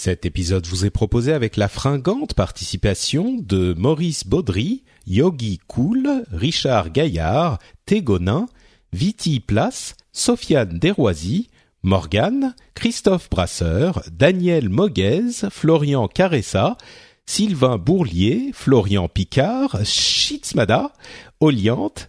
Cet épisode vous est proposé avec la fringante participation de Maurice Baudry, Yogi Cool, Richard Gaillard, Tégonin, Viti Place, Sofiane Desroisy, Morgane, Christophe Brasseur, Daniel Moguez, Florian Caressa, Sylvain Bourlier, Florian Picard, Schizmada, Oliante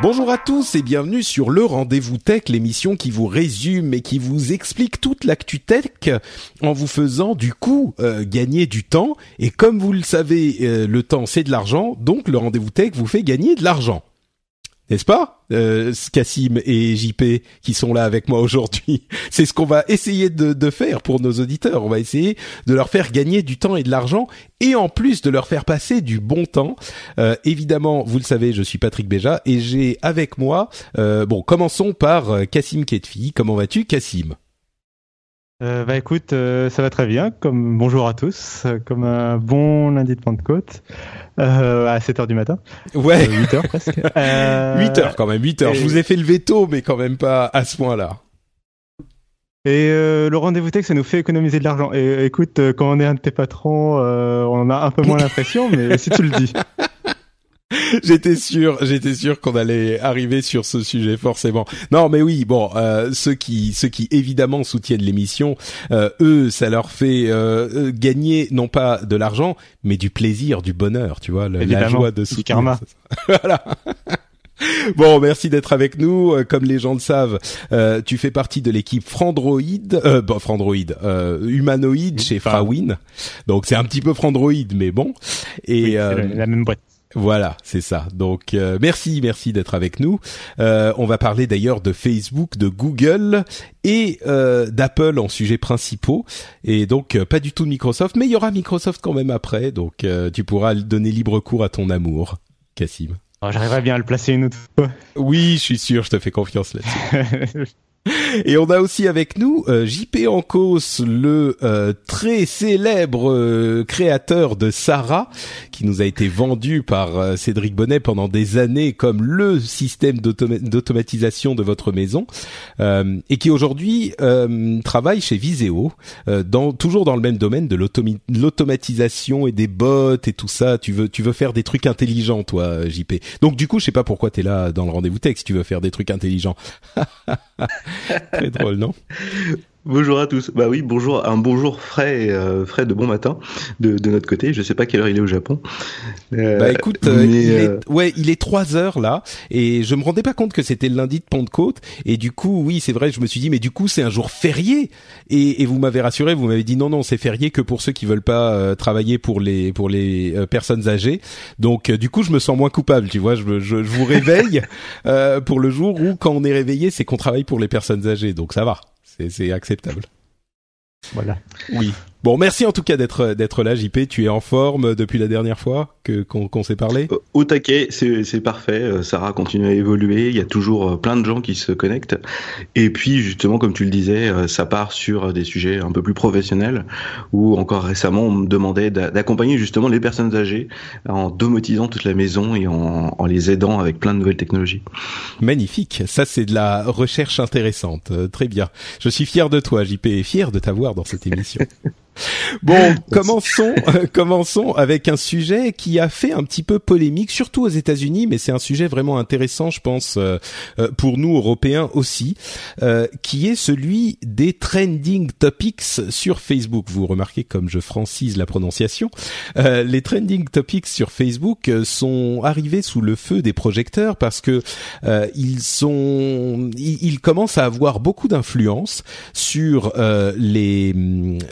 Bonjour à tous et bienvenue sur le Rendez-vous Tech, l'émission qui vous résume et qui vous explique toute l'actu tech en vous faisant du coup euh, gagner du temps. Et comme vous le savez, euh, le temps c'est de l'argent, donc le Rendez-vous Tech vous fait gagner de l'argent n'est-ce pas, euh, Cassim et JP qui sont là avec moi aujourd'hui. C'est ce qu'on va essayer de, faire pour nos auditeurs. On va essayer de leur faire gagner du temps et de l'argent, et en plus de leur faire passer du bon temps. Euh, évidemment, vous le savez, je suis Patrick Béja et j'ai avec moi. Euh, bon, commençons par euh, Cassim Ketfi. Comment vas-tu, Cassim euh, bah écoute, euh, ça va très bien. Comme bonjour à tous, euh, comme un bon lundi de Pentecôte euh, à 7 h du matin. Ouais, 8 heures presque. 8 heures quand même, 8 heures. Et... Je vous ai fait lever tôt, mais quand même pas à ce point-là. Et le rendez-vous tech, ça nous fait économiser de l'argent. Et écoute, quand on est un de tes patrons, on a un peu moins l'impression, mais si tu le dis. j'étais sûr, j'étais sûr qu'on allait arriver sur ce sujet forcément. Non, mais oui, bon, euh, ceux qui, ceux qui évidemment soutiennent l'émission, euh, eux, ça leur fait euh, gagner non pas de l'argent, mais du plaisir, du bonheur, tu vois, le, la joie de soutenir. Karma. voilà. Bon, merci d'être avec nous. Comme les gens le savent, euh, tu fais partie de l'équipe Frandroid, euh, bon, Frandroid, euh, humanoïde chez Frawin. Donc c'est un petit peu Frandroid, mais bon. Et oui, la, la même boîte. Voilà, c'est ça. Donc euh, merci, merci d'être avec nous. Euh, on va parler d'ailleurs de Facebook, de Google et euh, d'Apple en sujets principaux. Et donc euh, pas du tout de Microsoft, mais il y aura Microsoft quand même après. Donc euh, tu pourras donner libre cours à ton amour, Cassim. Oh, J'arriverai bien à le placer une autre fois. Oui, je suis sûr, je te fais confiance là-dessus. Et on a aussi avec nous euh, JP Ancos, le euh, très célèbre euh, créateur de Sarah, qui nous a été vendu par euh, Cédric Bonnet pendant des années comme le système d'automatisation de votre maison, euh, et qui aujourd'hui travaille chez Viséo, dans toujours dans le même domaine de l'automatisation et des bots et tout ça. Tu veux tu veux faire des trucs intelligents, toi, JP. Donc du coup, je sais pas pourquoi t'es là dans le rendez-vous texte. Tu veux faire des trucs intelligents. Très drôle, non? Bonjour à tous. Bah oui, bonjour, un bonjour frais, euh, frais de bon matin de, de, notre côté. Je sais pas quelle heure il est au Japon. Euh, bah écoute, mais, il est, ouais, il est 3 heures là, et je me rendais pas compte que c'était le lundi de Pentecôte. Et du coup, oui, c'est vrai, je me suis dit, mais du coup, c'est un jour férié. Et, et vous m'avez rassuré, vous m'avez dit non, non, c'est férié que pour ceux qui veulent pas euh, travailler pour les pour les euh, personnes âgées. Donc, du coup, je me sens moins coupable, tu vois. Je, je, je vous réveille pour le jour où, quand on est réveillé, c'est qu'on travaille pour les personnes âgées. Donc, ça va c'est acceptable. Voilà. Oui. Bon, merci en tout cas d'être d'être là, JP. Tu es en forme depuis la dernière fois que qu'on qu s'est parlé? Au taquet, c'est c'est parfait. Euh, Sarah continue à évoluer. Il y a toujours euh, plein de gens qui se connectent. Et puis justement, comme tu le disais, euh, ça part sur des sujets un peu plus professionnels. Ou encore récemment, on me demandait d'accompagner justement les personnes âgées en domotisant toute la maison et en, en les aidant avec plein de nouvelles technologies. Magnifique. Ça, c'est de la recherche intéressante. Très bien. Je suis fier de toi, JP, et fier de t'avoir dans cette émission. Bon, commençons, euh, commençons avec un sujet qui a fait un petit peu polémique, surtout aux États-Unis, mais c'est un sujet vraiment intéressant, je pense, euh, euh, pour nous Européens aussi, qui est celui des trending topics sur Facebook. Vous remarquez comme je francise la prononciation. les trending topics sur Facebook sont arrivés sous le feu des projecteurs parce que ils sont, ils, commencent à avoir beaucoup d'influence sur les,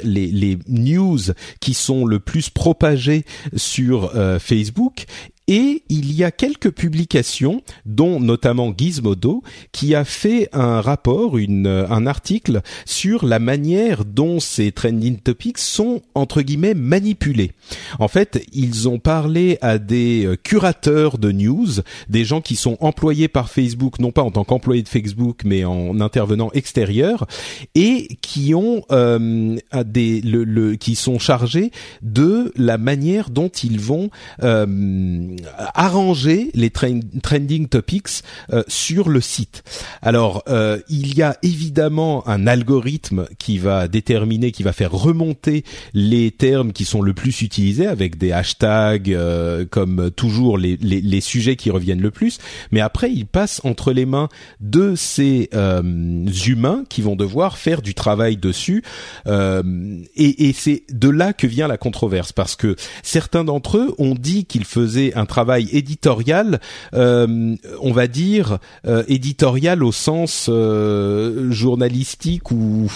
les, les news qui sont le plus propagées sur euh, Facebook et il y a quelques publications, dont notamment Gizmodo, qui a fait un rapport, une, un article sur la manière dont ces trending topics sont entre guillemets manipulés. En fait, ils ont parlé à des euh, curateurs de news, des gens qui sont employés par Facebook, non pas en tant qu'employés de Facebook, mais en intervenant extérieur, et qui ont euh, des le, le, qui sont chargés de la manière dont ils vont euh, arranger les trending topics euh, sur le site. Alors, euh, il y a évidemment un algorithme qui va déterminer, qui va faire remonter les termes qui sont le plus utilisés avec des hashtags euh, comme toujours les, les, les, sujets qui reviennent le plus. Mais après, il passe entre les mains de ces humains qui vont devoir faire du travail dessus. et, et c'est de là que vient la controverse parce que certains d'entre eux ont dit qu'ils faisaient un travail éditorial, euh, on va dire euh, éditorial au sens euh, journalistique ou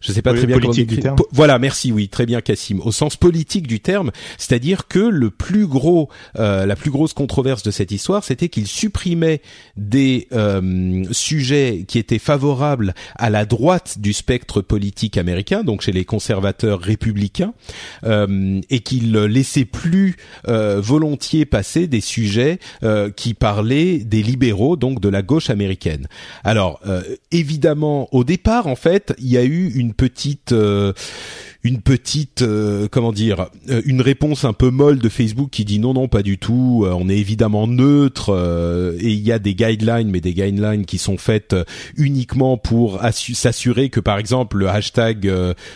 je sais pas très bien politique du terme. Voilà, merci, oui, très bien, Cassim. Au sens politique du terme, c'est-à-dire que le plus gros, la plus grosse controverse de cette histoire, c'était qu'il supprimait des sujets qui étaient favorables à la droite du spectre politique américain, donc chez les conservateurs républicains, et qu'il laissait plus volontiers passer des sujets euh, qui parlaient des libéraux, donc de la gauche américaine. Alors, euh, évidemment, au départ, en fait, il y a eu une petite euh, une petite comment dire une réponse un peu molle de Facebook qui dit non non pas du tout on est évidemment neutre et il y a des guidelines mais des guidelines qui sont faites uniquement pour s'assurer que par exemple le hashtag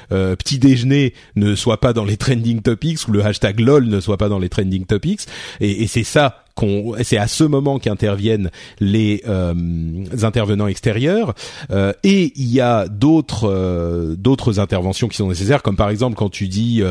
petit déjeuner ne soit pas dans les trending topics ou le hashtag lol ne soit pas dans les trending topics et, et c'est ça c'est à ce moment qu'interviennent les euh, intervenants extérieurs. Euh, et il y a d'autres euh, d'autres interventions qui sont nécessaires comme par exemple quand tu dis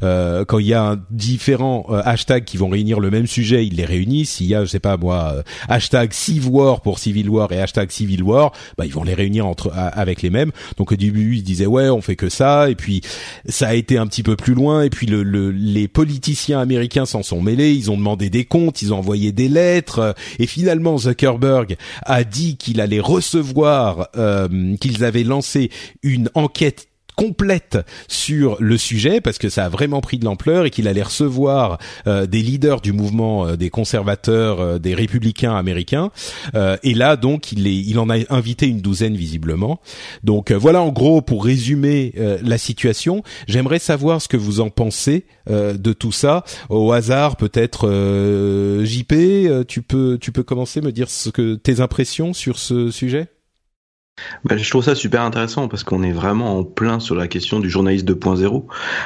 quand il y a un différents hashtags qui vont réunir le même sujet ils les réunissent. Il y a je sais pas moi hashtag Civil War pour Civil War et hashtag Civil War bah ils vont les réunir entre avec les mêmes. Donc au début ils disaient ouais on fait que ça. Et puis ça a été un petit peu plus loin. Et puis le, le les politiciens américains s'en sont mêlés. Ils ont demandé des comptes ils ont envoyé des lettres et finalement Zuckerberg a dit qu'il allait recevoir, euh, qu'ils avaient lancé une enquête complète sur le sujet parce que ça a vraiment pris de l'ampleur et qu'il allait recevoir euh, des leaders du mouvement euh, des conservateurs euh, des républicains américains. Et là donc il est il en a invité une douzaine visiblement. Donc voilà en gros pour résumer la situation. J'aimerais savoir ce que vous en pensez de tout ça. Au hasard peut-être JP tu peux tu peux commencer me dire ce que tes impressions sur ce sujet? Bah, je trouve ça super intéressant parce qu'on est vraiment en plein sur la question du journaliste 2.0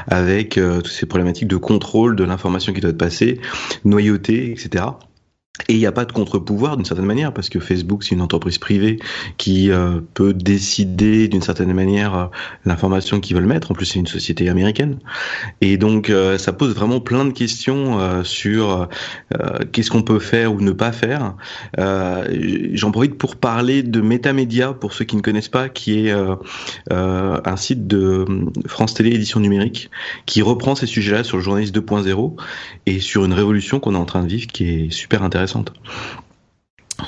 avec euh, toutes ces problématiques de contrôle de l'information qui doit être passée, noyauté, etc. Et il n'y a pas de contre-pouvoir d'une certaine manière, parce que Facebook, c'est une entreprise privée qui euh, peut décider d'une certaine manière euh, l'information qu'ils veulent mettre. En plus, c'est une société américaine. Et donc, euh, ça pose vraiment plein de questions sur qu'est-ce qu'on peut faire ou ne pas faire. J'en profite pour parler de Metamedia, pour ceux qui ne connaissent pas, qui est un site de France Télé Édition Numérique, qui reprend ces sujets-là sur le journaliste 2.0 et sur une révolution qu'on est en train de vivre qui est super intéressante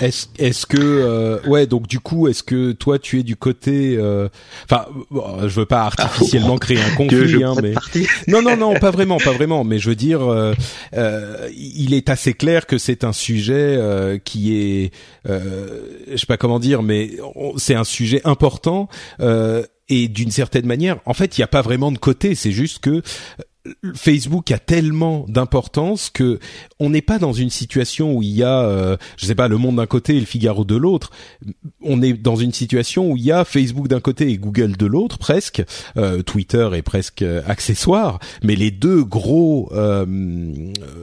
est-ce est-ce que euh, ouais donc du coup est-ce que toi tu es du côté euh, enfin je veux pas artificiellement ah, créer un conflit hein, mais non non non pas vraiment pas vraiment mais je veux dire euh, il est assez clair que c'est un sujet qui est je sais pas comment dire mais c'est un sujet important et d'une certaine manière en fait il n'y a pas vraiment de côté c'est juste que Facebook a tellement d'importance que on n'est pas dans une situation où il y a, euh, je sais pas, le Monde d'un côté et le Figaro de l'autre. On est dans une situation où il y a Facebook d'un côté et Google de l'autre, presque. Euh, Twitter est presque accessoire, mais les deux gros euh,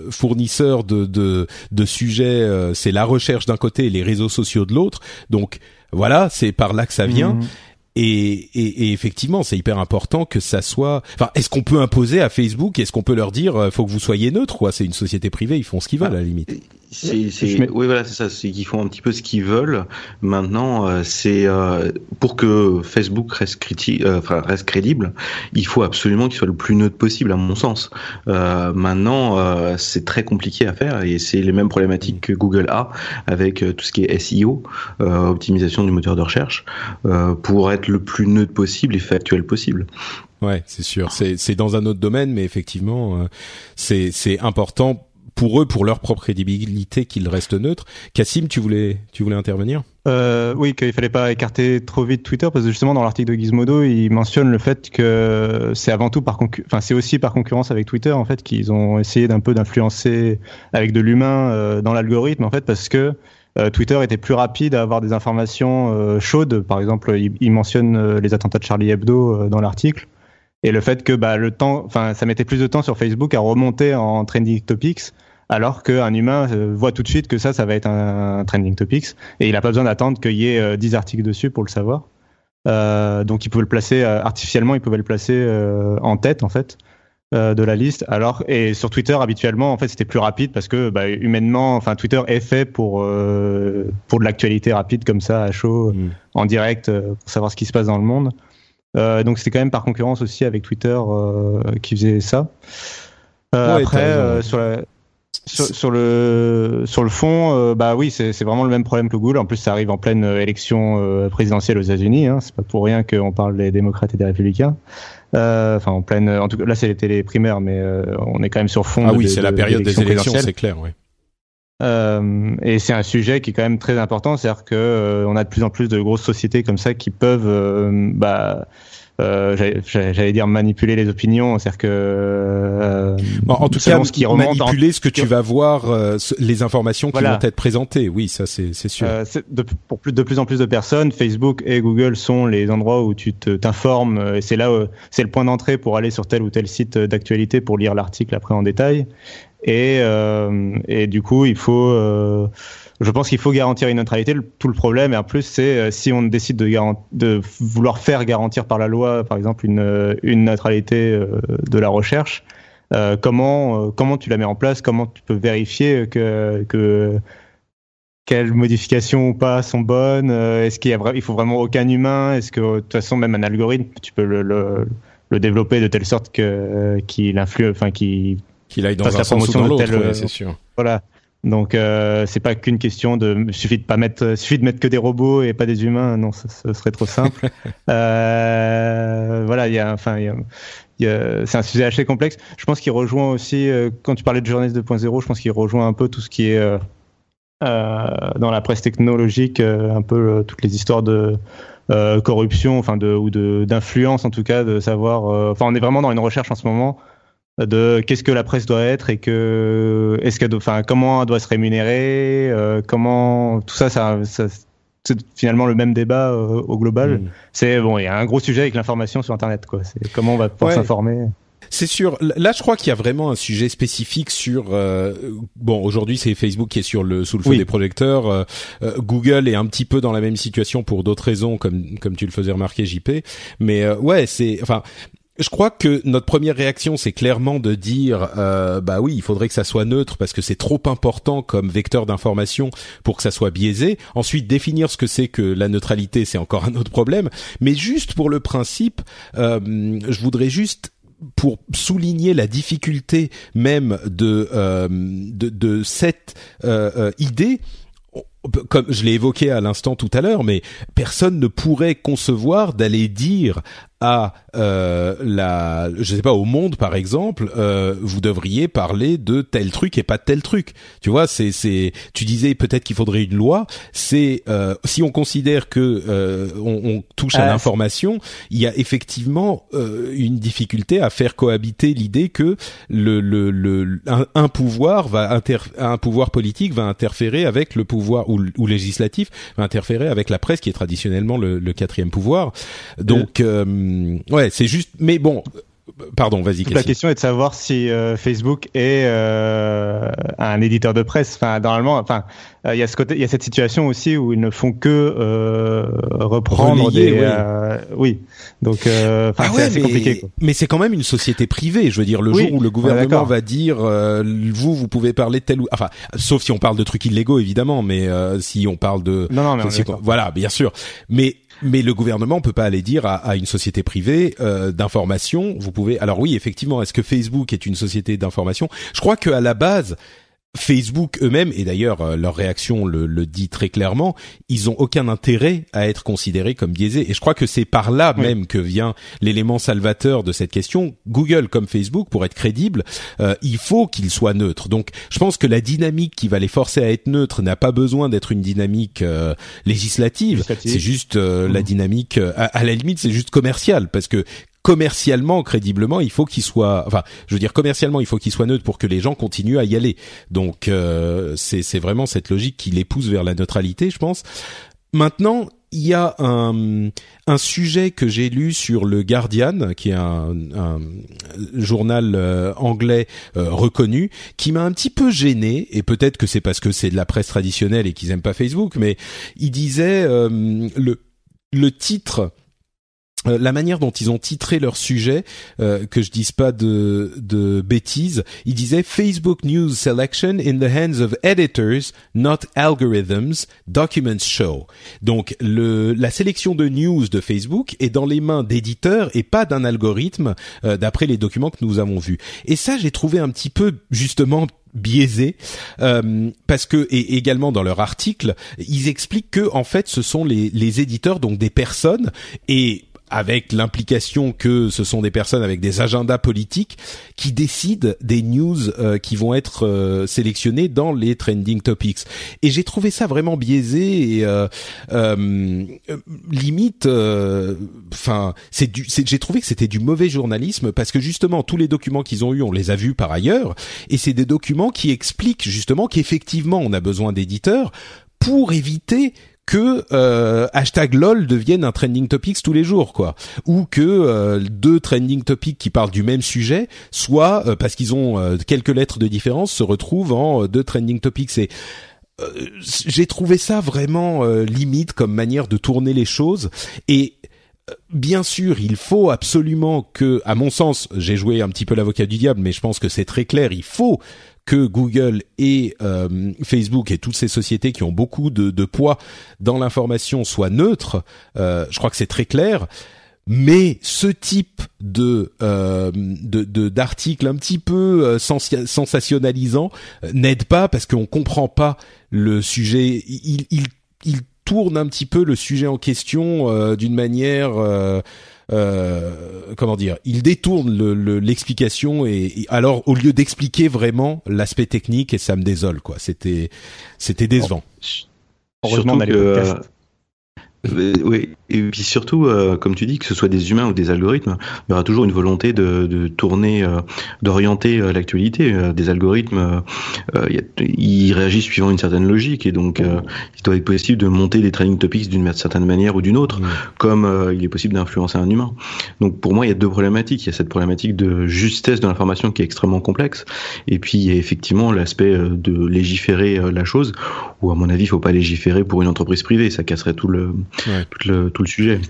fournisseurs de de, de sujets, c'est la recherche d'un côté et les réseaux sociaux de l'autre. Donc voilà, c'est par là que ça vient. Mmh. Et, et, et, effectivement, c'est hyper important que ça soit. Enfin, est-ce qu'on peut imposer à Facebook Est-ce qu'on peut leur dire, euh, faut que vous soyez neutre Quoi? C'est une société privée, ils font ce qu'ils veulent à la limite. C'est, c'est, oui, voilà, c'est ça. C'est qu'ils font un petit peu ce qu'ils veulent. Maintenant, euh, c'est euh, pour que Facebook reste critique, euh, enfin reste crédible, il faut absolument qu'il soit le plus neutre possible, à mon sens. maintenant, c'est très compliqué à faire et c'est les mêmes problématiques que Google a avec tout ce qui est SEO, optimisation du moteur de recherche, pour être le plus neutre possible et factuel possible. Ouais, c'est sûr. C'est, c'est dans un autre domaine, mais effectivement, c'est, c'est important pour eux, pour leur propre crédibilité, qu'ils restent neutres. Cassim, tu voulais, tu voulais intervenir? Euh, Oui, qu'il fallait pas écarter trop vite Twitter parce que justement dans l'article de Gizmodo, il mentionne le fait que c'est avant tout par enfin c'est aussi par concurrence avec Twitter en fait qu'ils ont essayé d'un peu d'influencer avec de l'humain euh, dans l'algorithme en fait parce que euh, Twitter était plus rapide à avoir des informations chaudes. Par exemple, il, il mentionne les attentats de Charlie Hebdo dans l'article et le fait que bah, le temps, ça mettait plus de temps sur Facebook à remonter en trending topics alors qu'un humain euh, voit tout de suite que ça, ça va être un, trending topics, et il n'a pas besoin d'attendre qu'il y ait 10 euh, articles dessus pour le savoir. Euh, donc il pouvait le placer artificiellement, il pouvait le placer en tête en fait de la liste. Alors et sur Twitter habituellement en fait c'était plus rapide parce que bah, humainement, enfin Twitter est fait pour pour de l'actualité rapide comme ça à chaud mm. en direct pour savoir ce qui se passe dans le monde. donc c'était quand même par concurrence aussi avec Twitter qui faisait ça. après sur la sur, le sur le fond, euh, bah oui, c'est vraiment le même problème que Google. En plus, ça arrive en pleine euh, élection euh, présidentielle aux États-Unis. Hein. C'est pas pour rien qu'on parle des démocrates et des républicains. Enfin, en pleine. En tout cas, là, c'était les primaires, mais on est quand même sur fond. Ah oui, c'est la période des élections, c'est clair, oui. et c'est un sujet qui est quand même très important, c'est-à-dire que on a de plus en plus de grosses sociétés comme ça qui peuvent bah, euh, j'allais dire manipuler les opinions, c'est-à-dire que euh, en tout cas, ce qui manipuler ce que tu vas voir, euh, les informations qui vont être présentées. Oui, ça c'est sûr. Euh, de, pour plus, de plus en plus de personnes, Facebook et Google sont les endroits où tu t'informes et c'est là, c'est le point d'entrée pour aller sur tel ou tel site d'actualité pour lire l'article après en détail. Et, et du coup, il faut je pense qu'il faut garantir une neutralité. tout le problème, et en plus, c'est euh, si on décide de, de, vouloir faire garantir par la loi, par exemple, une, euh, une neutralité euh, de la recherche, comment, comment tu la mets en place? Comment tu peux vérifier que, que quelles modifications ou pas sont bonnes? Est-ce qu'il faut vraiment aucun humain? Est-ce que de toute façon même un algorithme tu peux le, le, le développer de telle sorte qu'il influe, enfin qui qu'il aille dans un sens ou dans l'autre, c'est sûr. Voilà. Donc euh, c'est pas qu'une question de suffit de pas mettre suffit de mettre que des robots et pas des humains non ce, serait trop simple. euh, voilà il y a enfin il y a, c'est un sujet assez complexe. Je pense qu'il rejoint aussi euh, quand tu parlais de journaliste 2.0 je pense qu'il rejoint un peu tout ce qui est euh, euh dans la presse technologique un peu toutes les histoires de corruption enfin de ou de d'influence en tout cas de savoir enfin on est vraiment dans une recherche en ce moment de qu'est-ce que la presse doit être et que est-ce qu'elle enfin comment elle doit se rémunérer euh, comment tout ça ça, ça c'est finalement le même débat euh, au global mm. c'est bon il y a un gros sujet avec l'information sur internet quoi c'est comment on va pouvoir s'informer c'est sûr. Là, je crois qu'il y a vraiment un sujet spécifique sur. Euh, bon, aujourd'hui, c'est Facebook qui est sur le sous le feu des projecteurs. Google est un petit peu dans la même situation pour d'autres raisons, comme comme tu le faisais remarquer, JP. Mais ouais, c'est. Enfin, je crois que notre première réaction, c'est clairement de dire, euh, bah oui, il faudrait que ça soit neutre parce que c'est trop important comme vecteur d'information pour que ça soit biaisé. Ensuite, définir ce que c'est que la neutralité, c'est encore un autre problème. Mais juste pour le principe, euh, je voudrais juste pour souligner la difficulté même de euh, de, de, cette euh, idée comme je l'ai évoqué à l'instant tout à l'heure, mais personne ne pourrait concevoir d'aller dire à euh, la, je sais pas, au monde par exemple, euh, vous devriez parler de tel truc et pas de tel truc. Tu vois, c'est, c'est, tu disais peut-être qu'il faudrait une loi. C'est euh, si on considère que euh, on, on, touche à ah, l'information, il y a effectivement euh, une difficulté à faire cohabiter l'idée que le, le, le un, pouvoir va inter, un pouvoir politique va interférer avec le pouvoir ou, ou, législatif va interférer avec la presse qui est traditionnellement le, le quatrième pouvoir. Donc euh, euh, ouais, c'est juste. Mais bon, Pardon, vas-y. La question est de savoir si euh, Facebook est euh, un éditeur de presse. Enfin, normalement, enfin, il y a ce côté, il y a cette situation aussi où ils ne font que reprendre des. Oui. Donc, ah c'est assez compliqué. Mais c'est quand même une société privée. Je veux dire, le jour où le gouvernement va dire, vous, vous pouvez parler de tel ou, enfin, sauf si on parle de trucs illégaux évidemment, mais si on parle de, non, non, mais voilà, bien sûr. Mais mais le gouvernement peut pas aller dire à, à une société privée euh, d'information. Vous pouvez. Alors oui, effectivement, est-ce que Facebook est une société d'information? Je crois qu'à la base, Facebook eux-mêmes, et d'ailleurs euh, leur réaction le, le, dit très clairement, ils ont aucun intérêt à être considérés comme biaisés. Et je crois que c'est par là même que vient l'élément salvateur de cette question. Google comme Facebook, pour être crédible, euh, il faut qu'ils soient neutres. Donc je pense que la dynamique qui va les forcer à être neutres n'a pas besoin d'être une dynamique euh, législative. C'est juste la mmh. dynamique, à, à, la limite, c'est juste commercial, parce que commercialement, crédiblement, il faut qu'il soit, enfin, je veux dire commercialement, il faut qu'il soit neutre pour que les gens continuent à y aller. Donc euh, c'est vraiment cette logique qui les pousse vers la neutralité, je pense. Maintenant, il y a un, un sujet que j'ai lu sur le Guardian, qui est un, un journal euh, anglais euh, reconnu, qui m'a un petit peu gêné, et peut-être que c'est parce que c'est de la presse traditionnelle et qu'ils aiment pas Facebook, mais il disait le le titre euh, la manière dont ils ont titré leur sujet, euh, que je dise pas de, de bêtises, ils disaient Facebook News Selection in the hands of editors, not algorithms, documents show. Donc le, la sélection de news de Facebook est dans les mains d'éditeurs et pas d'un algorithme, euh, d'après les documents que nous avons vus. Et ça, j'ai trouvé un petit peu justement biaisé euh, parce que et également dans leur article ils expliquent que en fait ce sont les, les éditeurs donc des personnes et avec l'implication que ce sont des personnes avec des agendas politiques qui décident des news euh, qui vont être euh, sélectionnées dans les trending topics. Et j'ai trouvé ça vraiment biaisé et euh, limite, enfin, c'est j'ai trouvé que c'était du mauvais journalisme parce que justement tous les documents qu'ils ont eu, on les a vus par ailleurs, et c'est des documents qui expliquent justement qu'effectivement on a besoin d'éditeurs pour éviter que euh, hashtag lol devienne un trending topics tous les jours quoi. Ou que euh, deux trending topics qui parlent du même sujet soit euh, parce qu'ils ont euh, quelques lettres de différence se retrouvent en deux trending topics. Et j'ai trouvé ça vraiment limite comme manière de tourner les choses. Et bien sûr, il faut absolument que, à mon sens, j'ai joué un petit peu l'avocat du diable, mais je pense que c'est très clair, il faut que Google et euh, Facebook et toutes ces sociétés qui ont beaucoup de, de poids dans l'information soient neutres. Euh, je crois que c'est très clair. Mais ce type de euh, d'article un petit peu euh, sensationnalisant euh, n'aide pas parce qu'on comprend pas le sujet. Il, il, il tourne un petit peu le sujet en question d'une manière euh, comment dire, il détourne l'explication le, et, alors au lieu d'expliquer vraiment l'aspect technique et ça me désole quoi. C'était c'était décevant. Heureusement, que, euh, oui, et puis surtout, euh, comme tu dis, que ce soit des humains ou des algorithmes, il y aura toujours une volonté de, de tourner, euh, d'orienter euh, l'actualité. des algorithmes, ils réagissent suivant une certaine logique, et donc il doit être possible de monter des training topics d'une certaine manière ou d'une autre, comme il est possible d'influencer un humain. Donc pour moi, il y a deux problématiques. Il y a cette problématique de justesse de l'information qui est extrêmement complexe, et puis il y a effectivement l'aspect de légiférer la chose, où à mon avis, il faut pas légiférer pour une entreprise privée, ça casserait tout le, tout le le sujet.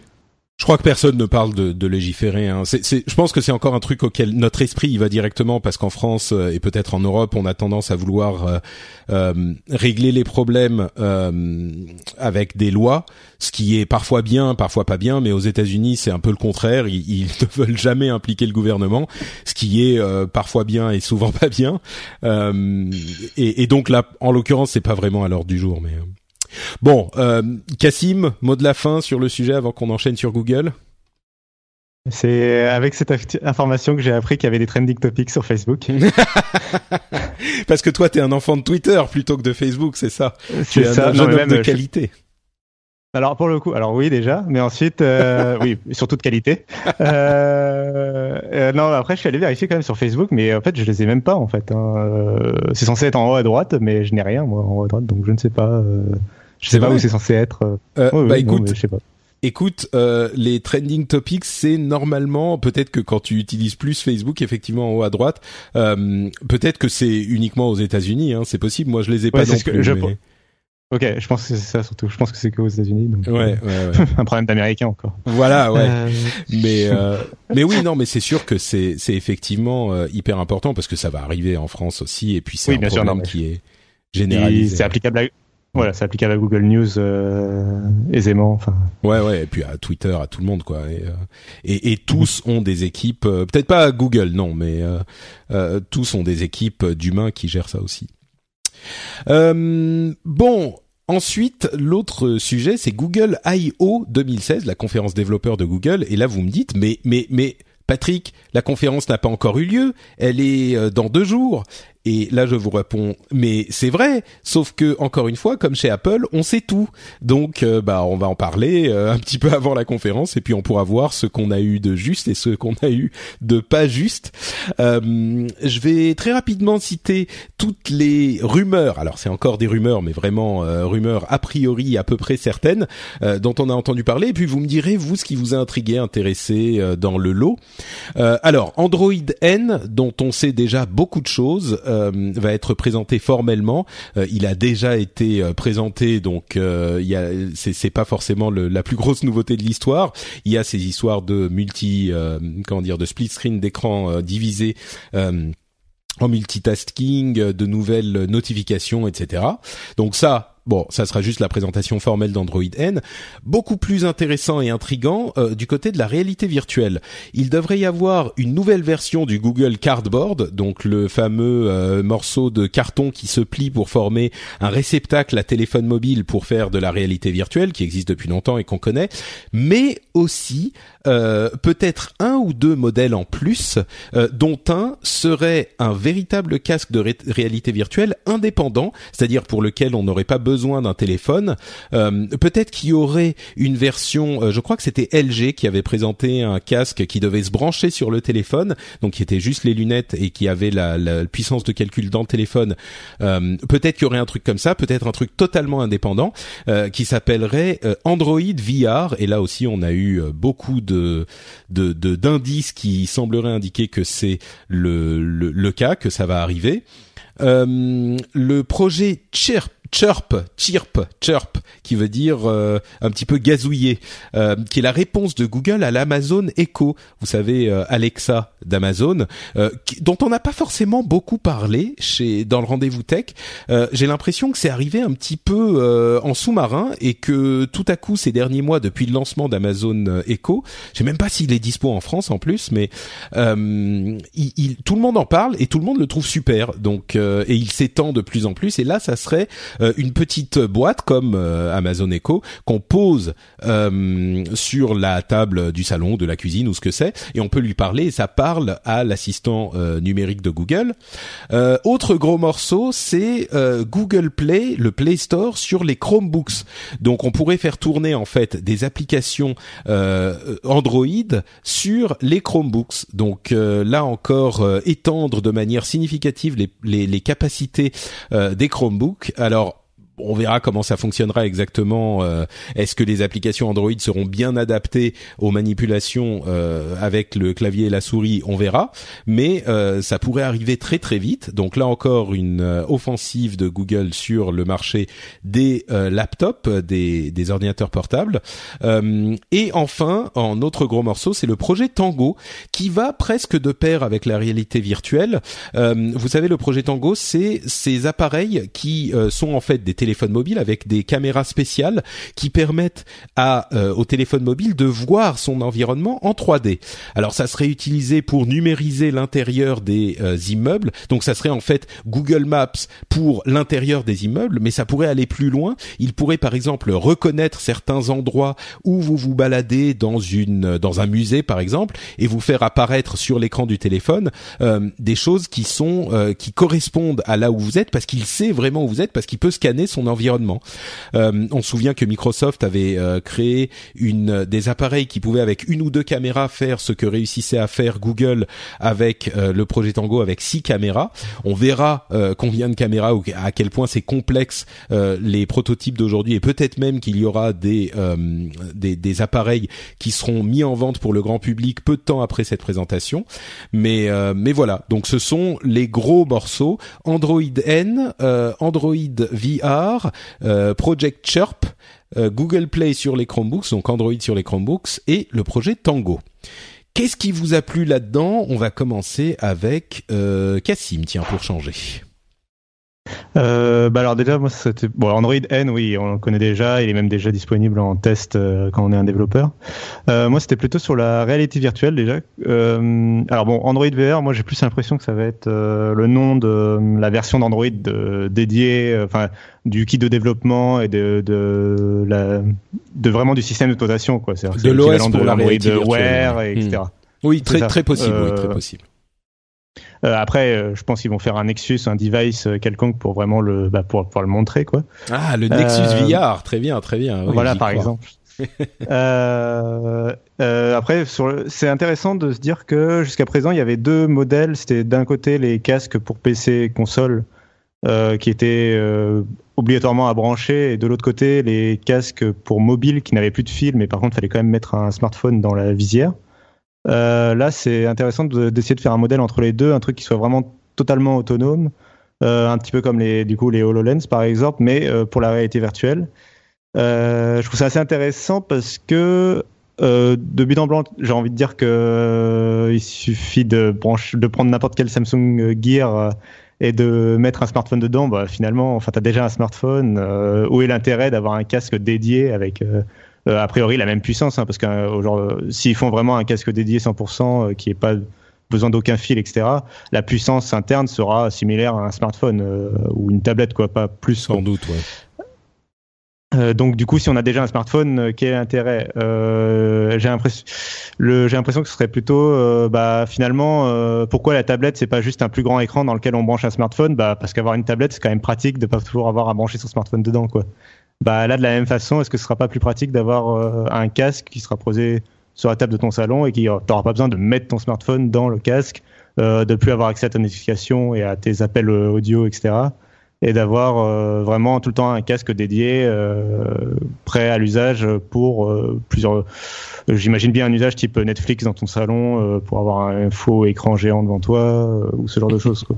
Je crois que personne ne parle de, de légiférer. Hein. C'est, je pense que c'est encore un truc auquel notre esprit y va directement parce qu'en France euh, et peut-être en Europe, on a tendance à vouloir euh, euh, régler les problèmes euh, avec des lois, ce qui est parfois bien, parfois pas bien. Mais aux États-Unis, c'est un peu le contraire. Ils, ils, ne veulent jamais impliquer le gouvernement, ce qui est euh, parfois bien et souvent pas bien. Et, et, donc là, en l'occurrence, c'est pas vraiment à l'ordre du jour, mais. Bon, euh, Cassim, mot de la fin sur le sujet avant qu'on enchaîne sur Google. C'est avec cette information que j'ai appris qu'il y avait des trending topics sur Facebook. Parce que toi, t'es un enfant de Twitter plutôt que de Facebook, c'est ça C'est ça. Un jeune homme de qualité. Alors pour le coup, alors oui déjà, mais ensuite, euh, oui, surtout de qualité. Euh, euh, non, après je suis allé vérifier quand même sur Facebook, mais en fait je les ai même pas en fait. Hein. Euh, c'est censé être en haut à droite, mais je n'ai rien moi en haut à droite, donc je ne sais pas. Euh, je sais pas où c'est censé être. Oui, bah non, écoute, je sais pas. Écoute, euh, les trending topics, c'est normalement peut-être que quand tu utilises plus Facebook, effectivement en haut à droite, euh, peut-être que c'est uniquement aux États-Unis. Hein, c'est possible. Moi, je les ai pas Ouais, non ce que je mais- Ok, je pense que c'est ça surtout. Je pense que c'est qu'aux États-Unis. Donc, Ouais, ouais, ouais. un problème d'américain encore. voilà, ouais. Euh, Mais euh, mais oui, non, mais c'est sûr que c'est c'est effectivement euh, hyper important parce que ça va arriver en France aussi et puis c'est Oui, un bien sûr, problème non, mais- qui est et généralisé. c'est applicable à voilà, c'est applicable à Google News euh, aisément. Enfin, Ouais, ouais, et puis à Twitter, à tout le monde, quoi. Et, euh, et, et tous ont des équipes, euh, peut-être pas à Google, non, mais euh, euh, tous ont des équipes d'humains qui gèrent ça aussi. Euh, bon. Ensuite, l'autre sujet, c'est Google I.O. 2016, la conférence développeur de Google. Et là, vous me dites, mais, mais, mais, Patrick, la conférence n'a pas encore eu lieu. Elle est euh, dans deux jours. Et là, je vous réponds, mais c'est vrai. Sauf que, encore une fois, comme chez Apple, on sait tout. Donc, euh, bah, on va en parler euh, un petit peu avant la conférence, et puis on pourra voir ce qu'on a eu de juste et ce qu'on a eu de pas juste. Je vais très rapidement citer toutes les rumeurs. Alors, c'est encore des rumeurs, mais vraiment rumeurs a priori à peu près certaines dont on a entendu parler. Et puis, vous me direz vous ce qui vous a intrigué, intéressé dans le lot. Alors, Android N, dont on sait déjà beaucoup de choses, euh, va être présenté formellement. Euh, il a déjà été euh, présenté, donc il c'est, pas forcément la plus grosse nouveauté de l'histoire. Il y a ces histoires de multi, comment dire, de split screen d'écran divisé. en multitasking, de nouvelles notifications, etc. Donc ça, bon, ça sera juste la présentation formelle d'Android N. Beaucoup plus intéressant et intrigant euh, du côté de la réalité virtuelle. Il devrait y avoir une nouvelle version du Google Cardboard, donc le fameux euh, morceau de carton qui se plie pour former un réceptacle à téléphone mobile pour faire de la réalité virtuelle, qui existe depuis longtemps et qu'on connaît, mais aussi euh, peut-être un ou deux modèles en plus, euh, dont un serait un véritable casque de ré- réalité virtuelle indépendant, c'est-à-dire pour lequel on n'aurait pas besoin d'un téléphone. Euh, peut-être qu'il y aurait une version, euh, je crois que c'était LG qui avait présenté un casque qui devait se brancher sur le téléphone, donc qui était juste les lunettes et qui avait la, la puissance de calcul dans le téléphone. Euh, peut-être qu'il y aurait un truc comme ça, peut-être un truc totalement indépendant qui s'appellerait Android VR. Et là aussi, on a eu beaucoup de de d'indices qui sembleraient indiquer que c'est le, le le cas, que ça va arriver. Euh, le projet Chirp, Chirp, Chirp, Chirp, qui veut dire euh, un petit peu gazouiller, euh, qui est la réponse de Google à l'Amazon Echo. Vous savez, euh, Alexa d'Amazon, euh, dont on n'a pas forcément beaucoup parlé chez dans le rendez-vous tech. J'ai l'impression que c'est arrivé un petit peu en sous-marin et que tout à coup ces derniers mois, depuis le lancement d'Amazon Echo, je sais même pas s'il est dispo en France en plus, mais il, il- tout le monde en parle et tout le monde le trouve super. Donc euh, et il s'étend de plus en plus. Et là, ça serait euh, une petite boîte comme euh, Amazon Echo qu'on pose euh, sur la table du salon, de la cuisine ou ce que c'est, et on peut lui parler. Et ça parle à l'assistant euh, numérique de Google. Autre gros morceau, c'est Google Play, le Play Store sur les Chromebooks. Donc on pourrait faire tourner en fait des applications Android sur les Chromebooks. Donc là encore étendre de manière significative les, les, les capacités euh, des Chromebooks. Alors on verra comment ça fonctionnera exactement. euh, Est-ce que les applications Android seront bien adaptées aux manipulations euh, avec le clavier et la souris On verra. Mais euh, ça pourrait arriver très très vite. Donc là encore une offensive de Google sur le marché des laptops, des, des ordinateurs portables. Et enfin, en autre gros morceau, c'est le projet Tango qui va presque de pair avec la réalité virtuelle. Vous savez, le projet Tango, c'est ces appareils qui sont en fait des téléphones mobiles avec des caméras spéciales qui permettent à au téléphone mobile de voir son environnement en 3D. Alors ça serait utilisé pour numériser l'intérieur des immeubles. Donc ça serait en fait Google Maps pour l'intérieur des immeubles, mais ça pourrait aller plus loin. Il pourrait par exemple reconnaître certains endroits où vous vous baladez dans une dans un musée par exemple et vous faire apparaître sur l'écran du téléphone euh, des choses qui sont euh, qui correspondent à là où vous êtes parce qu'il sait vraiment où vous êtes parce qu'il peut scanner son environnement. Euh, on se souvient que Microsoft avait créé une des appareils qui pouvaient avec une ou deux caméras faire ce que réussissait à faire Google avec le projet Tango avec six caméras. On verra combien de caméras ou à quel point c'est complexe les prototypes d'aujourd'hui et peut-être même qu'il y aura des, des, appareils qui seront mis en vente pour le grand public peu de temps après cette présentation. Mais euh, mais voilà, donc ce sont les gros morceaux Android N, euh, Android VR, euh, Project Chirp, Google Play sur les Chromebooks, donc Android sur les Chromebooks et le projet Tango. Qu'est-ce qui vous a plu là-dedans? On va commencer avec Cassim, tiens, pour changer euh, bah alors déjà moi c'était bon Android N oui on le connaît déjà il est même déjà disponible en test euh, quand on est un développeur. Euh, moi c'était plutôt sur la réalité virtuelle déjà. Alors bon Android VR moi j'ai plus l'impression que ça va être le nom de la version d'Android dédiée enfin du kit de développement et de de, la, de vraiment du système d'exploitation quoi. C'est de l'OS pour la réalité Wear etc hmm. oui très très possible oui, très possible après, euh, je pense qu'ils vont faire un Nexus, un device euh, quelconque pour vraiment le, bah, pour, pour le montrer, quoi. Ah, le Nexus VR, très bien, très bien. voilà, par exemple. euh, euh, après, c'est intéressant de se dire que jusqu'à présent, il y avait deux modèles. C'était d'un côté les casques pour PC et console euh, qui étaient euh, obligatoirement à brancher, et de l'autre côté les casques pour mobile qui n'avaient plus de fil, mais par contre, il fallait quand même mettre un smartphone dans la visière. Euh, là, c'est intéressant d'essayer de, faire un modèle entre les deux, un truc qui soit vraiment totalement autonome, euh, un petit peu comme les, du coup, les HoloLens par exemple, mais euh, pour la réalité virtuelle. je trouve ça assez intéressant parce que de but en blanc, j'ai envie de dire que il suffit de prendre n'importe quel Samsung Gear et de mettre un smartphone dedans. Bah, finalement, enfin, tu as déjà un smartphone. où est l'intérêt d'avoir un casque dédié avec euh, a priori la même puissance, hein, parce que euh, s'ils font vraiment un casque dédié 100% euh, qui n'est pas besoin d'aucun fil, etc. La puissance interne sera similaire à un smartphone ou une tablette, quoi, pas plus. Sans doute, ouais. donc du coup, si on a déjà un smartphone, quel est l'intérêt? J'ai l'impression, j'ai l'impression que ce serait plutôt, bah, finalement, pourquoi la tablette c'est pas juste un plus grand écran dans lequel on branche un smartphone? Bah parce qu'avoir une tablette c'est quand même pratique de pas toujours avoir à brancher son smartphone dedans, quoi. Bah là, de la même façon, est-ce que ce sera pas plus pratique d'avoir euh, un casque qui sera posé sur la table de ton salon et qui euh, t'auras pas besoin de mettre ton smartphone dans le casque, euh, de plus avoir accès à ta notification et à tes appels euh, audio, etc. Et d'avoir vraiment tout le temps un casque dédié, prêt à l'usage pour plusieurs. J'imagine bien un usage type Netflix dans ton salon pour avoir un faux écran géant devant toi ou ce genre de choses. Quoi.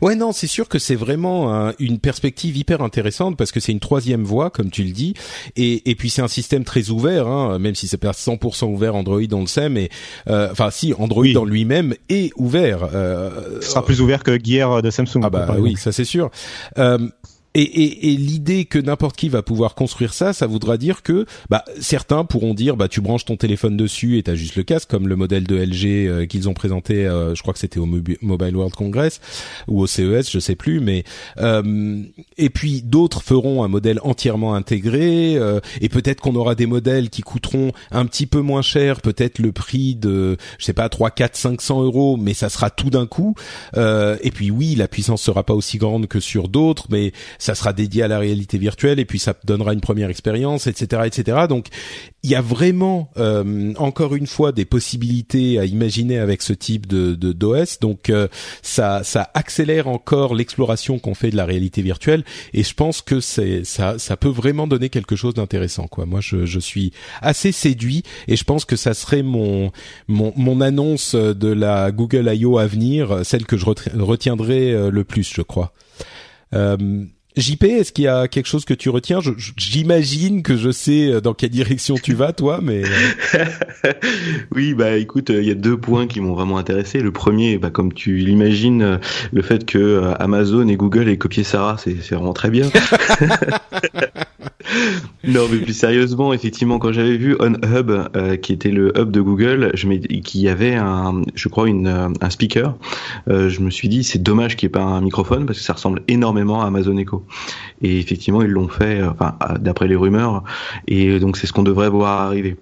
Ouais, non, c'est sûr que c'est vraiment une perspective hyper intéressante parce que c'est une troisième voie, comme tu le dis, et, et puis c'est un système très ouvert, hein, même si c'est pas 100% ouvert Android, on le sait, mais euh, enfin si Android en lui-même est ouvert. Euh, Ce sera plus ouvert que Gear de Samsung. Ah bah oui, ça c'est sûr. Euh, et, et, et l'idée que n'importe qui va pouvoir construire ça, ça voudra dire que bah, certains pourront dire bah tu branches ton téléphone dessus et t'as juste le casque, comme le modèle de LG euh, qu'ils ont présenté, euh, je crois que c'était au Mobile World Congress ou au CES, je sais plus, mais euh, et puis d'autres feront un modèle entièrement intégré euh, et peut-être qu'on aura des modèles qui coûteront un petit peu moins cher, peut-être le prix de je sais pas 3, 4, 500 euros, mais ça sera tout d'un coup. et puis oui, la puissance sera pas aussi grande que sur d'autres, mais ça sera dédié à la réalité virtuelle et puis ça donnera une première expérience, etc., etc. Donc il y a vraiment euh, encore une fois des possibilités à imaginer avec ce type de d'OS. Donc euh, ça ça accélère encore l'exploration qu'on fait de la réalité virtuelle et je pense que c'est ça ça peut vraiment donner quelque chose d'intéressant quoi. Moi je, je suis assez séduit et je pense que ça serait mon mon mon annonce de la Google I.O. à venir, celle que je retiendrai euh, le plus, je crois. Euh, JP, est-ce qu'il y a quelque chose que tu retiens? J'imagine que je sais dans quelle direction tu vas, toi, mais oui, bah écoute, il y a deux points qui m'ont vraiment intéressé. Le premier, bah comme tu l'imagines, le fait que Amazon et Google aient copié Sarah, c'est vraiment très bien. non, mais plus sérieusement, effectivement, quand j'avais vu OnHub, euh, qui était le hub de Google, je qui avait un, je crois, une, euh, un speaker, euh, je me suis dit, c'est dommage qu'il n'y ait pas un microphone parce que ça ressemble énormément à Amazon Echo. Et effectivement, ils l'ont fait, d'après les rumeurs, et donc c'est ce qu'on devrait voir arriver.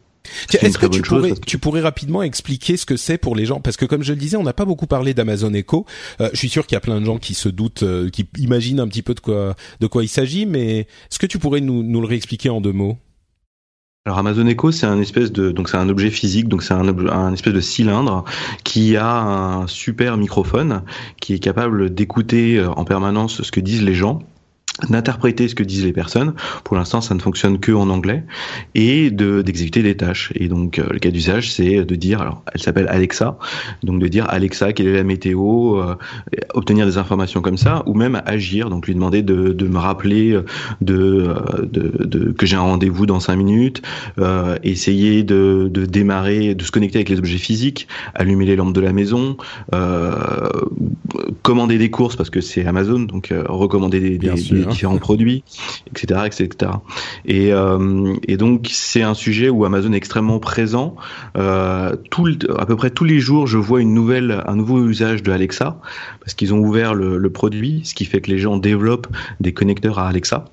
Est-ce que tu pourrais, tu pourrais rapidement expliquer ce que c'est pour les gens? Parce que comme je le disais, on n'a pas beaucoup parlé d'Amazon Echo. Euh, je suis sûr qu'il y a plein de gens qui se doutent, euh, qui imaginent un petit peu de quoi, de quoi il s'agit, mais est-ce que tu pourrais nous, nous le réexpliquer en deux mots? Alors Amazon Echo, c'est un espèce de donc c'est un objet physique, donc c'est un, un espèce de cylindre qui a un super microphone qui est capable d'écouter euh, en permanence ce que disent les gens d'interpréter ce que disent les personnes. Pour l'instant, ça ne fonctionne que en anglais et de d'exécuter des tâches. Et donc, euh, le cas d'usage, c'est de dire, alors, elle s'appelle Alexa, donc de dire Alexa, quelle est la météo, euh, obtenir des informations comme ça, ou même agir, donc lui demander de, de me rappeler euh, de, de, de que j'ai un rendez-vous dans cinq minutes, essayer de, de démarrer, de se connecter avec les objets physiques, allumer les lampes de la maison, commander des courses parce que c'est Amazon, donc recommander des, des différents produits, etc., etc. Et, euh, et donc c'est un sujet où Amazon est extrêmement présent. Euh, à peu près tous les jours, je vois un nouveau usage de Alexa parce qu'ils ont ouvert le produit, ce qui fait que les gens développent des connecteurs à Alexa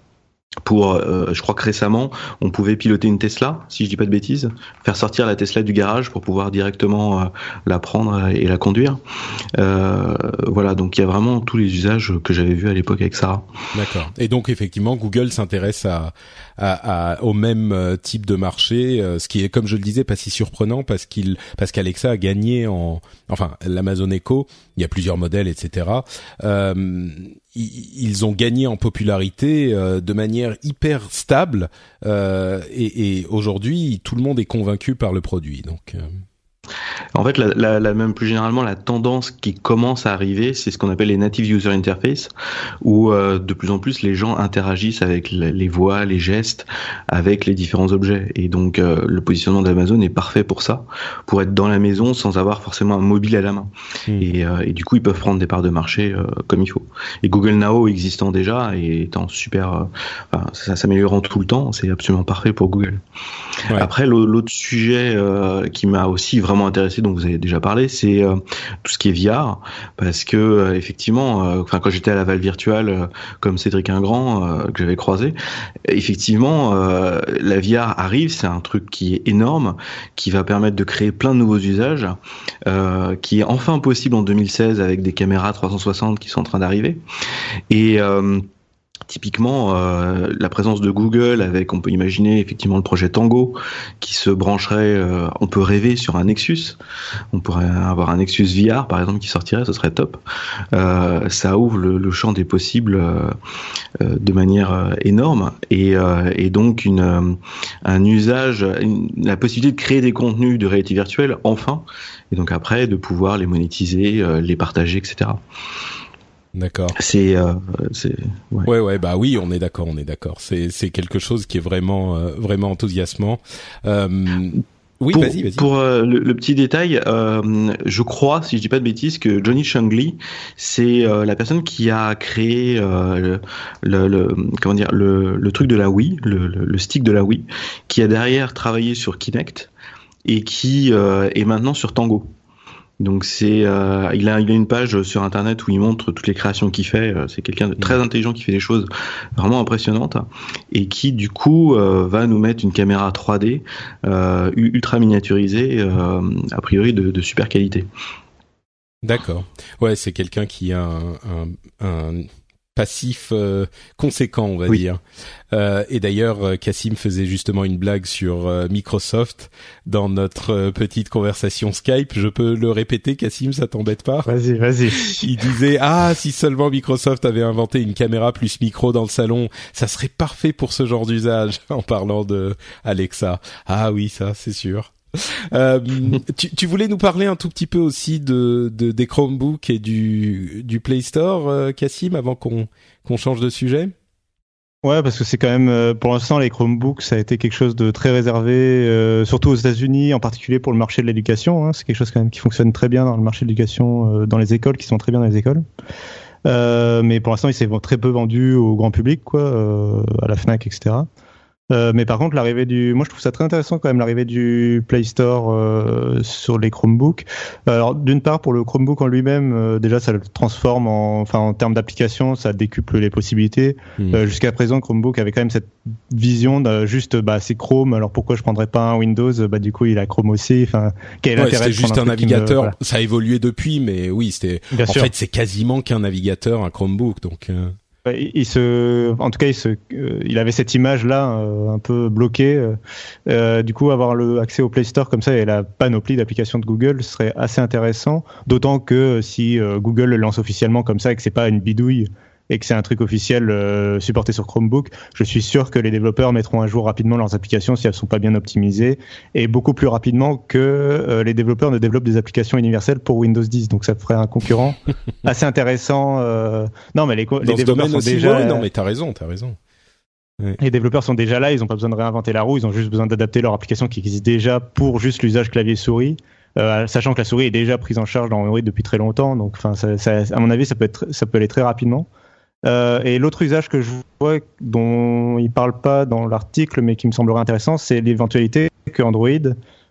pour, euh, je crois que récemment, on pouvait piloter une Tesla, si je dis pas de bêtises, faire sortir la Tesla du garage pour pouvoir directement euh, la prendre et la conduire. Euh, voilà, donc il y a vraiment tous les usages que j'avais vus à l'époque avec Sarah. D'accord. Et donc effectivement, Google s'intéresse à, à, au même euh, type de marché, ce qui est, comme je le disais, pas si surprenant parce qu'il, parce qu'Alexa a gagné en, enfin, l'Amazon Echo, il y a plusieurs modèles, etc. Ils ont gagné en popularité euh, de manière hyper stable euh, et, et aujourd'hui tout le monde est convaincu par le produit. Donc euh, en fait, la, la, même plus généralement, la tendance qui commence à arriver, c'est ce qu'on appelle les native user interface, où euh, de plus en plus les gens interagissent avec les voix, les gestes, avec les différents objets. Et donc, euh, le positionnement d'Amazon est parfait pour ça, pour être dans la maison sans avoir forcément un mobile à la main. Hmm. Et, euh, et, du coup, ils peuvent prendre des parts de marché comme il faut. Et Google Now existant déjà et étant super, enfin, ça s'améliorant tout le temps, c'est absolument parfait pour Google. Après, l'autre sujet qui m'a aussi vraiment intéressé, dont vous avez déjà parlé, c'est euh, tout ce qui est VR, parce que euh, effectivement, euh, enfin quand j'étais à la Val virtuelle, comme Cédric Ingrand que j'avais croisé, effectivement, la VR arrive, c'est un truc qui est énorme, qui va permettre de créer plein de nouveaux usages, qui est enfin possible en 2016 avec des caméras 360 qui sont en train d'arriver, et Typiquement, euh, la présence de Google avec, on peut imaginer effectivement le projet Tango qui se brancherait, euh, on peut rêver sur un Nexus, on pourrait avoir un Nexus VR par exemple qui sortirait, ce serait top. Euh, ça ouvre le, champ des possibles de manière énorme et, et donc une, un usage, la possibilité de créer des contenus de réalité virtuelle enfin, et donc après de pouvoir les monétiser, les partager, etc. D'accord. C'est, euh, ouais. ouais. ouais bah oui, on est d'accord, on est d'accord. C'est c'est quelque chose qui est vraiment euh, vraiment enthousiasmant. Euh, oui, vas-y, vas-y. Pour le, petit détail, je crois, si je dis pas de bêtises, que Johnny Chung c'est la personne qui a créé le, le, comment dire le, le truc de la Wii, le, le, stick de la Wii, qui a derrière travaillé sur Kinect et qui est maintenant sur Tango. Donc c'est, euh, il a, il a une page sur internet où il montre toutes les créations qu'il fait. Euh, c'est quelqu'un de très intelligent qui fait des choses vraiment impressionnantes et qui du coup euh, va nous mettre une caméra 3D ultra miniaturisée, a priori de, de super qualité. D'accord. Ouais, c'est quelqu'un qui a un, un, un passif euh, conséquent, on va dire. Euh, et d'ailleurs, euh, Cassim faisait justement une blague sur Microsoft dans notre petite conversation Skype. Je peux le répéter, Cassim, ça t'embête pas? Vas-y, vas-y. Il disait ah si seulement Microsoft avait inventé une caméra plus micro dans le salon, ça serait parfait pour ce genre d'usage. En parlant de Alexa. Ah oui, ça c'est sûr. Euh, tu, voulais nous parler un tout petit peu aussi de, de des Chromebooks et du, Play Store, euh, Cassim, avant qu'on change de sujet? Ouais, parce que c'est quand même, euh, pour l'instant, les Chromebooks, ça a été quelque chose de très réservé, surtout aux États-Unis, en particulier pour le marché de l'éducation. Hein. C'est quelque chose quand même qui fonctionne très bien dans le marché de l'éducation, dans les écoles, qui sont très bien dans les écoles. mais pour l'instant, il s'est très peu vendu au grand public, quoi, à la Fnac, etc. Euh, mais par contre, l'arrivée du, moi je trouve ça très intéressant quand même l'arrivée du Play Store euh, sur les Chromebooks. Alors d'une part pour le Chromebook en lui-même, euh, déjà ça le transforme en, enfin en termes d'application, ça décuple les possibilités. Euh, jusqu'à présent, Chromebook avait quand même cette vision de juste, bah c'est Chrome, alors pourquoi je prendrais pas un Windows? Bah du coup il a Chrome aussi. Enfin, quel ouais, C'était juste un, navigateur. Ça a évolué depuis, mais oui, c'était. En fait, c'est quasiment qu'un navigateur, un Chromebook, donc. Il se, en tout cas, il, se, euh, il avait cette image-là euh, un peu bloquée. Euh, du coup, avoir le accès au Play Store comme ça et la panoplie d'applications de Google serait assez intéressant. D'autant que si Google le lance officiellement comme ça et que c'est pas une bidouille et que c'est un truc officiel euh, supporté sur Chromebook, je suis sûr que les développeurs mettront à jour rapidement leurs applications si elles sont pas bien optimisées et beaucoup plus rapidement que euh, les développeurs ne développent des applications universelles pour Windows 10. Donc ça ferait un concurrent assez intéressant. Euh... Non, mais les, les développeurs sont déjà. non, mais t'as raison, t'as raison. Les développeurs sont déjà là, ils n'ont pas besoin de réinventer la roue, ils ont juste besoin d'adapter leur application qui existe déjà pour juste l'usage clavier-souris. Euh, sachant que la souris est déjà prise en charge dans Android depuis très longtemps, donc enfin, ça, ça, à mon avis, ça peut être, ça peut aller très rapidement. Euh, et l'autre usage que je vois dont il parle pas dans l'article, mais qui me semblerait intéressant, c'est l'éventualité que Android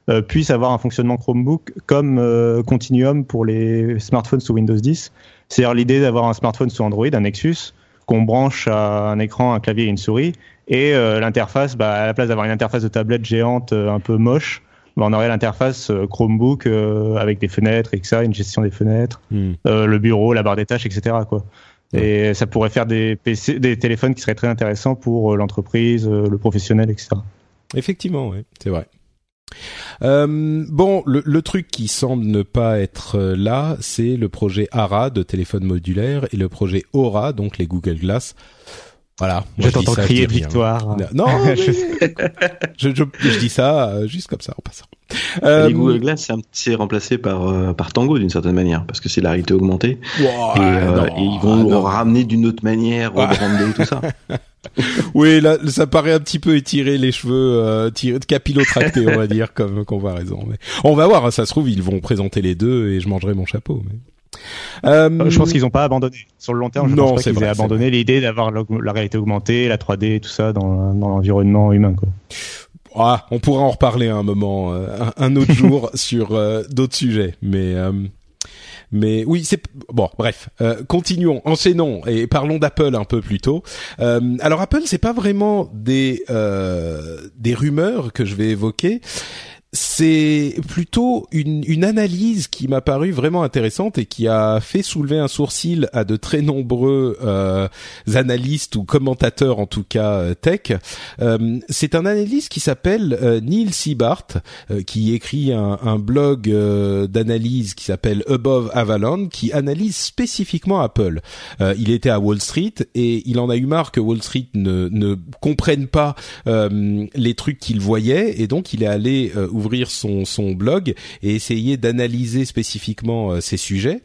euh, puisse avoir un fonctionnement Chromebook comme euh, Continuum pour les smartphones sous Windows 10. C'est-à-dire l'idée d'avoir un smartphone sous Android, un Nexus, qu'on branche à un écran, un clavier et une souris, et l'interface, bah, à la place d'avoir une interface de tablette géante un peu moche, bah, on aurait l'interface Chromebook avec des fenêtres, etc., une gestion des fenêtres, hmm. le bureau, la barre des tâches, etc. Quoi. Et ça pourrait faire des PC, des téléphones qui seraient très intéressants pour euh, l'entreprise, euh, le professionnel, etc. Effectivement, oui, c'est vrai. Euh, bon, le, le, truc qui semble ne pas être là, c'est le projet ARA de téléphone modulaire et le projet Aura, donc les Google Glass. Voilà. je t'entends crier victoire. Non, je... je, je, dis ça juste comme ça en passant. Euh, les Google Glass, c'est remplacé par euh, par Tango d'une certaine manière parce que c'est la réalité augmentée euh, et, ils vont le ramener d'une autre manière, rebrander tout ça. oui, là, ça paraît un petit peu étirer les cheveux, euh, capillotracté, on va dire, comme comparaison. Mais on va voir. Hein, ça se trouve, ils vont présenter les deux et je mangerai mon chapeau. Mais... Euh, je pense qu'ils n'ont pas abandonné. Sur le long terme, je non, pense pas qu'ils aient abandonné l'idée d'avoir la réalité augmentée, la 3D, tout ça dans, dans l'environnement humain. Quoi. Ah, on pourra en reparler à un moment, euh, un, autre jour sur euh, d'autres sujets, mais euh, mais oui, c'est bon. Bref, continuons, enchaînons et parlons d'Apple un peu plus tôt. alors Apple, c'est pas vraiment des des rumeurs que je vais évoquer c'est plutôt une, une, analyse qui m'a paru vraiment intéressante et qui a fait soulever un sourcil à de très nombreux euh, analystes ou commentateurs en tout cas euh, tech. Euh, c'est un analyste qui s'appelle euh, Neil Seabart qui écrit un, un blog d'analyse qui s'appelle Above Avalon qui analyse spécifiquement Apple. il était à Wall Street et il en a eu marre que Wall Street ne, ne comprenne pas les trucs qu'il voyait et donc il est allé ouvrir son, son blog et essayer d'analyser spécifiquement euh, ces sujets.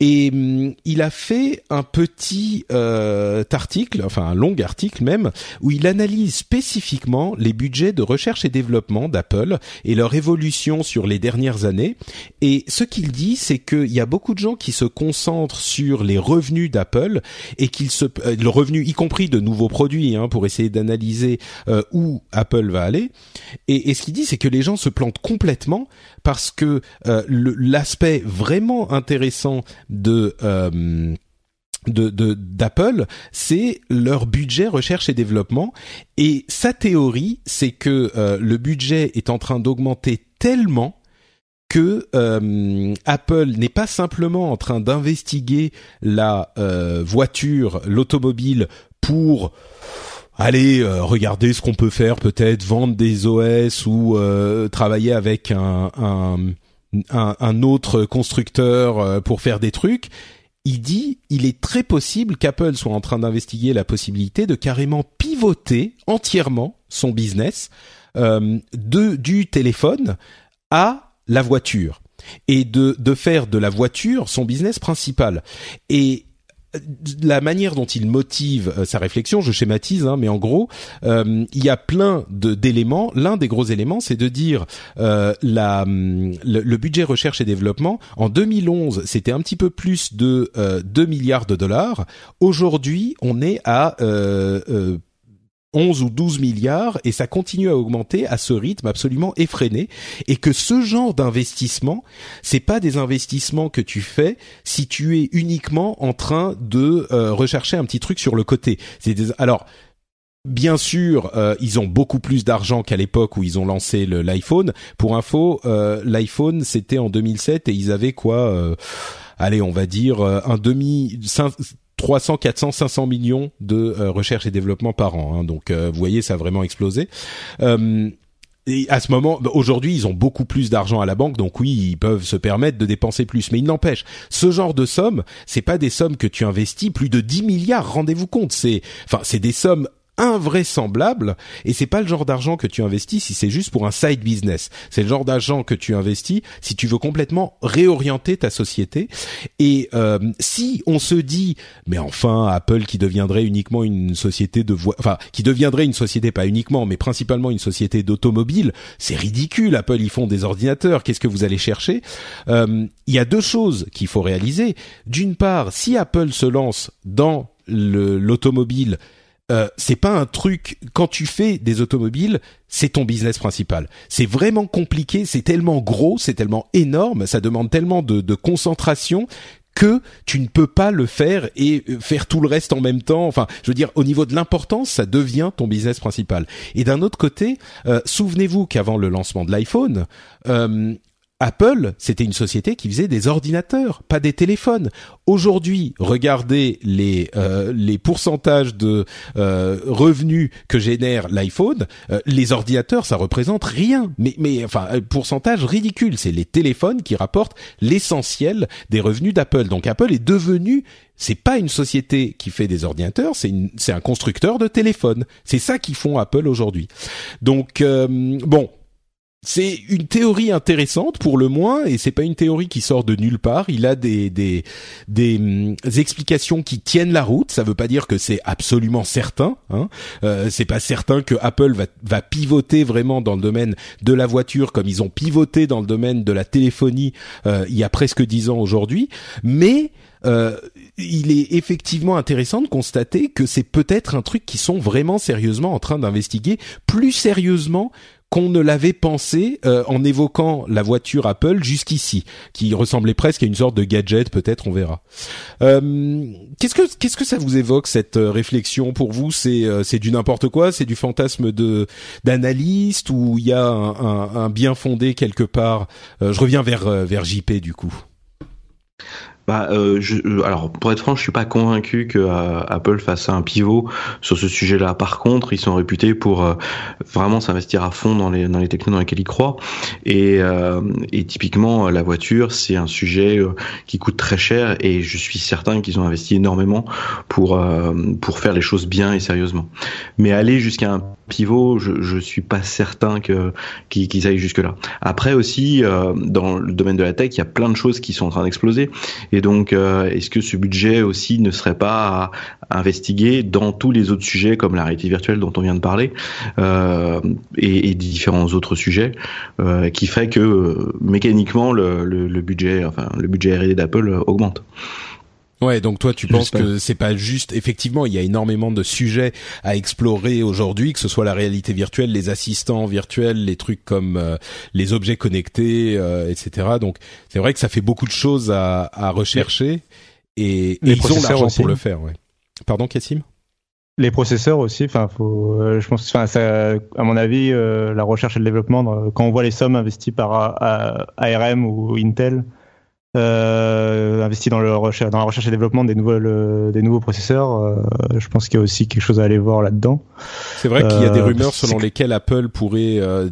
Et hum, il a fait un petit euh, article, enfin un long article même, où il analyse spécifiquement les budgets de recherche et développement d'Apple et leur évolution sur les dernières années. Et ce qu'il dit, c'est qu'il y a beaucoup de gens qui se concentrent sur les revenus d'Apple et qu'ils se, euh, le revenu y compris de nouveaux produits, hein, pour essayer d'analyser euh, où Apple va aller. Et, et ce qu'il dit, c'est que les gens se plantent complètement parce que euh, l'aspect vraiment intéressant de euh, d'Apple, c'est leur budget recherche et développement. Et sa théorie, c'est que euh, le budget est en train d'augmenter tellement que Apple n'est pas simplement en train d'investiguer la voiture, l'automobile pour allez euh, regarder ce qu'on peut faire peut-être vendre des OS ou euh, travailler avec un, un, autre constructeur euh, pour faire des trucs. Il dit il est très possible qu'Apple soit en train d'investiguer la possibilité de carrément pivoter entièrement son business de du téléphone à la voiture et de de faire de la voiture son business principal. Et la manière dont il motive euh, sa réflexion, je schématise, hein, mais en gros, euh, il y a plein d'éléments. L'un des gros éléments, c'est de dire euh, la, hum, le, budget recherche et développement en 2011, c'était un petit peu plus de 2 milliards de dollars. Aujourd'hui, on est à 11 ou 12 milliards et ça continue à augmenter à ce rythme absolument effréné et que ce genre d'investissement, c'est pas des investissements que tu fais si tu es uniquement en train de euh, rechercher un petit truc sur le côté. C'est alors Bien sûr, euh, ils ont beaucoup plus d'argent qu'à l'époque où ils ont lancé l'iPhone. Pour info, euh, l'iPhone c'était en 2007 et ils avaient quoi Allez, on va dire un demi 300, 400, 500 millions de euh, recherche et développement par an. Hein. donc euh, vous voyez, ça a vraiment explosé. Euh, et à ce moment, bah, aujourd'hui, ils ont beaucoup plus d'argent à la banque, donc oui, ils peuvent se permettre de dépenser plus. Mais il n'empêche, ce genre de sommes, c'est pas des sommes que tu investis plus de 10 milliards. Rendez-vous compte, c'est, enfin, c'est des sommes invraisemblable et c'est pas le genre d'argent que tu investis si c'est juste pour un side business. C'est le genre d'argent que tu investis si tu veux complètement réorienter ta société. Et euh, si on se dit mais enfin Apple qui deviendrait uniquement une société de voix, enfin qui deviendrait une société pas uniquement mais principalement une société d'automobile, c'est ridicule. Apple ils font des ordinateurs. Qu'est-ce que vous allez chercher? Euh, Il y a deux choses qu'il faut réaliser. D'une part, si Apple se lance dans l'automobile euh, c'est pas un truc quand tu fais des automobiles, c'est ton business principal. C'est vraiment compliqué, c'est tellement gros, c'est tellement énorme, ça demande tellement de, de, concentration que tu ne peux pas le faire et euh, faire tout le reste en même temps. Enfin, je veux dire, au niveau de l'importance, ça devient ton business principal. Et d'un autre côté, euh, souvenez-vous qu'avant le lancement de l'iPhone, euh, Apple, c'était une société qui faisait des ordinateurs, pas des téléphones. Aujourd'hui, regardez les euh, les pourcentages de euh, revenus que génère l'iPhone. Euh, les ordinateurs, ça représente rien, mais enfin pourcentage ridicule. C'est les téléphones qui rapportent l'essentiel des revenus d'Apple. Donc Apple est devenu c'est pas une société qui fait des ordinateurs, c'est c'est un constructeur de téléphones. C'est ça qu'ils font Apple aujourd'hui. Donc bon, c'est une théorie intéressante pour le moins et c'est pas une théorie qui sort de nulle part. Il a des des des, hum, explications qui tiennent la route. Ça veut pas dire que c'est absolument certain. Hein. Euh, c'est pas certain que Apple va va pivoter vraiment dans le domaine de la voiture comme ils ont pivoté dans le domaine de la téléphonie euh, il y a presque dix ans aujourd'hui. Mais euh, il est effectivement intéressant de constater que c'est peut-être un truc qui sont vraiment sérieusement en train d'investiguer, plus sérieusement qu'on ne l'avait pensé euh, en évoquant la voiture Apple jusqu'ici, qui ressemblait presque à une sorte de gadget, peut-être, on verra. Euh, qu'est-ce que qu'est-ce que ça vous évoque cette euh, réflexion pour vous? C'est c'est du n'importe quoi, c'est du fantasme de d'analyste ou il y a un, un, bien fondé quelque part? Je reviens vers vers JP du coup. Bah, euh, je, euh, alors pour être franc, je suis pas convaincu que euh, Apple fasse un pivot sur ce sujet-là. Par contre, ils sont réputés pour euh, vraiment s'investir à fond dans les dans les technos dans lesquels ils croient. Et, et typiquement, la voiture, c'est un sujet qui coûte très cher. Et je suis certain qu'ils ont investi énormément pour pour faire les choses bien et sérieusement. Mais aller jusqu'à un pivot, je, je suis pas certain que qu'ils aillent jusque là. Après aussi, dans le domaine de la tech, il y a plein de choses qui sont en train d'exploser. Et donc, euh, est-ce que ce budget aussi ne serait pas à investiguer dans tous les autres sujets comme la réalité virtuelle dont on vient de parler euh, et, et, différents autres sujets euh, qui ferait que mécaniquement le, le, le, budget, enfin le budget R&D d'Apple augmente? Ouais, donc toi tu penses que c'est pas juste effectivement, il y a énormément de sujets à explorer aujourd'hui, que ce soit la réalité virtuelle, les assistants virtuels, les trucs comme euh, les objets connectés, euh, etc. Donc c'est vrai que ça fait beaucoup de choses à, à rechercher et, ils ont l'argent pour le faire. Ouais. Pardon, Cassim? Les processeurs aussi, enfin, faut, euh, je pense, enfin, ça, à mon avis, la recherche et le développement, quand on voit les sommes investies par ARM ou Intel, euh, investi dans, le recherche, dans la recherche et développement des, nouvelles, des nouveaux processeurs. Euh, je pense qu'il y a aussi quelque chose à aller voir là-dedans. C'est vrai qu'il y a des euh, rumeurs selon lesquelles Apple pourrait euh,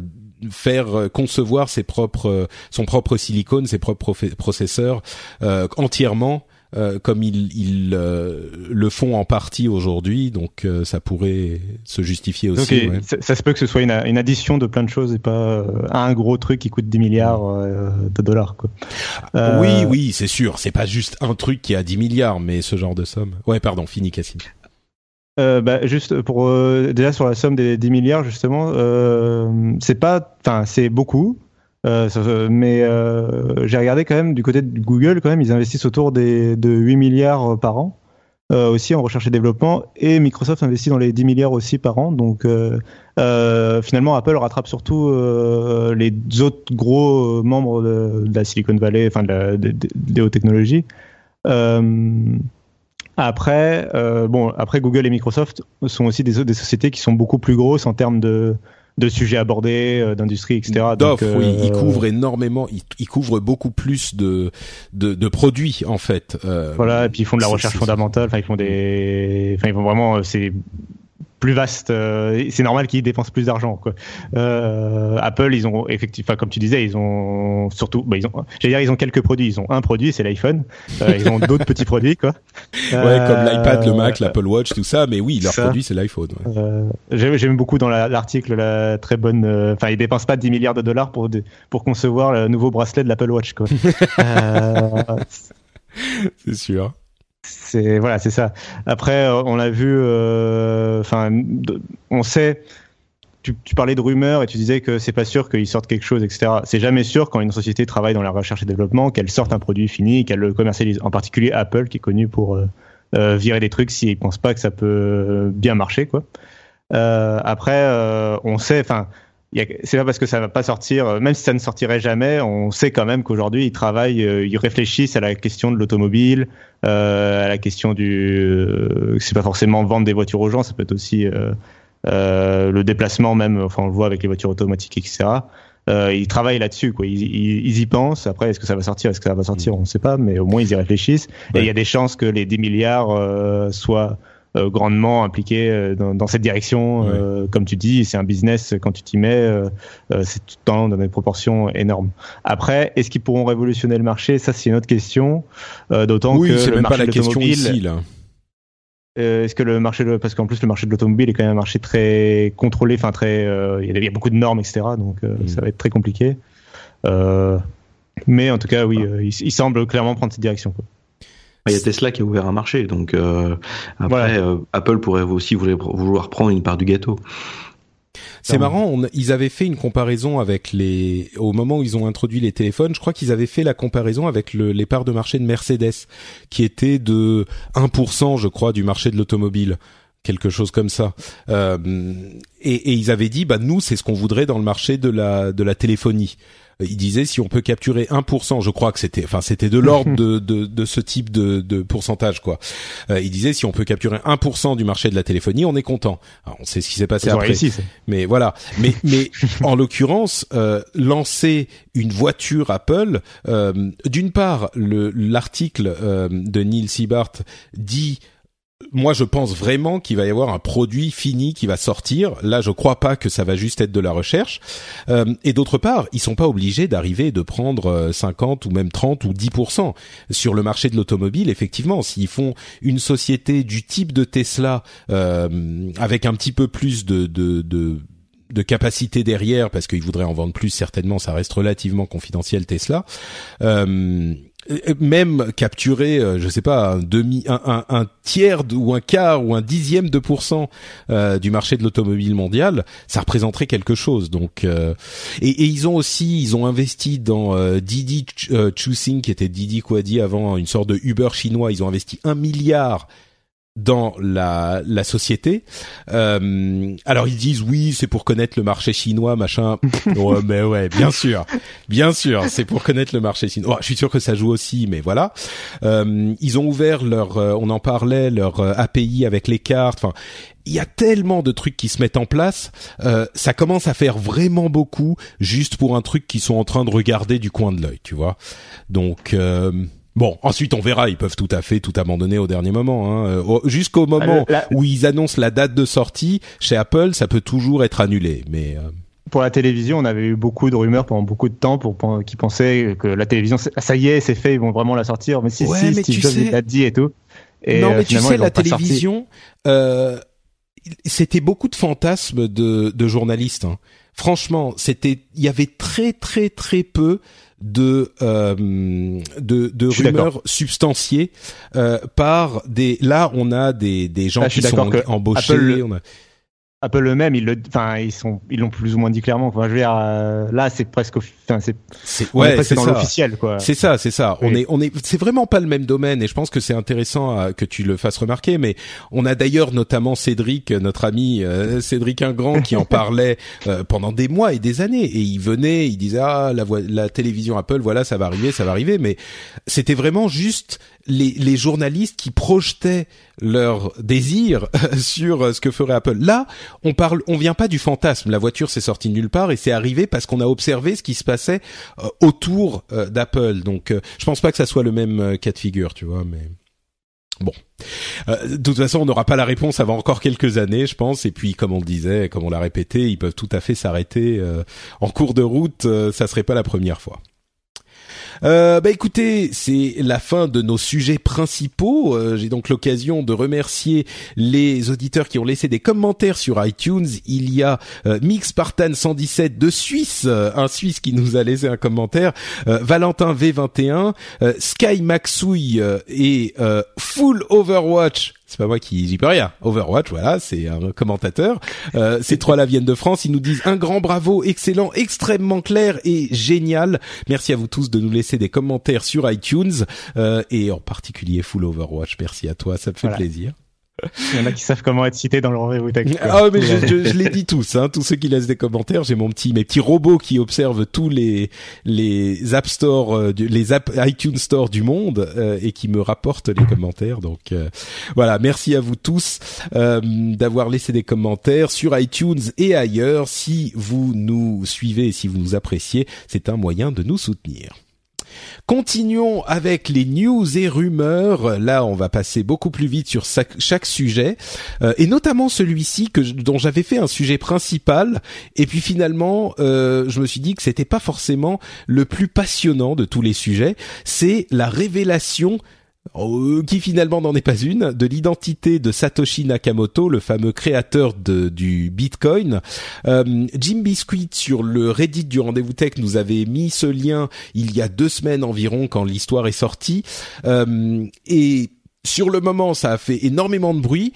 faire concevoir ses propres, son propre silicone, ses propres processeurs entièrement euh, comme ils, ils euh, le font en partie aujourd'hui, donc euh, ça pourrait se justifier aussi. Okay. Ça, ça, se peut que ce soit une, une, addition de plein de choses et pas un gros truc qui coûte 10 milliards de dollars. Quoi. Oui, oui, c'est sûr. C'est pas juste un truc qui a 10 milliards, mais ce genre de somme. Ouais, pardon, fini Cassine. Euh, bah, juste pour euh, déjà sur la somme des 10 milliards justement, euh, c'est pas, enfin c'est beaucoup, euh, mais j'ai regardé quand même du côté de Google quand même ils investissent autour des, de 8 milliards par an. Aussi en recherche et développement. Et Microsoft investit dans les 10 milliards aussi par an. Donc finalement Apple rattrape surtout les autres gros membres de, la Silicon Valley, enfin de des de, hautes technologies. Après, euh, bon, après Google et Microsoft sont aussi des sociétés qui sont beaucoup plus grosses en termes de, de sujets abordés, euh, d'industrie, etc. D'offres, euh, oui, ils couvrent énormément, ils, ils, couvrent beaucoup plus de, de, de produits en fait. Euh, voilà, et puis ils font de la recherche fondamentale. Enfin, ils font des, enfin, ils font vraiment, c'est plus vaste. Euh, c'est normal qu'ils dépensent plus d'argent. Quoi. Euh, Apple, ils ont effectivement, comme tu disais, ils ont surtout, bah, ils ont, j'allais dire, ils ont quelques produits. Ils ont un produit, c'est l'iPhone. Euh, ils ont d'autres petits produits, quoi. Ouais, comme l'iPad, le Mac, l'Apple Watch, tout ça. Mais oui, leur ça. produit, c'est l'iPhone. Ouais. J'aime beaucoup dans l'article la très bonne. Enfin, ils dépensent pas 10 milliards de dollars pour pour concevoir le nouveau bracelet de l'Apple Watch, quoi. c'est sûr. C'est voilà, c'est ça. Après, euh, on l'a vu. Euh, enfin, on sait. Tu, parlais de rumeurs et tu disais que c'est pas sûr qu'ils sortent quelque chose, etc. C'est jamais sûr quand une société travaille dans la recherche et développement qu'elle sorte un produit fini, qu'elle le commercialise. En particulier Apple, qui est connu pour euh, virer des trucs s'ils pensent pas que ça peut bien marcher, quoi. Euh, après, on sait. Enfin, c'est pas parce que ça va pas sortir, euh, même si ça ne sortirait jamais, on sait quand même qu'aujourd'hui ils travaillent, euh, ils réfléchissent à la question de l'automobile, euh, à la question du, euh, c'est pas forcément vendre des voitures aux gens, ça peut être aussi le déplacement même, enfin on le voit avec les voitures automatiques, etc. ils travaillent là-dessus, quoi. Ils, ils, ils, y pensent. Après, est-ce que ça va sortir, est-ce que ça va sortir, on ne sait pas, mais au moins ils y réfléchissent. Ouais. Et il y a des chances que les 10 milliards soient grandement impliqué euh, dans, dans, cette direction. Euh, comme tu dis, c'est un business, quand tu t'y mets, c'est tout le temps dans des proportions énormes. Après, est-ce qu'ils pourront révolutionner le marché? Ça, c'est une autre question. D'autant oui, que c'est même pas la question de ici, là. Euh, Est-ce que le marché, de, parce qu'en plus le marché de l'automobile est quand même un marché très contrôlé, enfin très, euh, il y a beaucoup de normes, etc. Donc euh, mmh. ça va être très compliqué. mais en tout cas, oui, il, il, semble clairement prendre cette direction. Quoi. Il y a Tesla qui a ouvert un marché, donc euh, après voilà. euh, Apple pourrait aussi vouloir prendre une part du gâteau. C'est marrant, on, ils avaient fait une comparaison avec les au moment où ils ont introduit les téléphones, je crois qu'ils avaient fait la comparaison avec le, les parts de marché de Mercedes qui étaient de 1% je crois du marché de l'automobile quelque chose comme ça. Euh, et, et, ils avaient dit, bah nous, c'est ce qu'on voudrait dans le marché de la de la téléphonie. Il disait si on peut capturer 1%, je crois que c'était, enfin c'était de l'ordre de, de, de, ce type de, de pourcentage quoi. Euh, il disait si on peut capturer 1% du marché de la téléphonie, on est content. Alors, on sait ce qui s'est passé après. Réussi, mais voilà. Mais mais en l'occurrence, euh, lancer une voiture Apple, euh, d'une part, l'article euh, de Neil Seabart dit moi, je pense vraiment qu'il va y avoir un produit fini qui va sortir. Là, je crois pas que ça va juste être de la recherche. Euh, et d'autre part, ils sont pas obligés d'arriver de prendre 50 ou même 30 ou 10% sur le marché de l'automobile. Effectivement, s'ils font une société du type de Tesla euh, avec un petit peu plus de, de, de de capacité derrière parce qu'ils voudraient en vendre plus certainement ça reste relativement confidentiel Tesla euh, même capturer, euh, je sais pas, un demi, un, un, un, tiers de, ou un quart ou un dixième de pourcent euh, du marché de l'automobile mondial, ça représenterait quelque chose. Donc, euh, et, et, ils ont aussi, ils ont investi dans euh, Didi euh, Chuxing, qui était Didi Kuadi avant, une sorte de Uber chinois. Ils ont investi un milliard dans la, la société. Euh, alors ils disent oui, c'est pour connaître le marché chinois, machin. ouais, mais ouais, bien sûr, bien sûr, c'est pour connaître le marché chinois. Oh, je suis sûr que ça joue aussi, mais voilà. Euh, ils ont ouvert leur, euh, on en parlait, leur euh, API avec les cartes. Enfin, il y a tellement de trucs qui se mettent en place, euh, ça commence à faire vraiment beaucoup juste pour un truc qu'ils sont en train de regarder du coin de l'œil, tu vois. Donc euh, Bon, ensuite on verra, ils peuvent tout à fait tout abandonner au dernier moment. Hein. Jusqu'au moment Ah, la- où ils annoncent la date de sortie, chez Apple, ça peut toujours être annulé. Mais euh, pour la télévision, on avait eu beaucoup de rumeurs pendant beaucoup de temps pour, qui pensaient que la télévision, ça y est, c'est fait, ils vont vraiment la sortir. Mais si, si, Steve Jobs l'a dit et tout. Et non, mais tu sais, la télévision, euh, c'était beaucoup de fantasmes de, de journalistes. Hein. Franchement, c'était, il y avait très très très peu de euh, de, de rumeurs substantiées euh, par des. Là, on a des des gens ah, qui sont embauchés. on a... Apple eux-mêmes, ils le, enfin, ils sont, ils l'ont plus ou moins dit clairement. Enfin, je veux dire, euh, là, c'est presque, enfin, c'est, c'est, ouais, c'est dans l'officiel, quoi. C'est ça, c'est ça. On est, on est, c'est vraiment pas le même domaine, et je pense que c'est intéressant euh, que tu le fasses remarquer. Mais on a d'ailleurs notamment Cédric, notre ami euh, Cédric Ingrand, qui en parlait pendant des mois et des années, et il venait, il disait ah la, la télévision Apple, voilà, ça va arriver, ça va arriver, mais c'était vraiment juste les, les journalistes qui projetaient leur désir sur ce que ferait Apple. Là, on parle, on vient pas du fantasme. La voiture s'est sortie nulle part et c'est arrivé parce qu'on a observé ce qui se passait euh, autour euh, d'Apple. Donc, euh, je pense pas que ça soit le même cas de figure, tu vois, mais. Bon, de toute façon, on n'aura pas la réponse avant encore quelques années, je pense. Et puis, comme on le disait, comme on l'a répété, ils peuvent tout à fait s'arrêter en cours de route. ça serait pas la première fois. Euh, bah écoutez, c'est la fin de nos sujets principaux. Euh, j'ai donc l'occasion de remercier les auditeurs qui ont laissé des commentaires sur iTunes. Il y a euh, Mix Spartan 117 de Suisse, euh, un Suisse qui nous a laissé un commentaire. Valentin V21, Sky Maxouille et Full Overwatch c'est pas moi qui j'y peux rien. Overwatch, voilà, c'est un commentateur. Euh, ces trois-là viennent de France. Ils nous disent un grand bravo, excellent, extrêmement clair et génial. Merci à vous tous de nous laisser des commentaires sur iTunes euh, et en particulier Full Overwatch. Merci à toi, ça me fait plaisir. Il y en a qui savent comment être cités dans le rendez-vous. Ah mais je, je, je l'ai dit tous, hein, tous ceux qui laissent des commentaires. J'ai mon petit, mes petits robots qui observent tous les les App Store, euh, les app, iTunes Store du monde euh, et qui me rapportent les commentaires. Donc euh, voilà, merci à vous tous d'avoir laissé des commentaires sur iTunes et ailleurs. Si vous nous suivez et si vous nous appréciez, c'est un moyen de nous soutenir. Continuons avec les news et rumeurs. Là, on va passer beaucoup plus vite sur chaque sujet, euh, et notamment celui-ci que dont j'avais fait un sujet principal. Et puis finalement, euh, je me suis dit que c'était pas forcément le plus passionnant de tous les sujets. C'est la révélation qui finalement n'en est pas une, de l'identité de Satoshi Nakamoto, le fameux créateur du Bitcoin. Euh, Jim Biscuit sur le Reddit du Rendez-vous Tech nous avait mis ce lien il y a deux semaines environ quand l'histoire est sortie. Euh, et sur le moment, ça a fait énormément de bruit.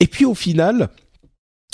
Et puis au final,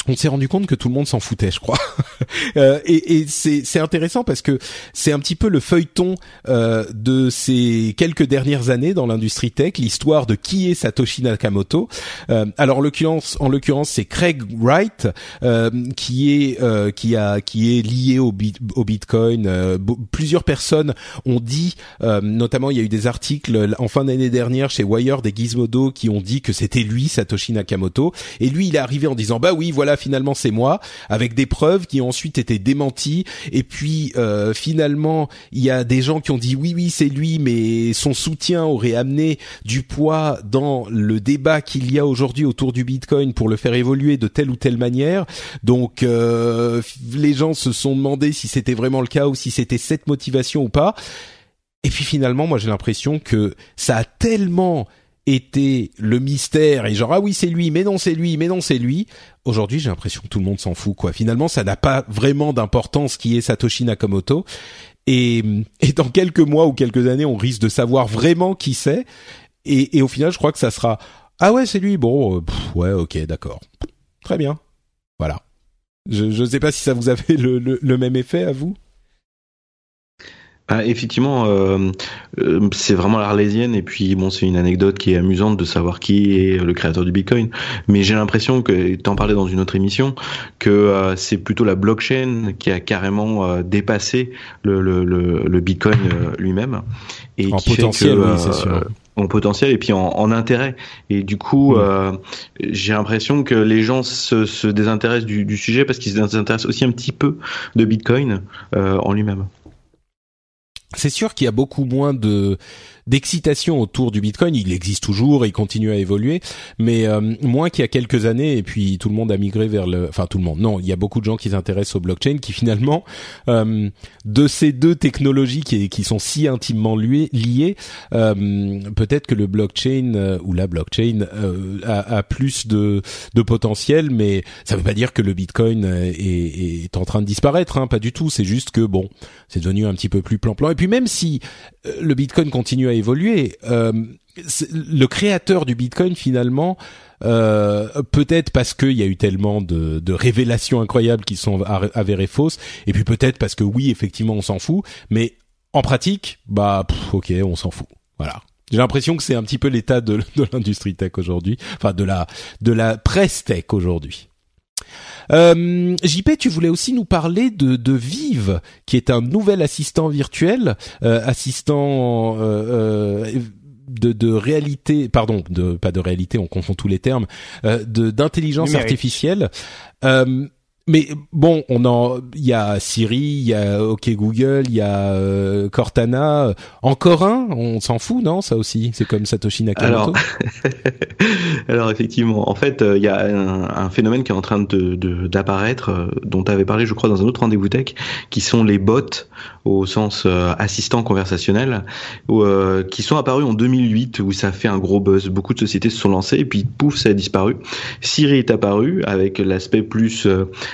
on s'est rendu compte que tout le monde s'en foutait, je crois. euh, et, et c'est intéressant parce que c'est un petit peu le feuilleton euh, de ces quelques dernières années dans l'industrie tech, l'histoire de qui est Satoshi Nakamoto. Euh, alors en l'occurrence, en l'occurrence, c'est Craig Wright euh, qui est euh, qui a qui est lié au, au Bitcoin. Euh, plusieurs personnes ont dit, notamment il y a eu des articles en fin d'année dernière chez Wired et Gizmodo qui ont dit que c'était lui Satoshi Nakamoto. Et lui, il est arrivé en disant bah oui, voilà finalement c'est moi, avec des preuves qui ont ensuite été démenties. Et puis euh, finalement, il y a des gens qui ont dit oui, oui, c'est lui, mais son soutien aurait amené du poids dans le débat qu'il y a aujourd'hui autour du Bitcoin pour le faire évoluer de telle ou telle manière. Donc euh, les gens se sont demandé si c'était vraiment le cas ou si c'était cette motivation ou pas. Et puis finalement, moi j'ai l'impression que ça a tellement était le mystère et genre ah oui c'est lui mais non c'est lui mais non c'est lui aujourd'hui j'ai l'impression que tout le monde s'en fout quoi. Finalement ça n'a pas vraiment d'importance qui est Satoshi Nakamoto. Et, et dans quelques mois ou quelques années on risque de savoir vraiment qui c'est. Et, et au final je crois que ça sera ah ouais c'est lui. Bon euh, ouais ok d'accord. Très bien. Voilà. Je ne sais pas si ça vous avait le, le même effet à vous ah, effectivement, euh, euh, c'est vraiment l'arlésienne et puis bon, c'est une anecdote qui est amusante de savoir qui est le créateur du Bitcoin. Mais j'ai l'impression que, t'en parlais dans une autre émission, que euh, c'est plutôt la blockchain qui a carrément dépassé le, le, le, Bitcoin lui-même et en potentiel, oui, c'est sûr. En potentiel et puis en, en intérêt. Et du coup, j'ai l'impression que les gens se, se désintéressent du, du sujet parce qu'ils se désintéressent aussi un petit peu de Bitcoin en lui-même c'est sûr qu'il y a beaucoup moins de d'excitation autour du Bitcoin. Il existe toujours, il continue à évoluer, mais euh, moins qu'il y a quelques années. Et puis tout le monde a migré vers le, enfin tout le monde. Non, il y a beaucoup de gens qui s'intéressent au blockchain, qui finalement euh, de ces deux technologies qui, qui sont si intimement liées, euh, peut-être que le blockchain euh, ou la blockchain a, a, plus de, de potentiel, mais ça veut pas dire que le Bitcoin est, est en train de disparaître. Hein, pas du tout. C'est juste que bon, c'est devenu un petit peu plus plan-plan. Et puis même si le Bitcoin continue à évoluer, euh, le créateur du Bitcoin finalement, euh, peut-être parce qu'il y a eu tellement de, révélations incroyables qui sont avérées fausses, et puis peut-être parce que oui, effectivement, on s'en fout, mais en pratique, bah, ok, on s'en fout. Voilà. J'ai l'impression que c'est un petit peu l'état de, de l'industrie tech aujourd'hui, enfin de la de la presse tech aujourd'hui. Euh, JP, tu voulais aussi nous parler de, de Vive, qui est un nouvel assistant virtuel, euh, assistant euh, euh de, de, réalité, pardon, de pas de réalité, on confond tous les termes, euh, d'intelligence artificielle. Euh, mais bon, on en, il y a Siri, il y a OK Google, il y a euh, Cortana, encore un, on s'en fout, non Ça aussi, c'est comme Satoshi Nakamoto? Alors, alors effectivement, en fait, euh, il y a un, phénomène qui est en train de d'apparaître, euh, dont tu avais parlé, je crois, dans un autre rendez-vous tech, qui sont les bots au sens assistant conversationnel, qui sont apparus en 2008 où ça fait un gros buzz. Beaucoup de sociétés se sont lancées et puis pouf, ça a disparu. Siri est apparu avec l'aspect plus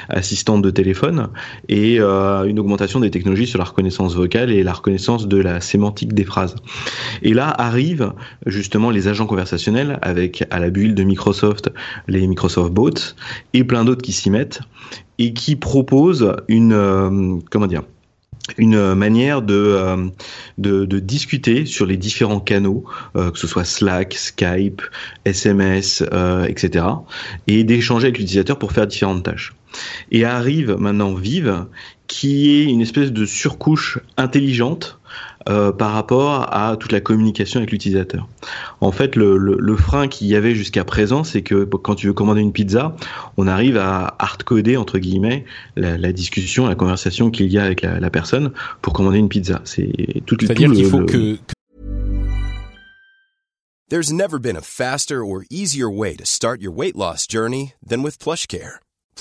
assistante de téléphone et euh, une augmentation des technologies sur la reconnaissance vocale et la reconnaissance de la sémantique des phrases. Et là arrivent justement les agents conversationnels avec à la bulle de Microsoft les Microsoft Bots et plein d'autres qui s'y mettent et qui proposent une euh, comment dire une manière de, euh, de, de, discuter sur les différents canaux, euh, que ce soit Slack, Skype, SMS, euh, etc., et d'échanger avec l'utilisateur pour faire différentes tâches. Et arrive maintenant Vive, qui est une espèce de surcouche intelligente euh, par rapport à toute la communication avec l'utilisateur. En fait, le, le, le frein qu'il y avait jusqu'à présent, c'est que quand tu veux commander une pizza, on arrive à hardcoder entre guillemets la, la discussion, la conversation qu'il y a avec la, la, personne pour commander une pizza. C'est tout, C'est-à-dire qu'il faut que, que There's never been a faster or easier way to start your weight loss journey than with PlushCare.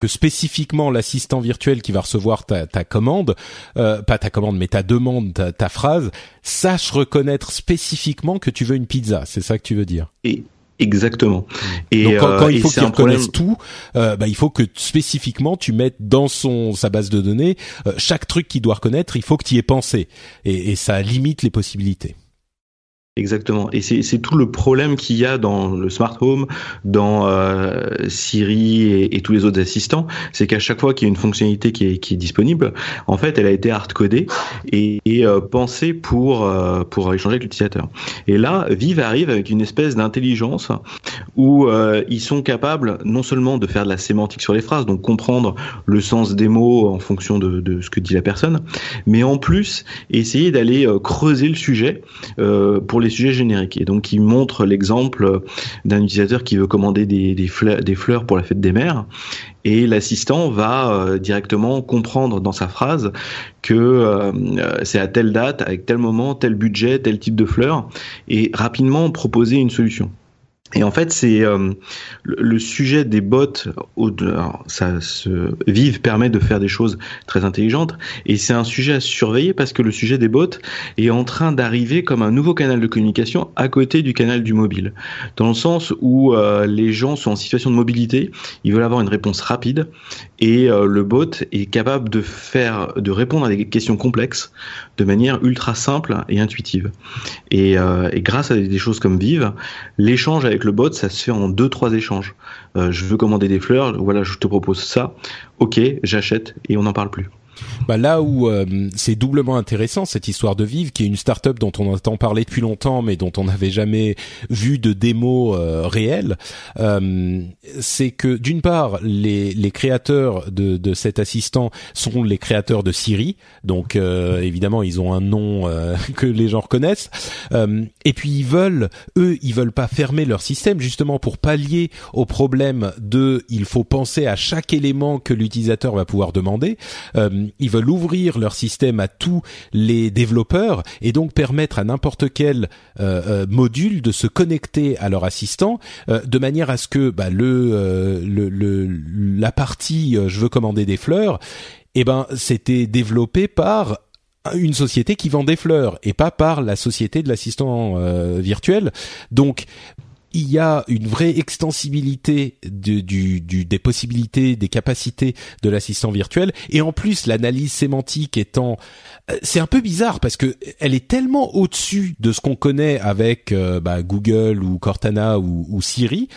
Que spécifiquement l'assistant virtuel qui va recevoir ta, ta commande, euh, pas ta commande mais ta demande, ta, ta phrase, sache reconnaître spécifiquement que tu veux une pizza. C'est ça que tu veux dire? Et Exactement. Et Donc quand, quand euh, il faut qu'il reconnaisse problème... tout, euh, bah, il faut que spécifiquement tu mettes dans son sa base de données euh, chaque truc qu'il doit reconnaître. Il faut que tu y aies pensé et, et ça limite les possibilités. Exactement. Et c'est tout le problème qu'il y a dans le smart home, dans euh, Siri et, tous les autres assistants, c'est qu'à chaque fois qu'il y a une fonctionnalité qui est, qui est, disponible, en fait, elle a été hard-codée et, et euh, pensée pour euh, pour échanger avec l'utilisateur. Et là, Vive arrive avec une espèce d'intelligence où euh, ils sont capables non seulement de faire de la sémantique sur les phrases, donc comprendre le sens des mots en fonction de, de ce que dit la personne, mais en plus essayer d'aller euh, creuser le sujet pour les sujets génériques. Et donc, il montre l'exemple d'un utilisateur qui veut commander des, fleurs, pour la fête des mères. Et l'assistant va euh, directement comprendre dans sa phrase que euh, c'est à telle date, avec tel moment, tel budget, tel type de fleurs, et rapidement proposer une solution. Et en fait, c'est euh, le, sujet des bots. Ça se Vive permet de faire des choses très intelligentes, et c'est un sujet à surveiller parce que le sujet des bots est en train d'arriver comme un nouveau canal de communication à côté du canal du mobile, dans le sens où euh, les gens sont en situation de mobilité, ils veulent avoir une réponse rapide, et euh, le bot est capable de faire, de répondre à des questions complexes de manière ultra simple et intuitive. Et, et grâce à des choses comme Vive, l'échange avec le bot, ça se fait en deux trois échanges. Euh, je veux commander des fleurs, voilà, je te propose ça. Ok, j'achète et on n'en parle plus. Bah là où euh, c'est doublement intéressant cette histoire de Vive, qui est une start-up dont on entend parler depuis longtemps, mais dont on n'avait jamais vu de démo euh, réelle, euh, c'est que d'une part les, les créateurs de, de cet assistant sont les créateurs de Siri, donc évidemment ils ont un nom que les gens reconnaissent, et puis ils veulent, eux, ils veulent pas fermer leur système justement pour pallier au problème de il faut penser à chaque élément que l'utilisateur va pouvoir demander ils veulent ouvrir leur système à tous les développeurs et donc permettre à n'importe quel euh, euh, module de se connecter à leur assistant euh, de manière à ce que bah, le, le, la partie je veux commander des fleurs, eh ben c'était développé par une société qui vend des fleurs et pas par la société de l'assistant virtuel. Donc il y a une vraie extensibilité du, du, des possibilités, des capacités de l'assistant virtuel, et en plus l'analyse sémantique étant, euh, c'est un peu bizarre parce que elle est tellement au-dessus de ce qu'on connaît avec euh, bah, Google ou Cortana ou, ou Siri.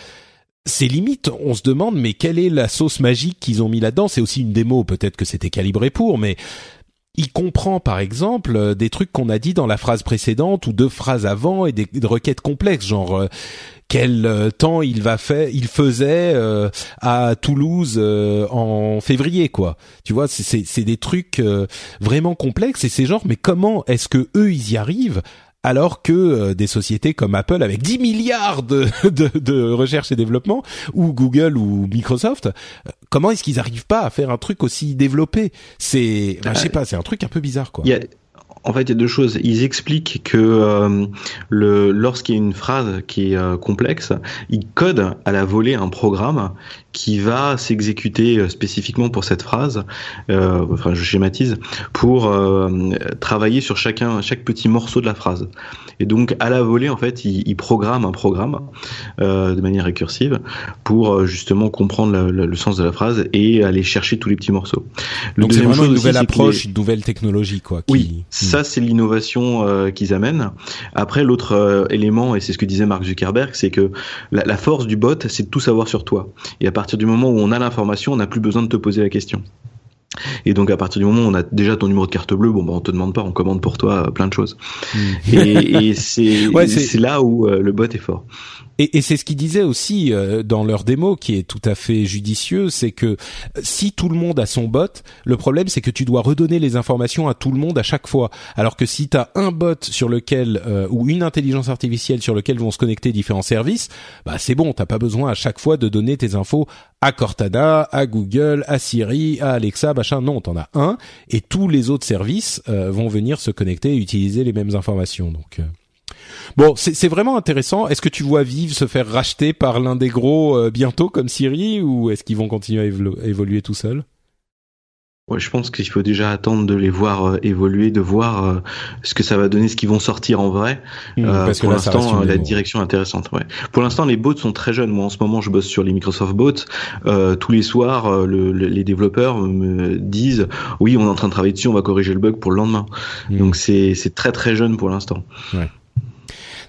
C'est limite, on se demande mais quelle est la sauce magique qu'ils ont mis là-dedans? C'est aussi une démo, peut-être que c'était calibré pour, mais il comprend par exemple euh, des trucs qu'on a dit dans la phrase précédente ou deux phrases avant et des, requêtes complexes genre quel euh, temps il va faire, il faisait euh, à Toulouse euh, en février, quoi. Tu vois, c'est des trucs vraiment complexes et c'est genre, mais comment est-ce que eux ils y arrivent alors que des sociétés comme Apple avec 10 milliards de, de, de, recherche et développement ou Google ou Microsoft, comment est-ce qu'ils arrivent pas à faire un truc aussi développé? C'est, je sais pas, c'est un truc un peu bizarre quoi. En fait, il y a deux choses. Ils expliquent que euh, le, lorsqu'il y a une phrase qui est euh, complexe, ils codent à la volée un programme qui va s'exécuter euh, spécifiquement pour cette phrase. Euh, enfin, je schématise pour travailler sur chacun, chaque petit morceau de la phrase. Et donc, à la volée, en fait, ils, ils programment un programme de manière récursive pour justement comprendre le sens de la phrase et aller chercher tous les petits morceaux. Le donc, c'est vraiment une nouvelle approche, une nouvelle technologie, quoi. Qui... Oui ça, c'est l'innovation euh, qu'ils amènent. Après, l'autre euh, élément, et c'est ce que disait Mark Zuckerberg, c'est que la, force du bot, c'est de tout savoir sur toi. Et à partir du moment où on a l'information, on n'a plus besoin de te poser la question. Et donc à partir du moment où on a déjà ton numéro de carte bleue, bon bah on te demande pas, on commande pour toi euh, plein de choses. Hmm. Et, et c'est là où le bot est fort. Et, et c'est ce qu'ils disaient aussi euh, dans leur démo, qui est tout à fait judicieux, c'est que euh, si tout le monde a son bot, le problème c'est que tu dois redonner les informations à tout le monde à chaque fois. Alors que si tu un bot sur lequel euh, ou une intelligence artificielle sur lequel vont se connecter différents services, bah c'est bon, t'as pas besoin à chaque fois de donner tes infos à Cortana, à Google, à Siri, à Alexa, machin. Non, t'en as un et tous les autres services vont venir se connecter et utiliser les mêmes informations. Donc Bon, c'est vraiment intéressant. Est-ce que tu vois Vive se faire racheter par l'un des gros euh, bientôt comme Siri ou est-ce qu'ils vont continuer à, évoluer tout seuls? Ouais, je pense qu'il faut déjà attendre de les voir euh, évoluer, de voir euh, ce que ça va donner, ce qu'ils vont sortir en vrai. Mmh, parce pour l'instant, la direction est intéressante. Ouais. Pour l'instant, les bots sont très jeunes. Moi, en ce moment, je bosse sur les Microsoft Bots. tous les soirs, le, les développeurs me disent oui, on est en train de travailler dessus, on va corriger le bug pour le lendemain. Mmh. Donc c'est très très jeune pour l'instant. Ouais.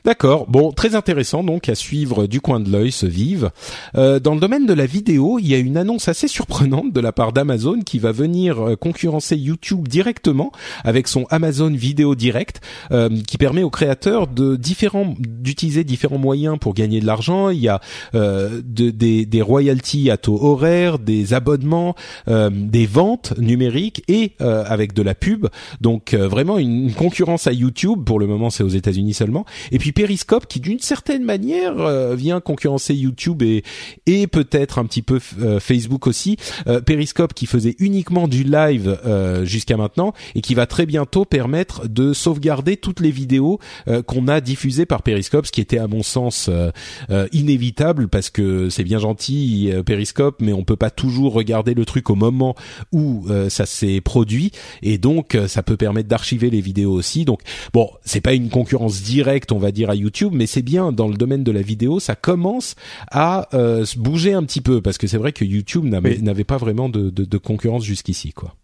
D'accord. Bon, très intéressant donc à suivre du coin de l'œil ce Vive. Euh, dans le domaine de la vidéo, il y a une annonce assez surprenante de la part d'Amazon qui va venir euh, concurrencer YouTube directement avec son Amazon Vidéo Direct, euh, qui permet aux créateurs de différents d'utiliser différents moyens pour gagner de l'argent. Il y a de, des, des royalties à taux horaire, des abonnements, des ventes numériques et avec de la pub. Donc vraiment une concurrence à YouTube. Pour le moment, c'est aux États-Unis seulement. Et puis Periscope qui d'une certaine manière vient concurrencer YouTube et peut-être un petit peu Facebook aussi. Periscope qui faisait uniquement du live jusqu'à maintenant et qui va très bientôt permettre de sauvegarder toutes les vidéos qu'on a diffusées par Periscope, ce qui était à mon sens inévitable parce que c'est bien gentil Periscope, mais on peut pas toujours regarder le truc au moment où ça s'est produit et donc ça peut permettre d'archiver les vidéos aussi. Donc bon, c'est pas une concurrence directe, on va dire à YouTube, mais c'est bien dans le domaine de la vidéo, ça commence à euh, bouger un petit peu parce que c'est vrai que YouTube n'avait pas vraiment de, de, de concurrence jusqu'ici, quoi.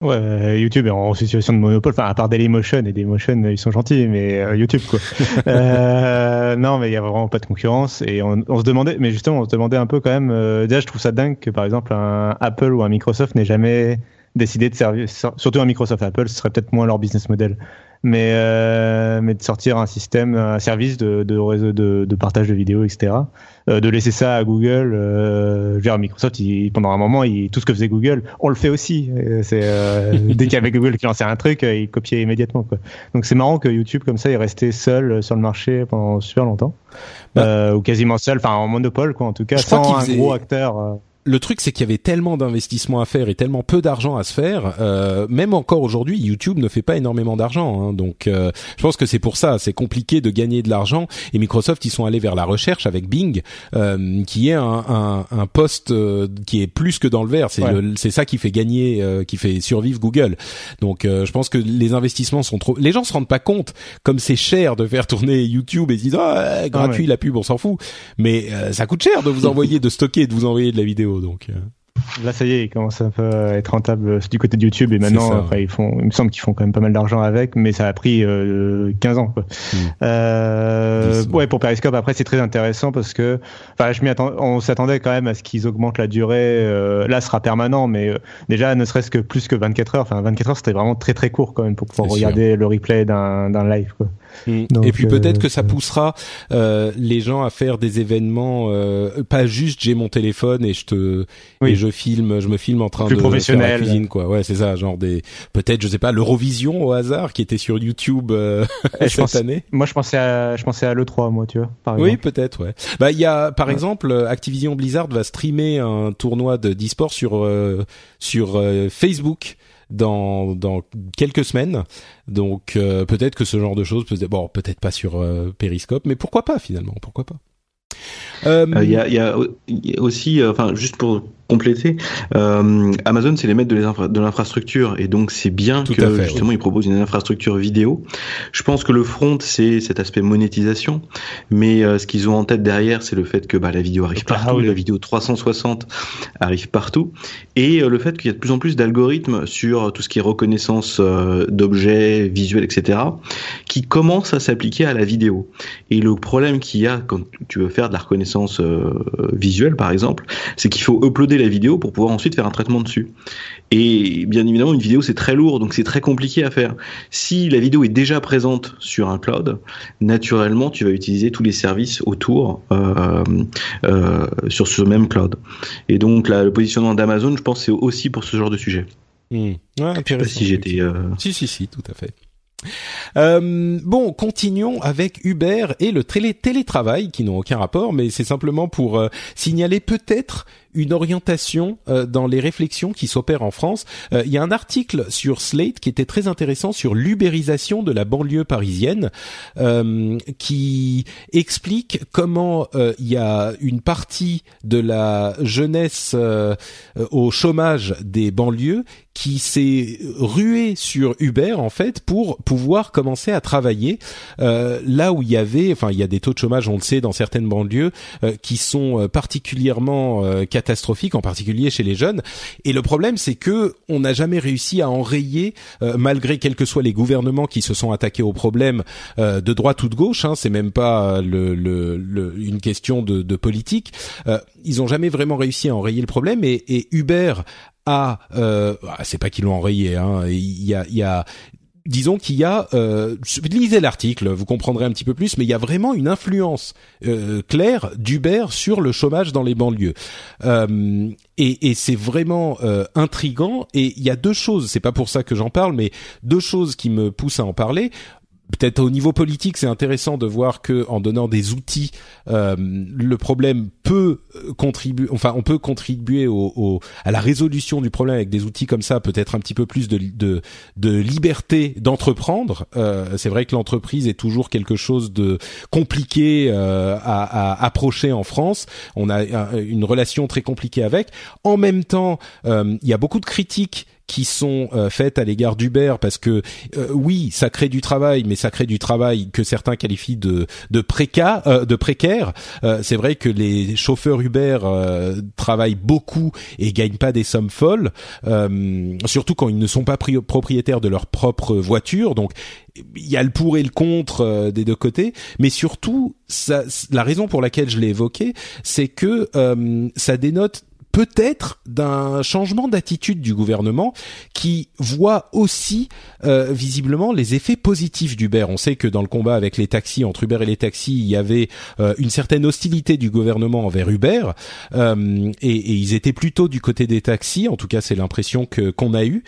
Ouais, YouTube est en situation de monopole. Enfin, à part Dailymotion et Dailymotion, ils sont gentils, mais euh, YouTube quoi. euh, non, mais il y a vraiment pas de concurrence et on, on, se demandait, mais justement, on se demandait un peu quand même. Euh, déjà, je trouve ça dingue que par exemple un Apple ou un Microsoft n'ait jamais décider de servir, surtout un Microsoft Apple, ce serait peut-être moins leur business model, mais euh, mais de sortir un système, un service de de réseau de, de partage de vidéos, etc. Euh, de laisser ça à Google, euh, vers Microsoft, il, pendant un moment, il, tout ce que faisait Google, on le fait aussi. C'est euh, dès qu'il y avait Google qui lançait un truc, euh, il copiait immédiatement. Quoi. Donc c'est marrant que YouTube comme ça est resté seul sur le marché pendant super longtemps, bah, ou quasiment seul, enfin en monopole quoi, en tout cas, sans un gros acteur le truc, c'est qu'il y avait tellement d'investissements à faire et tellement peu d'argent à se faire. Euh, même encore aujourd'hui, YouTube ne fait pas énormément d'argent. Hein, donc, euh, je pense que c'est pour ça. C'est compliqué de gagner de l'argent. Et Microsoft, ils sont allés vers la recherche avec Bing, euh, qui est un, un, un poste euh, qui est plus que dans le vert. C'est ça qui fait gagner, euh, qui fait survivre Google. Donc, je pense que les investissements sont trop. Les gens se rendent pas compte comme c'est cher de faire tourner YouTube et ils disent ah, gratuit la pub, on s'en fout. Mais ça coûte cher de vous envoyer, de stocker, de vous envoyer de la vidéo. Donc euh. là, ça y est, il commence un peu à être rentable du côté de YouTube et maintenant, après, ils font, il me semble qu'ils font quand même pas mal d'argent avec, mais ça a pris euh, 15 ans. Quoi. Hmm. Euh, ouais, pour Periscope, après, c'est très intéressant parce que, enfin, je m'y on s'attendait quand même à ce qu'ils augmentent la durée. Euh, là, ce sera permanent, mais euh, déjà, ne serait-ce que plus que 24 heures. Enfin, 24 heures, c'était vraiment très très court quand même pour pouvoir regarder le replay d'un live. Quoi. Mm. et puis peut-être euh, que ça poussera euh, les gens à faire des événements, euh, pas juste j'ai mon téléphone et je te et je filme, je me filme en train Plus de faire la cuisine quoi. Ouais, c'est ça, genre des peut-être je sais pas l'Eurovision au hasard qui était sur YouTube euh, cette année. Moi je pensais à je pensais à le 3 moi tu vois. Par oui peut-être ouais. Bah il y a par exemple Activision Blizzard va streamer un tournoi de d'e-sport sur sur Facebook dans dans quelques semaines. Donc euh, peut-être que ce genre de choses peut bon peut-être pas sur euh, Periscope, mais pourquoi pas finalement, pourquoi pas. Euh, il y, a, y, a, aussi, enfin juste pour compléter. Euh, Amazon, c'est les maîtres de l'infrastructure et donc c'est bien que justement ils proposent une infrastructure vidéo. Je pense que le front, c'est cet aspect monétisation, mais euh, ce qu'ils ont en tête derrière, c'est le fait que bah, la vidéo arrive partout, la vidéo 360 arrive partout, et euh, le fait qu'il y a de plus en plus d'algorithmes sur tout ce qui est reconnaissance d'objets visuels, etc., qui commencent à s'appliquer à la vidéo. Et le problème qu'il y a quand tu veux faire de la reconnaissance visuelle, par exemple, c'est qu'il faut uploader la vidéo pour pouvoir ensuite faire un traitement dessus. Et bien évidemment, une vidéo c'est très lourd, donc c'est très compliqué à faire. Si la vidéo est déjà présente sur un cloud, naturellement, tu vas utiliser tous les services autour euh, euh, sur ce même cloud. Et donc, le positionnement d'Amazon, je pense, c'est aussi pour ce genre de sujet. Mmh. si j'étais. Euh, si, si, si, tout à fait. Euh, bon, continuons avec Uber et le télé télétravail qui n'ont aucun rapport, mais c'est simplement pour euh, signaler peut-être une orientation euh, dans les réflexions qui s'opèrent en France. Euh, il y a un article sur Slate qui était très intéressant sur l'ubérisation de la banlieue parisienne, euh, qui explique comment il y a une partie de la jeunesse au chômage des banlieues qui s'est ruée sur Uber en fait pour pouvoir commencer à travailler là où il y avait, enfin il y a des taux de chômage, on le sait, dans certaines banlieues qui sont particulièrement catastrophique, en particulier chez les jeunes. Et le problème, c'est que on n'a jamais réussi à enrayer, euh, malgré quels que soient les gouvernements qui se sont attaqués au problème euh, de droite ou de gauche. Hein, c'est même pas le, le, une question de, de politique. Euh, ils ont jamais vraiment réussi à enrayer le problème. Et, et Uber a, euh, ah, c'est pas qu'ils l'ont enrayé, hein, il y a, il y a disons qu'il y a, euh, lisez l'article, vous comprendrez un petit peu plus, mais il y a vraiment une influence euh, claire d'Uber sur le chômage dans les banlieues. Euh, et, et c'est vraiment euh, intrigant. Et il y a deux choses, c'est pas pour ça que j'en parle, mais deux choses qui me poussent à en parler peut-être au niveau politique, c'est intéressant de voir que en donnant des outils, euh, le problème peut contribuer. Enfin, on peut contribuer au, au, à la résolution du problème avec des outils comme ça. Peut-être un petit peu plus de de, de liberté d'entreprendre. Euh, c'est vrai que l'entreprise est toujours quelque chose de compliqué euh, à, à, approcher en France. On a une relation très compliquée avec. En même temps, euh, il y a beaucoup de critiques qui sont euh, faites à l'égard d'Uber parce que euh, oui, ça crée du travail, mais ça crée du travail que certains qualifient de de précaire. Euh, de précaire. c'est vrai que les chauffeurs Uber travaillent beaucoup et gagnent pas des sommes folles, surtout quand ils ne sont pas propriétaires de leur propre voiture. Donc il y a le pour et le contre des deux côtés, mais surtout, ça, la raison pour laquelle je l'ai évoqué, c'est que ça dénote peut-être d'un changement d'attitude du gouvernement qui voit aussi euh, visiblement les effets positifs d'Uber. On sait que dans le combat avec les taxis, entre Uber et les taxis, il y avait euh, une certaine hostilité du gouvernement envers Uber euh, et, et, ils étaient plutôt du côté des taxis. En tout cas, c'est l'impression que qu'on a eue.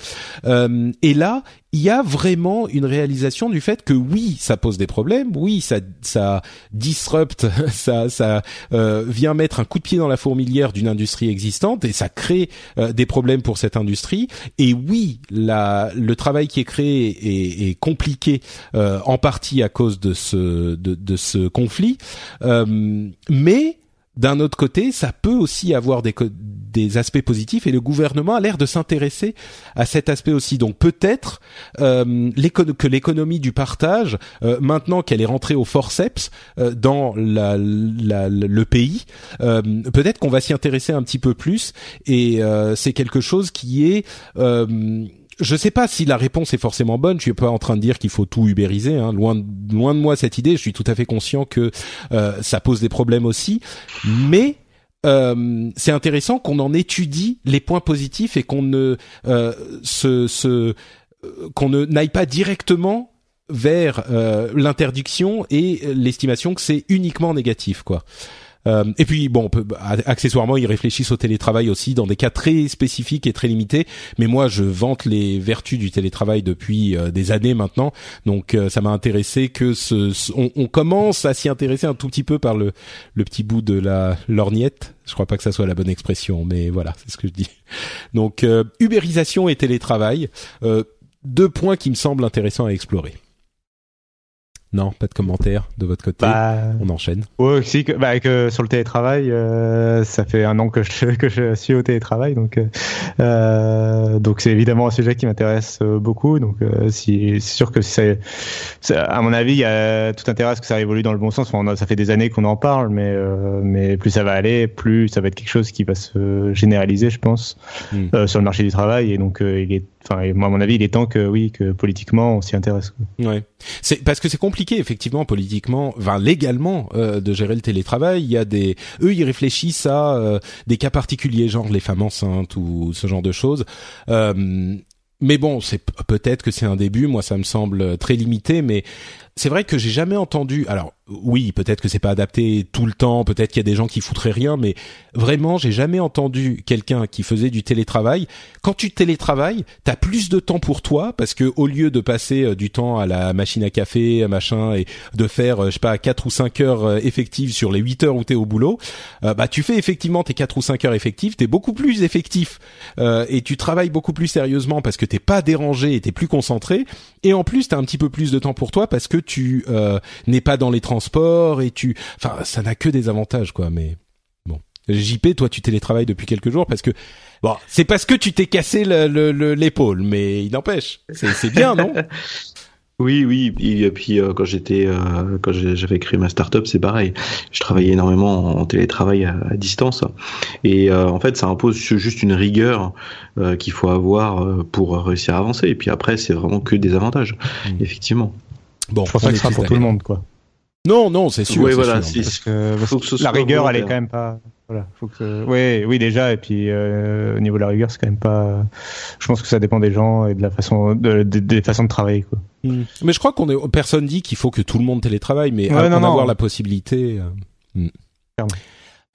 et là, il y a vraiment une réalisation du fait que oui, ça pose des problèmes, oui, ça ça disrupte, ça ça euh, vient mettre un coup de pied dans la fourmilière d'une industrie existante et ça crée euh, des problèmes pour cette industrie. Et oui, le travail qui est créé est, compliqué euh, en partie à cause de ce de, de ce conflit, mais d'un autre côté, ça peut aussi avoir des, des aspects positifs et le gouvernement a l'air de s'intéresser à cet aspect aussi. Donc peut-être euh, que l'économie du partage, euh, maintenant qu'elle est rentrée au forceps euh, dans la, la, le pays, euh, peut-être qu'on va s'y intéresser un petit peu plus et euh, c'est quelque chose qui est je sais pas si la réponse est forcément bonne. Je suis pas en train de dire qu'il faut tout ubériser. Hein. Loin, loin de moi cette idée. Je suis tout à fait conscient que euh, ça pose des problèmes aussi. Mais euh, c'est intéressant qu'on en étudie les points positifs et qu'on ne euh, euh, n'aille pas directement vers l'interdiction et l'estimation que c'est uniquement négatif, quoi. Euh, et puis bon, peut, accessoirement, ils réfléchissent au télétravail aussi dans des cas très spécifiques et très limités. Mais moi, je vante les vertus du télétravail depuis euh, des années maintenant, donc euh, ça m'a intéressé que ce, on, commence à s'y intéresser un tout petit peu par le, le petit bout de la lorgnette. Je crois pas que ça soit la bonne expression, mais voilà, c'est ce que je dis. Donc, ubérisation et télétravail, deux points qui me semblent intéressants à explorer. Non, pas de commentaires de votre côté. Bah, on enchaîne. Oui, aussi que, bah, que sur le télétravail, euh, ça fait un an que je, que je suis au télétravail, donc euh, euh donc c'est évidemment un sujet qui m'intéresse euh, beaucoup. Donc euh, si, c'est sûr que c'est, à mon avis, il y a tout intérêt à ce que ça évolue dans le bon sens. Enfin, ça fait des années qu'on en parle, mais mais plus ça va aller, plus ça va être quelque chose qui va se généraliser, je pense, hmm. sur le marché du travail. Et donc il est, enfin, moi à mon avis, il est temps que oui, que politiquement on s'y intéresse. Ouais, c'est parce que c'est compliqué effectivement politiquement, enfin légalement, euh, de gérer le télétravail. Il y a des, eux, ils réfléchissent à euh, des cas particuliers, genre les femmes enceintes ou ce genre de choses. Euh, mais bon, c'est peut-être que c'est un début. Moi, ça me semble très limité, mais c'est vrai que j'ai jamais entendu. Alors oui, peut-être que c'est pas adapté tout le temps, peut-être qu'il y a des gens qui foutraient rien, mais vraiment, j'ai jamais entendu quelqu'un qui faisait du télétravail. Quand tu télétravailles, t'as plus de temps pour toi parce que au lieu de passer euh, du temps à la machine à café, machin, et de faire, euh, je sais pas, quatre ou cinq heures euh, effectives sur les 8 heures où t'es au boulot, bah tu fais effectivement tes quatre ou cinq heures effectives, t'es beaucoup plus effectif et tu travailles beaucoup plus sérieusement parce que t'es pas dérangé et t'es plus concentré. Et en plus, t'as un petit peu plus de temps pour toi parce que n'es pas dans les transports sport et tu, enfin, ça n'a que des avantages, quoi. Mais bon, JP, toi, tu télétravailles depuis quelques jours parce que bon, c'est parce que tu t'es cassé l'épaule, mais il n'empêche, c'est bien, non? Oui, oui. Et puis euh, quand j'étais, euh, quand j'avais créé ma startup, c'est pareil. Je travaillais énormément en télétravail à, distance, et euh, en fait, ça impose juste une rigueur qu'il faut avoir pour réussir à avancer. Et puis après, c'est vraiment que des avantages, mmh. effectivement. Bon, je pense que ce sera pour tout le monde, quoi. Non, non, c'est sûr. Oui, voilà. la rigueur, elle est quand même pas. Voilà, faut que. Oui, oui, déjà. Et puis euh, au niveau de la rigueur, c'est quand même pas. Je pense que ça dépend des gens et de la façon, de, des façons de travailler, quoi. Hmm. Mais je crois qu'on est. Personne dit qu'il faut que tout le monde télétravaille, mais ouais, en avoir la possibilité. Euh... Hmm.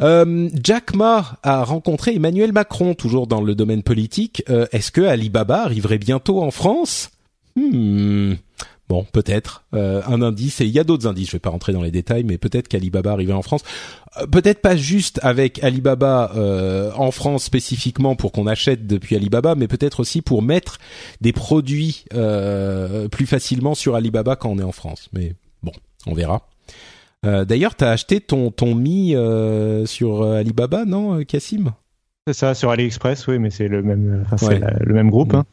Euh, Jack Ma a rencontré Emmanuel Macron, toujours dans le domaine politique. Euh, est-ce que Alibaba arriverait bientôt en France? Hmm. Bon, peut-être euh, un indice. Et il y a d'autres indices. Je vais pas rentrer dans les détails, mais peut-être qu'Alibaba arrivait en France. Euh, peut-être pas juste avec Alibaba euh, en France spécifiquement pour qu'on achète depuis Alibaba, mais peut-être aussi pour mettre des produits plus facilement sur Alibaba quand on est en France. Mais bon, on verra. D'ailleurs, t'as acheté ton ton Mi sur Alibaba, non, Cassim c'est ça, sur AliExpress, oui, mais c'est le même, enfin, c'est le même groupe. Hein.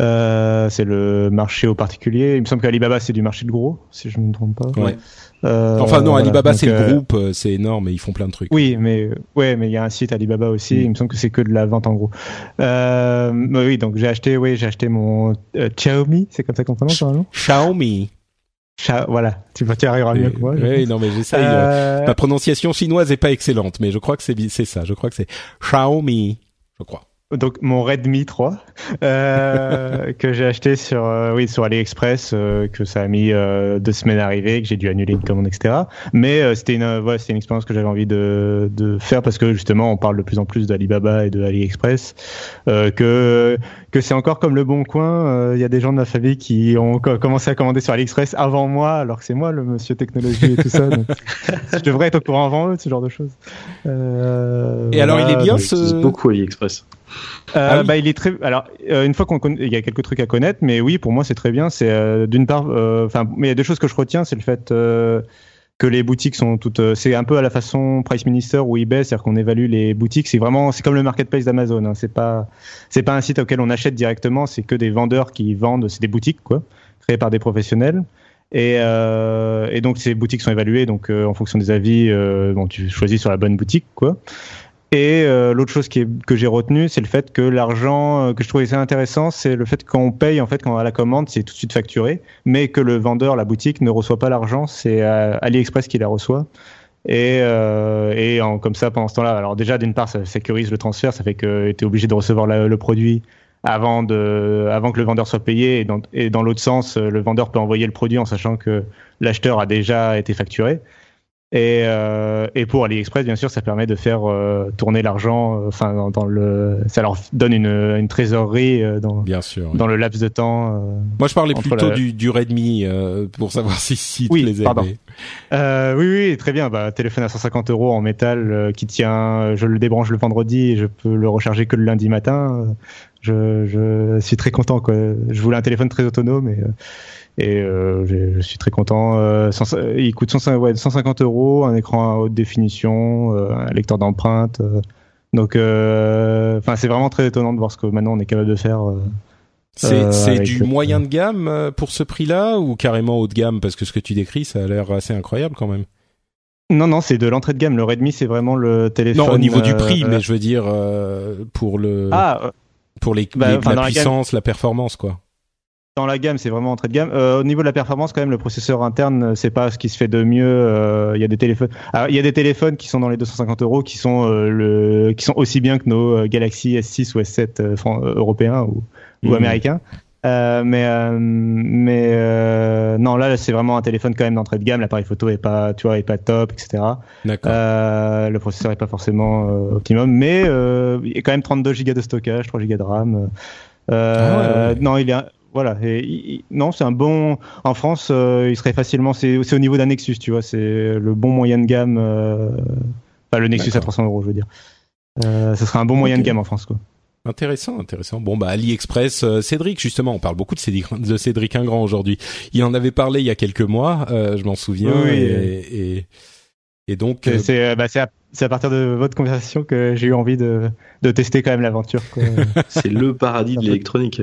Euh, c'est le marché au particulier. Il me semble qu'Alibaba c'est du marché de gros, si je ne me trompe pas. Ouais. Euh, enfin non, Alibaba c'est le euh, groupe, euh, c'est énorme et ils font plein de trucs. Oui, mais ouais, mais il y a un site Alibaba aussi. Mm. Il me semble que c'est que de la vente en gros. Euh, oui, donc j'ai acheté, oui, j'ai acheté mon Xiaomi, c'est comme ça qu'on prononce normalement. Xiaomi voilà, tu vas y arriver mieux que moi. Oui, non, mais j'essaye. Euh... Ma prononciation chinoise est pas excellente, mais je crois que c'est ça. Je crois que c'est Xiaomi, je crois donc mon Redmi 3 euh, que j'ai acheté sur euh, oui sur AliExpress euh, que ça a mis euh, deux semaines à arriver que j'ai dû annuler une commande etc mais euh, c'était une voilà, c'était une expérience que j'avais envie de, de faire parce que justement on parle de plus en plus d'Alibaba et de AliExpress que que c'est encore comme le bon coin. Il y a des gens de ma famille qui ont commencé à commander sur AliExpress avant moi alors que c'est moi le monsieur technologie et tout ça donc je devrais être au courant avant eux ce genre de choses. Et alors il est bien ce beaucoup AliExpress euh, ah bah, il est très. Alors, euh, une fois qu'on il y a quelques trucs à connaître, mais oui, pour moi, c'est très bien. C'est euh, d'une part, enfin, mais il y a deux choses que je retiens, c'est le fait que les boutiques sont toutes. c'est un peu à la façon Price Minister ou eBay, c'est-à-dire qu'on évalue les boutiques. C'est vraiment, c'est comme le marketplace d'Amazon. Hein. C'est pas, c'est pas un site auquel on achète directement. C'est que des vendeurs qui vendent. C'est des boutiques, quoi, créées par des professionnels. Et, euh, et, donc ces boutiques sont évaluées donc en fonction des avis, euh, bon, tu choisis sur la bonne boutique quoi. Et euh, l'autre chose qui est, que j'ai retenu, c'est le fait que l'argent euh, que je trouvais assez intéressant, c'est le fait qu'on paye en fait quand on a la commande, c'est tout de suite facturé, mais que le vendeur, la boutique, ne reçoit pas l'argent, c'est euh, AliExpress qui la reçoit. Et, et en, comme ça, pendant ce temps-là, alors déjà d'une part, ça sécurise le transfert, ça fait que tu es obligé de recevoir le produit avant de, avant que le vendeur soit payé, et dans, et dans l'autre sens, le vendeur peut envoyer le produit en sachant que l'acheteur a déjà été facturé. Et, euh, et pour AliExpress, bien sûr, ça permet de faire euh, tourner l'argent. Euh, enfin, dans, dans, le, ça leur donne une, une trésorerie euh, dans, bien sûr, dans le laps de temps. Moi, je parlais plutôt du, du Redmi pour savoir si si oui, les pardon. oui, oui, très bien. Bah, téléphone à 150 euros en métal qui tient. Je le débranche le vendredi et je peux le recharger que le lundi matin. Je, je suis très content. Quoi. Je voulais un téléphone très autonome et et euh, je suis très content. Euh, il coûte 150 euros, un écran à haute définition, euh, un lecteur d'empreintes. donc, enfin, c'est vraiment très étonnant de voir ce que maintenant on est capable de faire. c'est du moyen de gamme pour ce prix-là ou carrément haut de gamme? Parce que ce que tu décris, ça a l'air assez incroyable quand même. Non, non, c'est de l'entrée de gamme. Le Redmi, c'est vraiment le téléphone. Non, au niveau du prix, mais je veux dire pour le. Ah, pour les, bah, la puissance, la performance, quoi dans la gamme, c'est vraiment entrée de gamme. Euh, au niveau de la performance, quand même, le processeur interne, euh, c'est pas ce qui se fait de mieux. Euh, il y a des téléphones, il y a des téléphones qui sont dans les 250 euros, qui sont le, qui sont aussi bien que nos Galaxy S6 ou S7 européens ou, ou mmh. américains. mais mais non là c'est vraiment un téléphone quand même d'entrée de gamme l'appareil photo est pas tu vois est pas top etc le processeur est pas forcément optimum mais il y a quand même 32 Go de stockage 3 Go de RAM ah non il est voilà. Et, non, c'est un bon. En France, euh, il serait facilement. C'est au niveau d'un Nexus, tu vois. C'est le bon moyen de gamme. Euh... Enfin, le Nexus à 300 euros, je veux dire. Euh, ce serait un bon moyen de gamme en France, quoi. Intéressant, intéressant. Bon bah AliExpress, euh, Cédric justement, on parle beaucoup de Cédric, de Cédric Ingrand aujourd'hui. Il en avait parlé il y a quelques mois, euh, je m'en souviens. Oui, et, et, et, donc c'est bah, à, à, partir de votre conversation que j'ai eu envie de, de tester quand même l'aventure. c'est le paradis de l'électronique.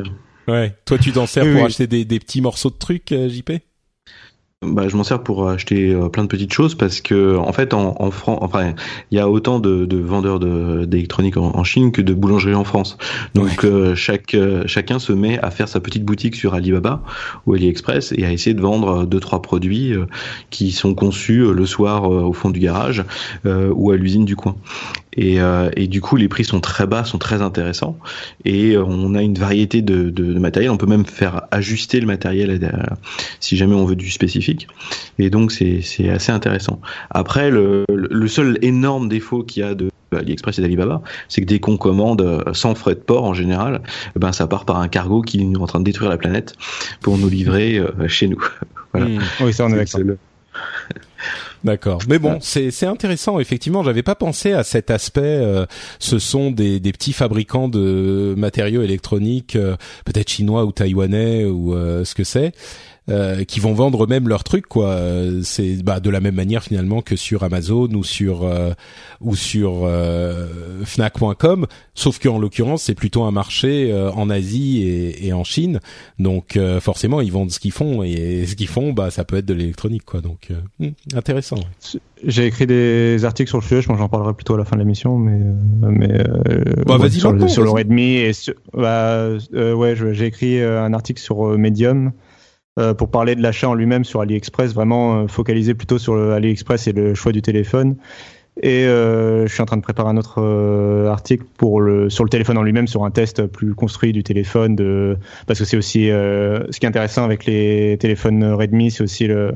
Ouais. Toi, tu t'en sers pour acheter des, des, petits morceaux de trucs, euh, JP bah, je m'en sers pour acheter euh, plein de petites choses parce que en fait en, en France, enfin il y a autant de, de vendeurs d'électronique en, Chine que de boulangeries en France. Donc euh, chaque chacun se met à faire sa petite boutique sur Alibaba ou AliExpress et à essayer de vendre deux trois produits qui sont conçus le soir au fond du garage ou à l'usine du coin. Et, euh, et, du coup, les prix sont très bas, sont très intéressants. Et euh, on a une variété de, de, de, matériel. On peut même faire ajuster le matériel euh, si jamais on veut du spécifique. Et donc, c'est assez intéressant. Après, le, le seul énorme défaut qu'il y a de AliExpress et d'Alibaba, c'est que dès qu'on commande sans frais de port en général, ben ça part par un cargo qui est en train de détruire la planète pour nous livrer chez nous. voilà. Mmh. Oui, ça on est, le- D'accord. Mais bon, c'est c'est intéressant. Effectivement, j'avais pas pensé à cet aspect. euh, ce sont des des petits fabricants de matériaux électroniques, euh, peut-être chinois ou taïwanais ou euh, ce que c'est. Euh, qui vont vendre eux-mêmes leurs trucs quoi. C'est bah de la même manière finalement que sur Amazon ou sur euh, ou sur euh, Fnac.com sauf qu'en l'occurrence c'est plutôt un marché euh, en Asie et, et en Chine. Donc euh, forcément ils vendent ce qu'ils font. Et ce qu'ils font bah ça peut être de l'électronique quoi. Donc euh, hmm, intéressant ouais. J'ai écrit des articles sur le sujet, je pense j'en parlerai plutôt à la fin de l'émission, mais mais euh, Bah, vas-y sur, le, sur le. Redmi et sur, bah, euh, ouais, j'ai écrit un article sur Medium euh, pour parler de l'achat en lui-même sur AliExpress, vraiment euh, focalisé plutôt sur le AliExpress et le choix du téléphone. Et euh, je suis en train de préparer un autre euh, article pour le sur le téléphone en lui-même, sur un test plus construit du téléphone, de parce que c'est aussi euh, ce qui est intéressant avec les téléphones Redmi, c'est aussi le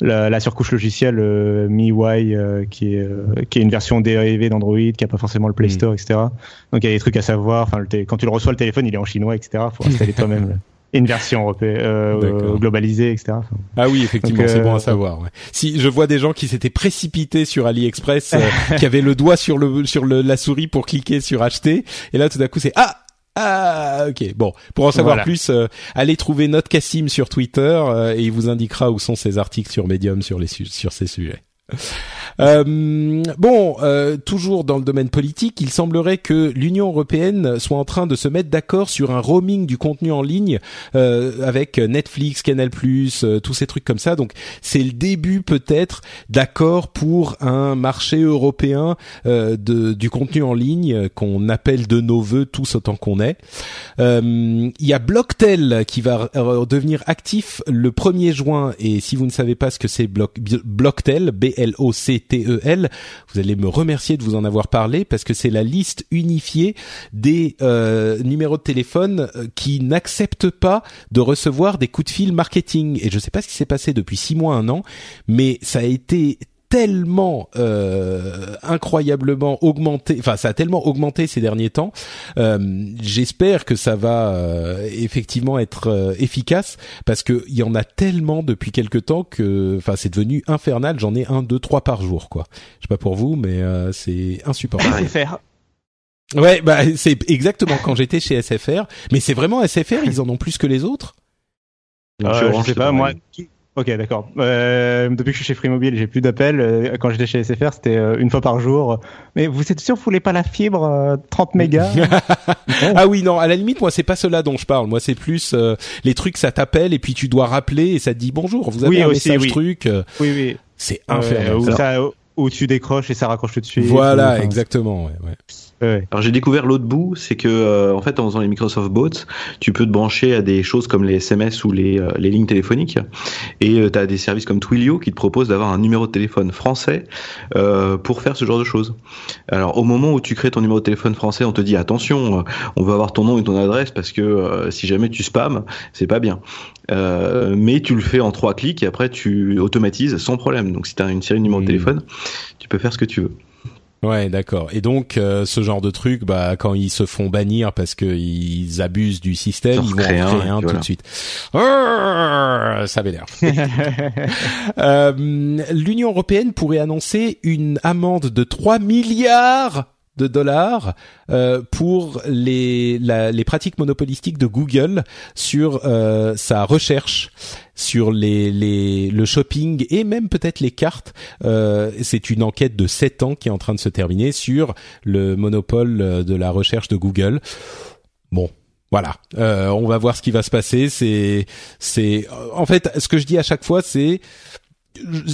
la, la surcouche logicielle euh, MIUI euh, qui est euh, qui est une version dérivée d'Android qui a pas forcément le Play Mm. Store etc donc il y a des trucs à savoir enfin quand tu le reçois le téléphone il est en chinois etc faut installer toi-même une version européenne euh, globalisée etc Enfin, Ah oui, effectivement, c'est bon euh, à savoir. ouais. Si je vois des gens qui s'étaient précipités sur AliExpress, euh, qui avaient le doigt sur le sur le, la souris pour cliquer sur acheter, et là tout d'un coup c'est ah ah ok bon pour en savoir Voilà. plus euh, allez trouver notre Cassim sur Twitter euh, et il vous indiquera où sont ses articles sur Medium sur les su- sur ces sujets. Euh, bon, euh, toujours dans le domaine politique, il semblerait que l'Union européenne soit en train de se mettre d'accord sur un roaming du contenu en ligne euh, avec Netflix, Canal+, euh, tous ces trucs comme ça. Donc c'est le début peut-être d'accord pour un marché européen euh, de, du contenu en ligne qu'on appelle de nos voeux tous autant qu'on est. Il y a Blocktel qui va devenir actif le 1er juin et si vous ne savez pas ce que c'est Block, Blocktel, B-L-O-C-T-E-L, E vous allez me remercier de vous en avoir parlé parce que c'est la liste unifiée des euh, numéros de téléphone euh, qui n'acceptent pas de recevoir des coups de fil marketing. Et je ne sais pas ce qui s'est passé depuis six mois, un an, mais ça a été tellement euh, incroyablement augmenté, enfin ça a tellement augmenté ces derniers temps. Euh, J'espère que ça va euh, effectivement être euh, efficace parce que il y en a tellement depuis quelque temps que, enfin c'est devenu infernal. J'en ai un, deux, trois par jour quoi. Je sais pas pour vous, mais euh, c'est insupportable. SFR Ouais, bah c'est exactement quand j'étais chez SFR, mais c'est vraiment SFR, ils en ont plus que les autres? Donc, Euh, je sais pas, moi. Ok, d'accord. Euh, depuis que je suis chez Free Mobile, j'ai plus d'appels. Euh, Quand j'étais chez SFR, c'était euh, une fois par jour. Mais vous êtes sûr, vous voulez pas la fibre euh, 30 mégas ah oui, non, à la limite, moi c'est pas cela dont je parle. Moi c'est plus euh, les trucs ça t'appelle et puis tu dois rappeler et ça te dit bonjour. Vous avez Oui, un aussi, message oui. truc. euh, Oui, oui. c'est Euh, infernal. où, ça. ça, où tu décroches et ça raccroche tout de suite. Voilà, Enfin, exactement. Ouais, ouais. Ouais. Alors j'ai découvert l'autre bout, c'est que euh, en fait en faisant les Microsoft Bots, tu peux te brancher à des choses comme les SMS ou les, euh, les lignes téléphoniques, et tu as des services comme Twilio qui te proposent d'avoir un numéro de téléphone français euh, pour faire ce genre de choses. Alors au moment où tu crées ton numéro de téléphone français, on te dit attention, euh, on veut avoir ton nom et ton adresse parce que euh, si jamais tu spams, c'est pas bien. Euh, mais tu le fais en trois clics et après tu automatises sans problème. Donc si tu as une série de numéros de téléphone, tu peux faire ce que tu veux. Ouais, d'accord. Et donc euh, ce genre de truc, bah quand ils se font bannir parce qu'ils abusent du système, Ils vont créer un, un, tout voilà. de suite. Arrgh, Ça m'énerve. Euh, L'Union européenne pourrait annoncer une amende de 3 milliards de dollars euh, pour les, la- les pratiques monopolistiques de Google sur euh, sa recherche sur les, les, le shopping et même peut-être les cartes. Euh, C'est une enquête de 7 ans qui est en train de se terminer sur le monopole euh, de la recherche de Google. Bon, voilà, Euh, on va voir ce qui va se passer. C'est, c'est, en fait, ce que je dis à chaque fois, c'est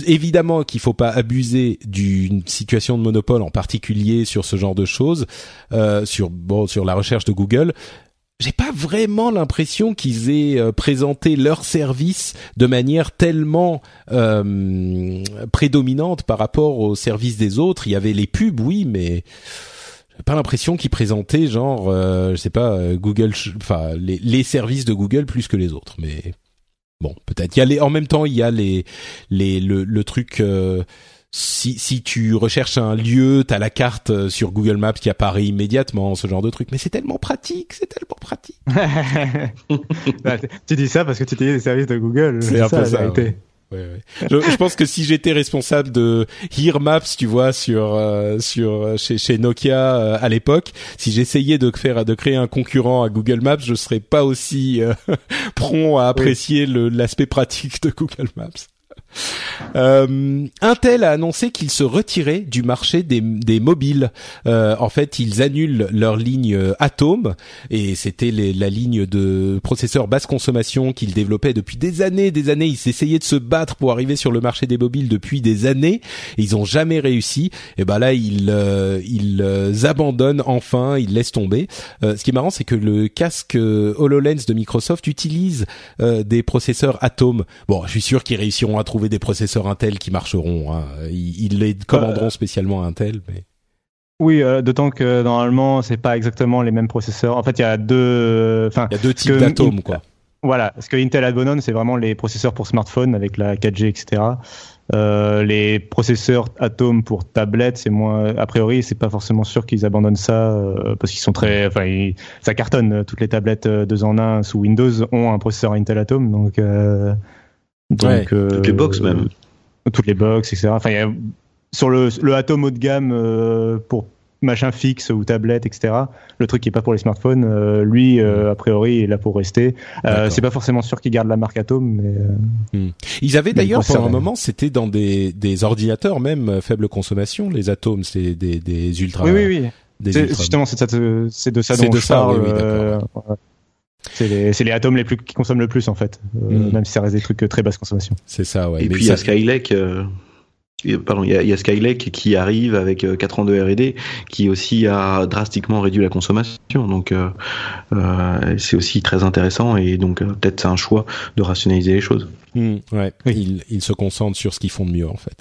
évidemment qu'il faut pas abuser d'une situation de monopole, en particulier sur ce genre de choses, euh, sur bon, sur la recherche de Google. J'ai pas vraiment l'impression qu'ils aient euh, présenté leur service de manière tellement euh, prédominante par rapport au service des autres. Il y avait les pubs, oui, mais j'ai pas l'impression qu'ils présentaient genre, euh, je sais pas, euh, Google, enfin les, les services de Google plus que les autres. Mais bon, peut-être. Il y a les, en même temps, il y a les, les, le, le truc. euh, si, si tu recherches un lieu, t'as la carte euh, sur Google Maps qui apparaît immédiatement, ce genre de truc. Mais c'est tellement pratique, c'est tellement pratique. Bah, tu dis ça parce que tu utilises les services de Google. C'est un peu ça. Ouais. Je, je, pense que si j'étais responsable de Here Maps, tu vois, sur euh, sur chez, chez Nokia euh, à l'époque, si j'essayais de faire de créer un concurrent à Google Maps, je serais pas aussi prompt à apprécier l'aspect pratique de Google Maps. Euh, Intel a annoncé qu'ils se retiraient du marché des, des mobiles. Euh, en fait, ils annulent leur ligne euh, Atom et c'était la ligne de processeurs basse consommation qu'ils développaient depuis des années, des années. Ils essayaient de se battre pour arriver sur le marché des mobiles depuis des années. Et ils ont jamais réussi. Et ben là, ils euh, ils abandonnent enfin, ils laissent tomber. ce qui est marrant, c'est que le casque Hololens de Microsoft utilise des processeurs Atom. Bon, je suis sûr qu'ils réussiront à trouver des processeurs Intel qui marcheront. Hein. Ils, les commanderont euh, spécialement à Intel, mais. Oui, euh, d'autant que normalement, c'est pas exactement les mêmes processeurs. En fait, il y a deux, enfin, il y a deux types d'atomes, quoi. Voilà, ce que Intel abandonne, c'est vraiment les processeurs pour smartphone avec la 4G, etc. Euh, les processeurs Atom pour tablette, c'est moins. A priori, c'est pas forcément sûr qu'ils abandonnent ça euh, parce qu'ils sont très. Enfin, ça cartonne. Toutes les tablettes deux en un sous Windows ont un processeur Intel Atom, donc. Donc, euh, toutes les box même. Toutes les box, etc. Enfin, y a, sur le, le Atom haut de gamme euh, pour machin fixe ou tablette, etc. Le truc qui est pas pour les smartphones, euh, lui, euh, a priori, est là pour rester. Euh, c'est pas forcément sûr qu'ils gardent la marque Atom, mais. Hmm. Ils avaient d'ailleurs pendant un moment, c'était dans des, des ordinateurs même faible consommation, les Atomes, c'est des, des ultra. Oui, oui, oui. Justement, c'est de ça dont je parle. Oui, c'est les, les, atomes les plus qui consomment le plus en fait, euh, hmm. même si ça reste des trucs euh, très basse consommation. C'est ça, ouais. Et puis il y a Skylake. Euh, pardon, il y, a, y a Skylake qui arrive avec 4 ans de R&D, qui aussi a drastiquement réduit la consommation. Donc euh, c'est aussi très intéressant et donc peut-être c'est un choix de rationaliser les choses. Hmm, ouais. Ils, ils se concentrent sur ce qu'ils font de mieux en fait.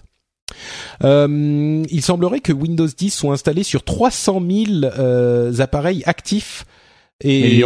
Euh, il semblerait que Windows 10 soit installé sur 300 000 euh, appareils actifs et,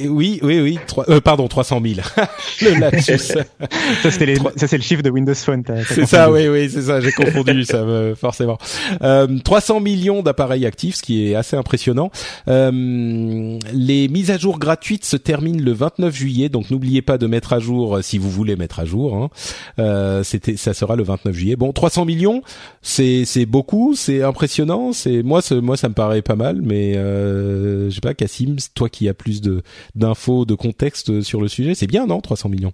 oui, oui, oui. euh, pardon, 300 000. le lapsus. ça, c'est le chiffre de Windows Phone. C'est ça, oui, oui, c'est ça. J'ai confondu ça, me, forcément. Euh, 300 millions d'appareils actifs, ce qui est assez impressionnant. Euh, les mises à jour gratuites se terminent le 29 juillet, donc n'oubliez pas de mettre à jour euh, si vous voulez mettre à jour. Hein. Euh, c'était, ça sera le 29 juillet. Bon, 300 millions, c'est c'est beaucoup, c'est impressionnant. C'est moi, moi, ça me paraît pas mal, mais euh, je sais pas, Cassim, toi qui as plus de d'infos, de contexte sur le sujet. C'est bien, non 300 millions?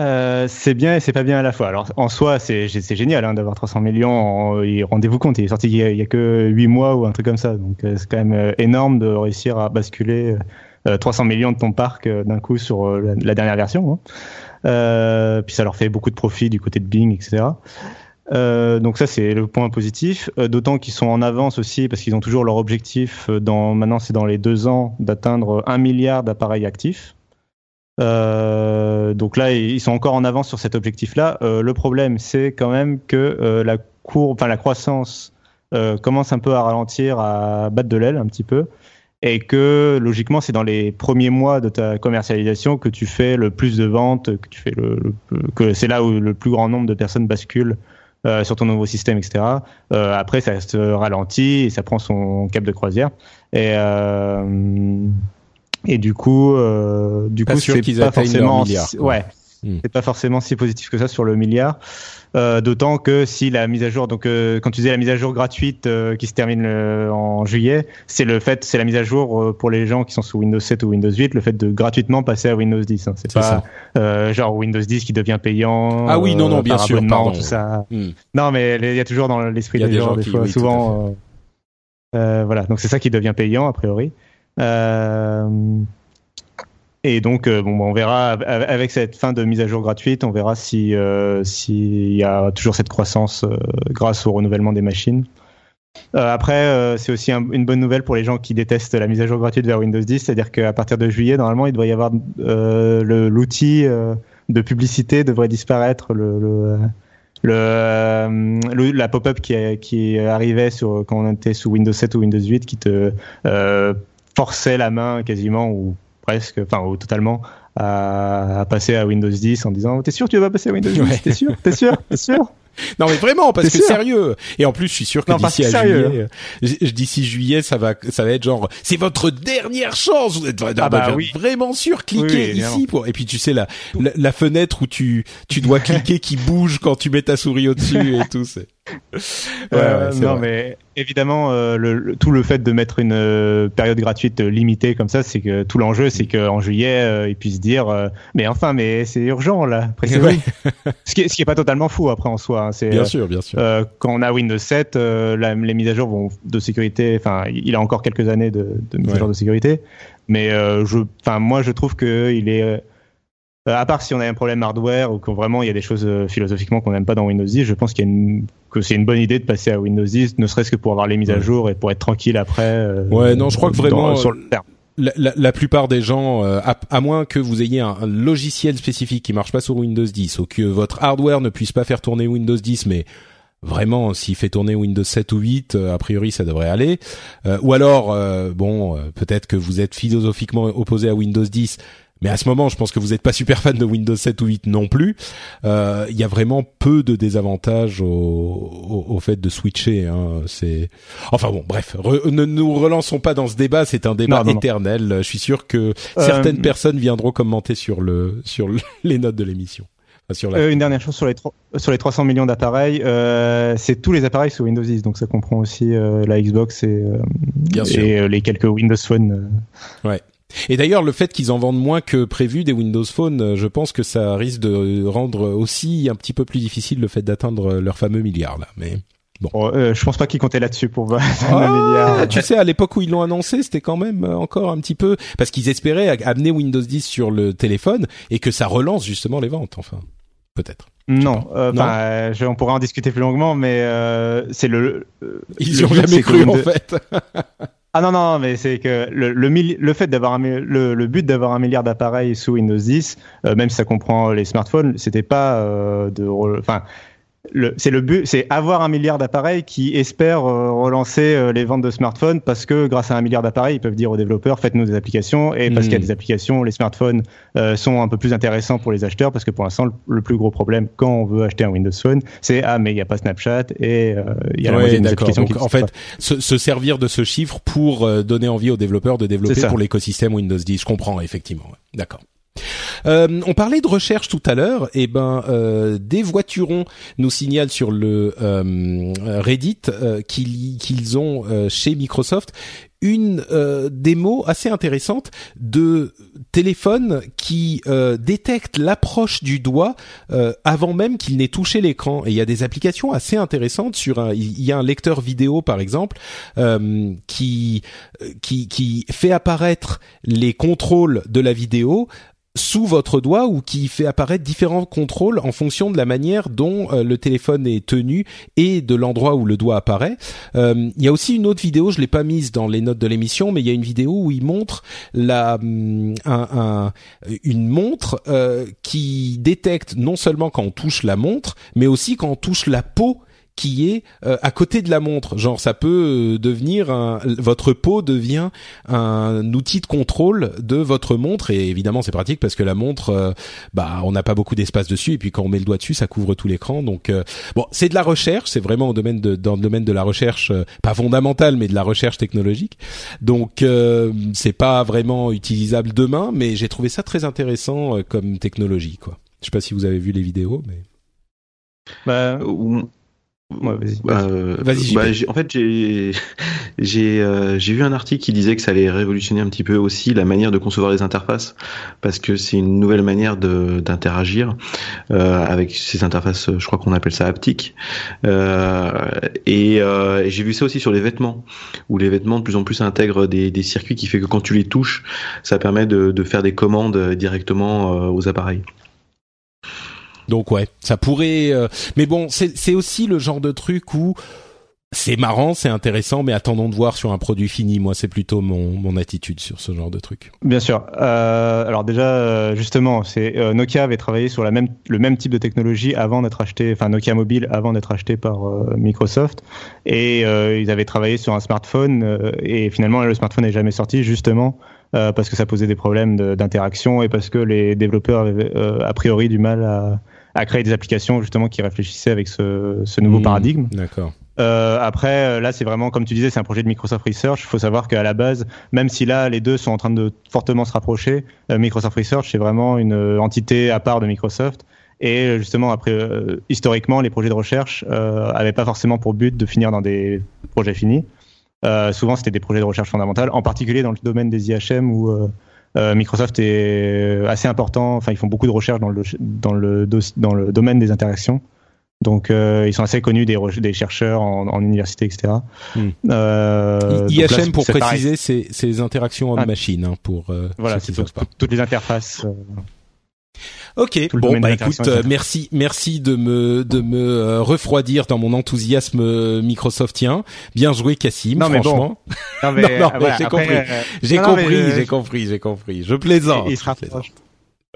Euh, c'est bien et c'est pas bien à la fois. Alors en soi, c'est génial hein, d'avoir 300 millions. Rendez-vous compte, il est sorti il y, a, que 8 mois ou un truc comme ça. Donc euh, c'est quand même euh, énorme de réussir à basculer 300 millions de ton parc d'un coup sur la, dernière version. Hein. puis ça leur fait beaucoup de profit du côté de Bing, etc. donc ça c'est le point positif. D'autant qu'ils sont en avance aussi parce qu'ils ont toujours leur objectif. Dans maintenant c'est dans les deux ans d'atteindre un milliard d'appareils actifs. Euh, donc là, ils sont encore en avance sur cet objectif-là. Euh, le problème, c'est quand même que euh, la courbe, enfin la croissance commence un peu à ralentir, à battre de l'aile un petit peu, et que logiquement, c'est dans les premiers mois de ta commercialisation que tu fais le plus de ventes, que tu fais le, que c'est là où le plus grand nombre de personnes basculent sur ton nouveau système, etc. après, ça se ralentit et ça prend son cap de croisière. Et et du coup, euh, du coup, c'est pas forcément, ouais, hmm. c'est pas forcément si positif que ça sur le milliard. Euh, D'autant que si la mise à jour, donc euh, quand tu disais la mise à jour gratuite euh, qui se termine en juillet, c'est le fait, c'est la mise à jour pour les gens qui sont sous Windows 7 ou Windows 8, le fait de gratuitement passer à Windows 10. Hein. C'est pas genre Windows 10 qui devient payant. Ah oui, non, non, bien sûr, pardon. Tout ça. Hmm. Non, mais il y a toujours dans l'esprit des, gens, des fois, souvent. voilà, donc c'est ça qui devient payant a priori. Euh, et donc, euh, bon, on verra avec cette fin de mise à jour gratuite, on verra si euh, s'il y a toujours cette croissance grâce au renouvellement des machines. après, c'est aussi une bonne nouvelle pour les gens qui détestent la mise à jour gratuite vers Windows 10, c'est-à-dire qu'à partir de juillet, normalement, il doit y avoir l'outil de publicité devrait disparaître, le, la pop-up qui, qui arrivait sur, quand on était sous Windows 7 ou Windows 8, qui te forçait la main quasiment ou presque, enfin ou totalement à, passer à Windows 10 en disant T'es sûr que tu vas passer à Windows 10 T'es sûr? T'es sûr? T'es sûr? Non mais vraiment parce que sérieux. Et en plus je suis sûr que d'ici à juillet d'ici juillet ça va ça va être genre c'est votre dernière chance. Vous êtes ah bah vraiment sûr cliquez ici pour et puis tu sais la, la, fenêtre où tu tu dois cliquer qui bouge quand tu mets ta souris au-dessus et tout c'est euh, non, mais évidemment, euh, le, tout le fait de mettre une euh, période gratuite limitée comme ça, c'est que tout l'enjeu, c'est qu'en juillet, ils puissent dire, mais enfin, mais c'est urgent là. ce, qui est, ce qui est pas totalement fou après en soi. Hein, bien sûr, bien sûr. quand on a Windows 7, la, les mises à jour vont de sécurité. Enfin, il a encore quelques années de, de mise à jour de sécurité, mais je, enfin, moi, je trouve que il est euh, à part si on a un problème hardware ou qu'on vraiment il y a des choses euh, philosophiquement qu'on n'aime pas dans Windows 10, je pense qu'il y a une, que c'est une bonne idée de passer à Windows 10, ne serait-ce que pour avoir les mises à jour et pour être tranquille après. Euh, ouais, non, je crois que vraiment sur le terme. La, plupart des gens, à, à, moins que vous ayez un, logiciel spécifique qui marche pas sur Windows 10 ou que votre hardware ne puisse pas faire tourner Windows 10, mais vraiment s'il fait tourner Windows 7 ou 8 a priori ça devrait aller. Ou alors bon peut-être que vous êtes philosophiquement opposé à Windows 10 mais à ce moment, je pense que vous n'êtes pas super fan de Windows 7 ou 8 non plus. Euh, il y a vraiment peu de désavantages au, au, au fait de switcher. Hein. C'est enfin bon, bref, ne nous relançons pas dans ce débat. C'est un débat éternel. Je suis sûr que certaines euh, personnes viendront commenter sur le sur les notes de l'émission. euh, une dernière chose sur les sur les 300 millions d'appareils, c'est tous les appareils sous Windows 10, donc ça comprend aussi la Xbox et, et les quelques Windows Phone. Ouais. Et d'ailleurs, le fait qu'ils en vendent moins que prévu des Windows Phone, euh, je pense que ça risque de rendre aussi un petit peu plus difficile le fait d'atteindre leur fameux milliard là. Mais bon, oh, euh, je pense pas qu'ils comptaient là-dessus pour un milliard. Tu sais, à l'époque où ils l'ont annoncé, c'était quand même euh, encore un petit peu parce qu'ils espéraient amener Windows 10 sur le téléphone et que ça relance justement les ventes. Enfin, peut-être. Non, euh, on pourrait en discuter plus longuement, mais c'est le. Ils n'y ont jamais cru en fait. Ah non, non, mais c'est que le, le, le fait d'avoir le, le, but d'avoir un milliard d'appareils sous Windows 10, euh, même si ça comprend les smartphones, c'était pas euh, de. Enfin, c'est le but, c'est avoir un milliard d'appareils qui espèrent euh, relancer euh, les ventes de smartphones parce que grâce à un milliard d'appareils, ils peuvent dire aux développeurs faites-nous des applications et parce qu'il y a hmm. des applications, les smartphones euh, sont un peu plus intéressants pour les acheteurs parce que pour l'instant le, plus gros problème quand on veut acheter un Windows Phone, c'est ah mais il n'y a pas Snapchat et il y a la des applications Donc, en fait, se, se, servir de ce chiffre pour donner envie aux développeurs de développer pour l'écosystème Windows 10. Je comprends effectivement. D'accord. Euh, on parlait de recherche tout à l'heure. Et ben, euh, des voiturons nous signalent sur le euh, Reddit qu'ils ont chez Microsoft une démo assez intéressante de téléphone qui euh, détecte l'approche du doigt avant même qu'il n'ait touché l'écran. Et il y a des applications assez intéressantes sur un. Il y a un lecteur vidéo par exemple qui qui qui fait apparaître les contrôles de la vidéo sous votre doigt ou qui fait apparaître différents contrôles en fonction de la manière dont euh, le téléphone est tenu et de l'endroit où le doigt apparaît. Euh, il y a aussi une autre vidéo, je l'ai pas mise dans les notes de l'émission, mais il y a une vidéo où il montre la un, une montre euh, qui détecte non seulement quand on touche la montre, mais aussi quand on touche la peau qui est euh, à côté de la montre. Genre, ça peut euh, devenir un, votre peau devient un outil de contrôle de votre montre et évidemment c'est pratique parce que la montre, euh, bah, on n'a pas beaucoup d'espace dessus et puis quand on met le doigt dessus, ça couvre tout l'écran. Donc bon, c'est de la recherche, c'est vraiment au domaine de, dans le domaine de la recherche, pas fondamentale, mais de la recherche technologique. Donc c'est pas vraiment utilisable demain, mais j'ai trouvé ça très intéressant comme technologie, quoi. Je sais pas si vous avez vu les vidéos, mais. Bah, vas-y. Bah, en fait, j'ai j'ai euh, j'ai vu un article qui disait que ça allait révolutionner un petit peu aussi la manière de concevoir les interfaces parce que c'est une nouvelle manière de d'interagir euh, avec ces interfaces. Je crois qu'on appelle ça haptique. Euh, et, et j'ai vu ça aussi sur les vêtements où les vêtements de plus en plus intègrent des, des circuits qui fait que quand tu les touches, ça permet de, de faire des commandes directement aux appareils. Donc ouais, ça pourrait. Euh, mais bon, c'est aussi le genre de truc où c'est marrant, c'est intéressant, mais attendons de voir sur un produit fini. Moi, c'est plutôt mon, mon attitude sur ce genre de truc. Bien sûr. Euh, alors déjà, euh, justement, c'est Nokia avait travaillé sur la même, le même type de technologie avant d'être acheté, enfin Nokia mobile avant d'être acheté par Microsoft, et ils avaient travaillé sur un smartphone, et finalement le smartphone n'est jamais sorti justement parce que ça posait des problèmes d'interaction et parce que les développeurs avaient a priori du mal à, à, créer des applications justement qui réfléchissaient avec ce, ce nouveau mmh, paradigme. D'accord. Euh, après, là, c'est vraiment, comme tu disais, c'est un projet de Microsoft Research. Il faut savoir qu'à la base, même si là, les deux sont en train de fortement se rapprocher, Microsoft Research, c'est vraiment une entité à part de Microsoft. Et justement, après, euh, historiquement, les projets de recherche n'avaient euh, pas forcément pour but de finir dans des projets finis. Euh, souvent, c'était des projets de recherche fondamentale, en particulier dans le domaine des IHM où Microsoft est assez important. Enfin, ils font beaucoup de recherches dans le, dans le, dans le domaine des interactions. Donc, ils sont assez connus des, des chercheurs en, université, etc. Hmm. IHM, pour préciser, c'est ces interactions en ah. machine, hein, pour voilà, c'est toutes les interfaces. Ok, bon bah écoute, euh, merci, merci de me de me euh, refroidir dans mon enthousiasme euh, Microsoftien. Bien joué, Cassim. Non, franchement. non mais, non, mais j'ai compris, j'ai compris, j'ai compris, j'ai compris. Je plaisante. Il, se rapproche.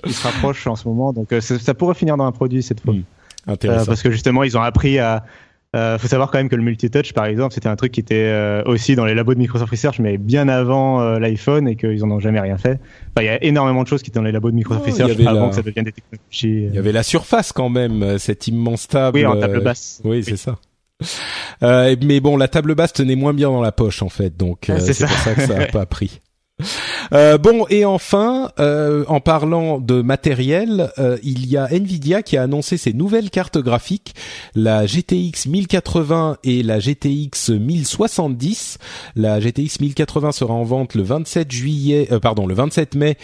Il se rapproche en ce moment, donc ça pourrait finir dans un produit cette fois. Hmm. Intéressant. parce que justement, ils ont appris à euh, faut savoir quand même que le multitouch, par exemple, c'était un truc qui était euh, aussi dans les labos de Microsoft Research, mais bien avant euh, l'iPhone et qu'ils en ont jamais rien fait. Enfin, il y a énormément de choses qui étaient dans les labos de Microsoft oh, Research avant que ça devienne des technologies. Il y avait la surface quand même, cette immense table. Oui, en table basse. Oui, c'est ça. mais bon, la table basse tenait moins bien dans la poche en fait, donc c'est pour ça que ça a pas pris. Euh, bon et enfin, euh, en parlant de matériel, euh, il y a Nvidia qui a annoncé ses nouvelles cartes graphiques, la GTX 1080 et la GTX 1070. La GTX 1080 sera en vente le 27 juillet, pardon, le 27 mai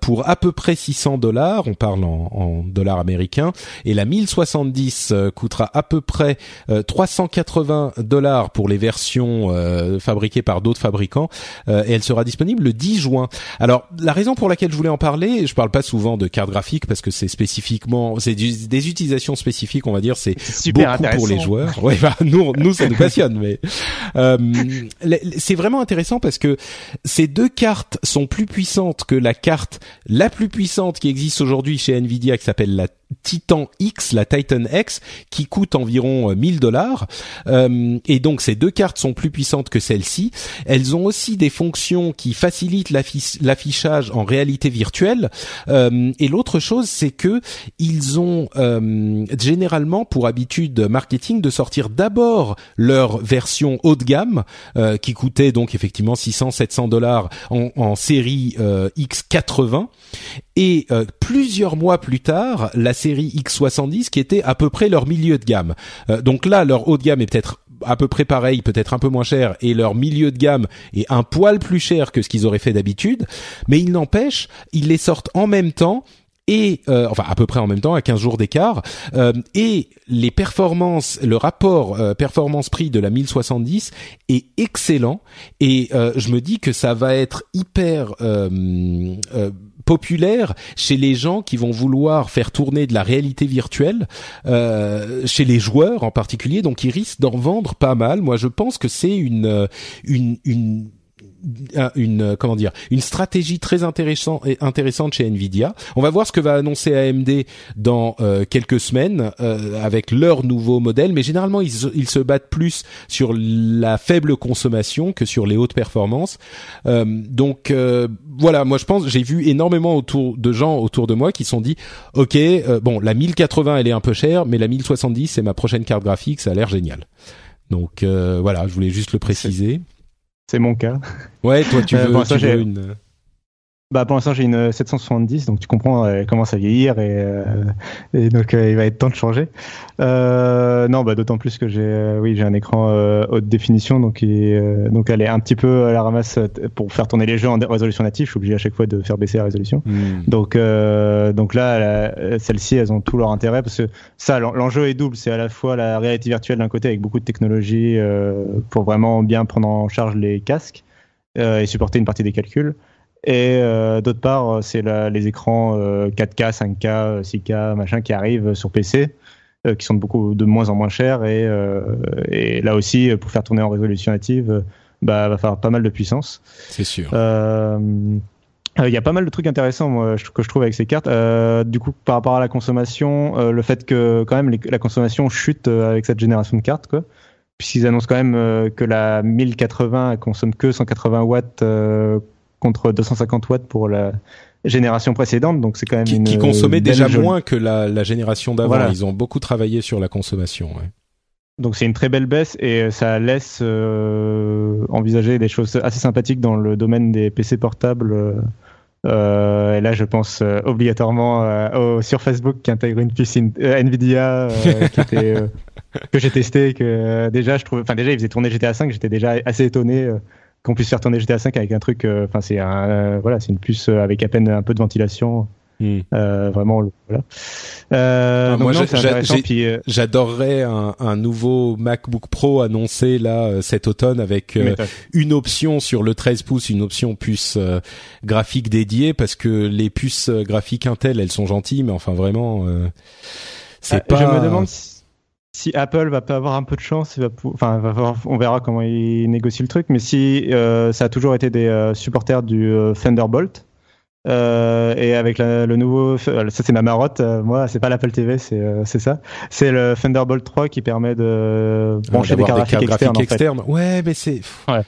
pour à peu près 600 dollars. On parle en, en, dollars américains. Et la 1070 coûtera à peu près 380 dollars pour les versions fabriquées par d'autres fabricants et elle sera disponible le 10 juin. Alors la raison pour laquelle je voulais en parler, je parle pas souvent de cartes graphiques parce que c'est spécifiquement, c'est des utilisations spécifiques, on va dire, c'est beaucoup pour les joueurs. Ouais, bah, nous, nous ça nous passionne, mais euh, c'est vraiment intéressant parce que ces deux cartes sont plus puissantes que la carte la plus puissante qui existe aujourd'hui chez Nvidia, qui s'appelle la Titan X, la Titan X, qui coûte environ 1000 euh, dollars. Euh, et donc ces deux cartes sont plus puissantes que celle-ci. Elles ont aussi des fonctions qui facilitent l'affichage en réalité virtuelle. Euh, et l'autre chose, c'est que ils ont généralement pour habitude marketing de sortir d'abord leur version haut de gamme, qui coûtait donc effectivement 600-700 dollars en, série X80, et plusieurs mois plus tard, la série X70 qui était à peu près leur milieu de gamme. Euh, donc là, leur haut de gamme est peut-être à peu près pareil, peut-être un peu moins cher, et leur milieu de gamme est un poil plus cher que ce qu'ils auraient fait d'habitude, mais il n'empêche, ils les sortent en même temps et euh, enfin à peu près en même temps à 15 jours d'écart. Euh, et les performances le rapport performance-prix de la 1070 est excellent. Et je me dis que ça va être hyper populaire chez les gens qui vont vouloir faire tourner de la réalité virtuelle, euh, chez les joueurs en particulier, donc ils risquent d'en vendre pas mal. Moi, je pense que c'est une, euh, une, une une euh, comment dire une stratégie très intéressante intéressante chez Nvidia. On va voir ce que va annoncer AMD dans euh, quelques semaines euh, avec leur nouveau modèle, mais généralement ils, ils, se battent plus sur la faible consommation que sur les hautes performances. donc voilà, moi je pense j'ai vu énormément autour de gens autour de moi qui se sont dit OK, bon, la 1080 elle est un peu chère, mais la 1070 c'est ma prochaine carte graphique, ça a l'air génial. Donc voilà, je voulais juste le préciser. C'est mon cas. Ouais, toi tu euh, veux, tu veux une. Bah pour l'instant j'ai une 770 donc tu comprends elle commence à vieillir et, euh, et donc euh, il va être temps de changer. Euh, non bah d'autant plus que j'ai euh, oui j'ai un écran haute définition donc donc elle est un petit peu à la ramasse pour faire tourner les jeux en résolution native. Je suis obligé à chaque fois de faire baisser la résolution. Hmm. Donc donc là celles-ci elles ont tout leur intérêt parce que ça l'enjeu est double c'est à la fois la réalité virtuelle d'un côté avec beaucoup de technologies pour vraiment bien prendre en charge les casques et supporter une partie des calculs. Et euh, d'autre part, euh, c'est les écrans 4K, 5K, 6K, machin qui arrivent sur PC, euh, qui sont de beaucoup de moins en moins chers. Et, et là aussi, pour faire tourner en résolution native, bah, va falloir pas mal de puissance. C'est sûr. Il y a pas mal de trucs intéressants moi, que je trouve avec ces cartes. du coup, par rapport à la consommation, le fait que quand même la consommation chute avec cette génération de cartes, quoi puisqu'ils annoncent quand même que la 1080 consomme que 180 watts contre 250 watts pour la génération précédente, donc c'est quand même qui, une qui consommait déjà jolie- moins que la, la génération d'avant. Voilà. Ils ont beaucoup travaillé sur la consommation. ouais. Donc c'est une très belle baisse et ça laisse euh, envisager des choses assez sympathiques dans le domaine des PC portables. euh, euh, et là, je pense euh, obligatoirement euh, au, sur Facebook qui intègre une euh, Nvidia qui était, que j'ai testé. Que déjà, je trouve, enfin déjà, il faisait tourner GTA 5. J'étais déjà assez étonné qu'on puisse faire tourner GTA 5 avec un truc. euh, Enfin, c'est un, euh, voilà, c'est une puce euh, avec à peine un peu de ventilation. Hmm. Euh, vraiment, voilà. Euh, Ah, moi, euh, J'adorerais un, un nouveau MacBook Pro annoncé là cet automne avec une option sur le 13 pouces, une option puce euh, graphique dédiée parce que les puces graphiques Intel, elles sont gentilles, mais enfin vraiment, euh, c'est Ah, pas. Je me demande si, si Apple va pas avoir un peu de chance. il va pou- Enfin, va voir- on verra comment il négocie le truc. Mais si euh, ça a toujours été des euh, supporters du euh, Thunderbolt. euh, et avec la- le nouveau, ça c'est ma marotte, euh, moi c'est pas l'Apple TV, c'est euh, ça, c'est le Thunderbolt 3 qui permet de Ah, brancher des cartes graphiques externes. en fait. Ouais, mais c'est. Ouais.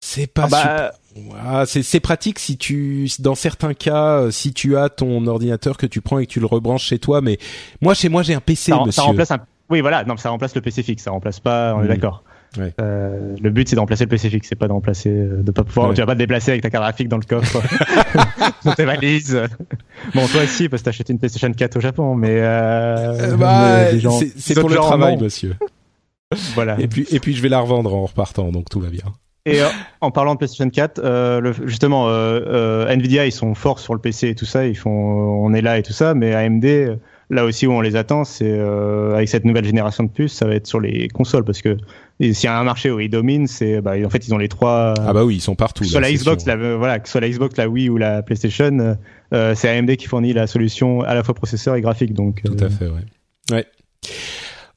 C'est pas Ah bah, super- Ah, c'est pratique si tu dans certains cas si tu as ton ordinateur que tu prends et que tu le rebranches chez toi mais moi chez moi j'ai un PC ça, ça remplace un... Oui, voilà, non, ça remplace le PC fixe, ça remplace pas, on est d'accord. Ouais. Euh, le but c'est de remplacer le PC fixe, c'est pas de remplacer, euh, de pas pouvoir, Ouais. tu vas pas te déplacer avec ta carte graphique dans le coffre, dans tes valises. Bon, toi aussi, parce que t'as acheté une PlayStation 4 au Japon, mais, euh, Euh, bah, mais les gens- c'est pour le travail non. monsieur. Voilà. Et puis et puis je vais la revendre en repartant donc tout va bien. Et euh, en parlant de PlayStation 4, euh, le, justement, euh, Nvidia, ils sont forts sur le PC et tout ça, ils font, on est là et tout ça, mais AMD, là aussi où on les attend, c'est euh, avec cette nouvelle génération de puces, ça va être sur les consoles, parce que s'il y a un marché où ils dominent, c'est, bah, en fait, ils ont les trois. Ah bah oui ils sont partout. que ce soit là, la Xbox, sûr. la, euh, voilà, que soit la Xbox, la Wii ou la PlayStation, euh, c'est AMD qui fournit la solution à la fois processeur et graphique, donc. Tout euh, à fait ouais. Ouais.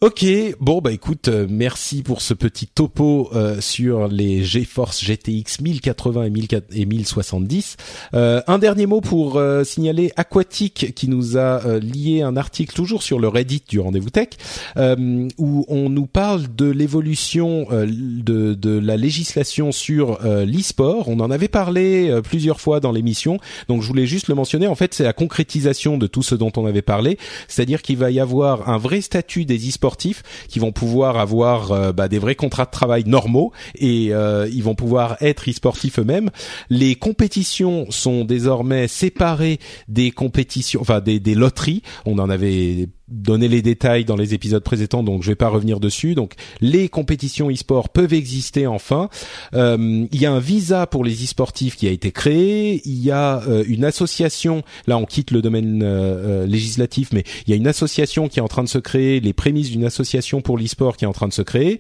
Ok, bon bah écoute, euh, merci pour ce petit topo euh, sur les GeForce GTX 1080 et, 1004 et 1070. Euh, un dernier mot pour euh, signaler Aquatic qui nous a euh, lié un article toujours sur le Reddit du Rendez-vous Tech euh, où on nous parle de l'évolution de, de la législation sur l'e-sport. On en avait parlé plusieurs fois dans l'émission, donc je voulais juste le mentionner. En fait, c'est la concrétisation de tout ce dont on avait parlé, c'est-à-dire qu'il va y avoir un vrai statut des qui vont pouvoir avoir euh, bah, des vrais contrats de travail normaux et euh, ils vont pouvoir être e-sportifs eux-mêmes. Les compétitions sont désormais séparées des compétitions, enfin des loteries. On en avait donné les détails dans les épisodes précédents, donc je vais pas revenir dessus. Donc les compétitions e-sport peuvent exister enfin. Euh, il y a un visa pour les e-sportifs qui a été créé. Il y a euh, une association. Là, on quitte le domaine euh, euh, législatif, mais il y a une association qui est en train de se créer. Les prémices d'une association pour l'e-sport qui est en train de se créer.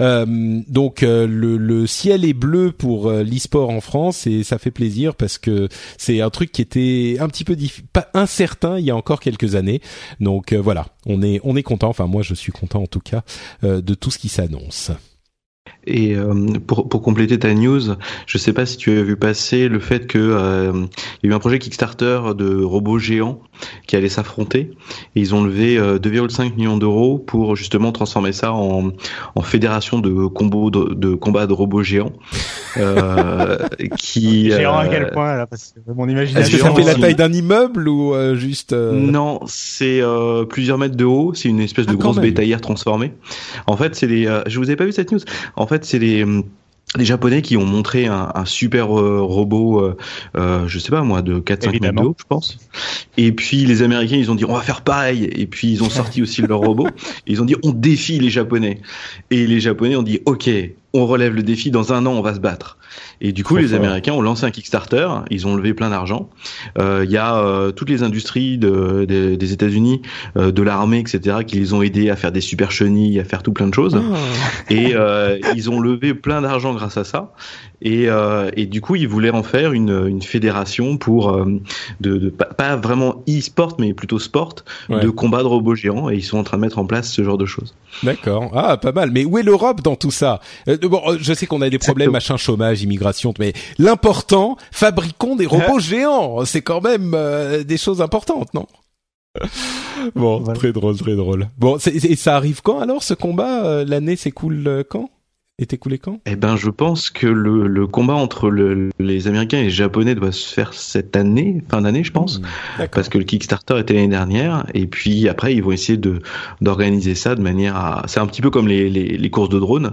Euh, donc euh, le, le ciel est bleu pour l'e-sport en France et ça fait plaisir parce que c'est un truc qui était un petit peu pas incertain il y a encore quelques années. Donc voilà, on est on est content. Enfin moi je suis content en tout cas euh, de tout ce qui s'annonce. Et euh, pour, pour compléter ta news, je sais pas si tu as vu passer le fait que euh, il y a eu un projet Kickstarter de robots géants qui allaient s'affronter et ils ont levé euh, 2,5 millions d'euros pour justement transformer ça en, en fédération de combos de, de combat de robots géants euh, qui Géant à euh, quel point, là, parce que mon Est-ce imagination. que ça fait la taille d'un immeuble ou euh, juste euh, Non, c'est euh, plusieurs mètres de haut. C'est une espèce de Ah, grosse bétaillère transformée. En fait, c'est les. euh, je vous ai pas vu cette news. En fait, c'est les. hum, les Japonais qui ont montré un, un super euh, robot, euh, euh, je sais pas moi, de 4-5 mètres de Évidemment. haut, je pense. Et puis les Américains, ils ont dit on va faire pareil. Et puis ils ont sorti aussi leur robot. Et ils ont dit on défie les Japonais. Et les Japonais ont dit ok, on relève le défi. Dans un an, on va se battre. Et du coup, les. Américains ont lancé un Kickstarter. Ils ont levé plein d'argent. Euh, Il y a euh, toutes les industries de, des- des États-Unis, euh, de l'armée, etc., qui les ont aidés à faire des super chenilles, à faire tout plein de choses. Ah. Et euh, ils ont levé plein d'argent grâce à ça. Et, euh, et du coup, ils voulaient en faire une, une fédération pour euh, de, de pas, pas vraiment e-sport, mais plutôt sport, Ouais. de combat de robots géants. Et ils sont en train de mettre en place ce genre de choses. D'accord. Ah, pas mal. Mais où est l'Europe dans tout ça? Euh, Bon, je sais qu'on a des problèmes, machin, chômage, immigration, mais l'important, fabriquons des robots géants. C'est quand même euh, des choses importantes, non? Bon, Voilà. très drôle, très drôle. Bon, c'est- et ça arrive quand alors ce combat? Euh, L'année s'écoule quand? Est écoulé quand? Eh ben, je pense que le, le combat entre le, les Américains et les Japonais doit se faire cette année, fin d'année, je pense, Mmh, parce que le Kickstarter était l'année dernière. Et puis après, ils vont essayer de d'organiser ça de manière à. C'est un petit peu comme les, les, les courses de drones.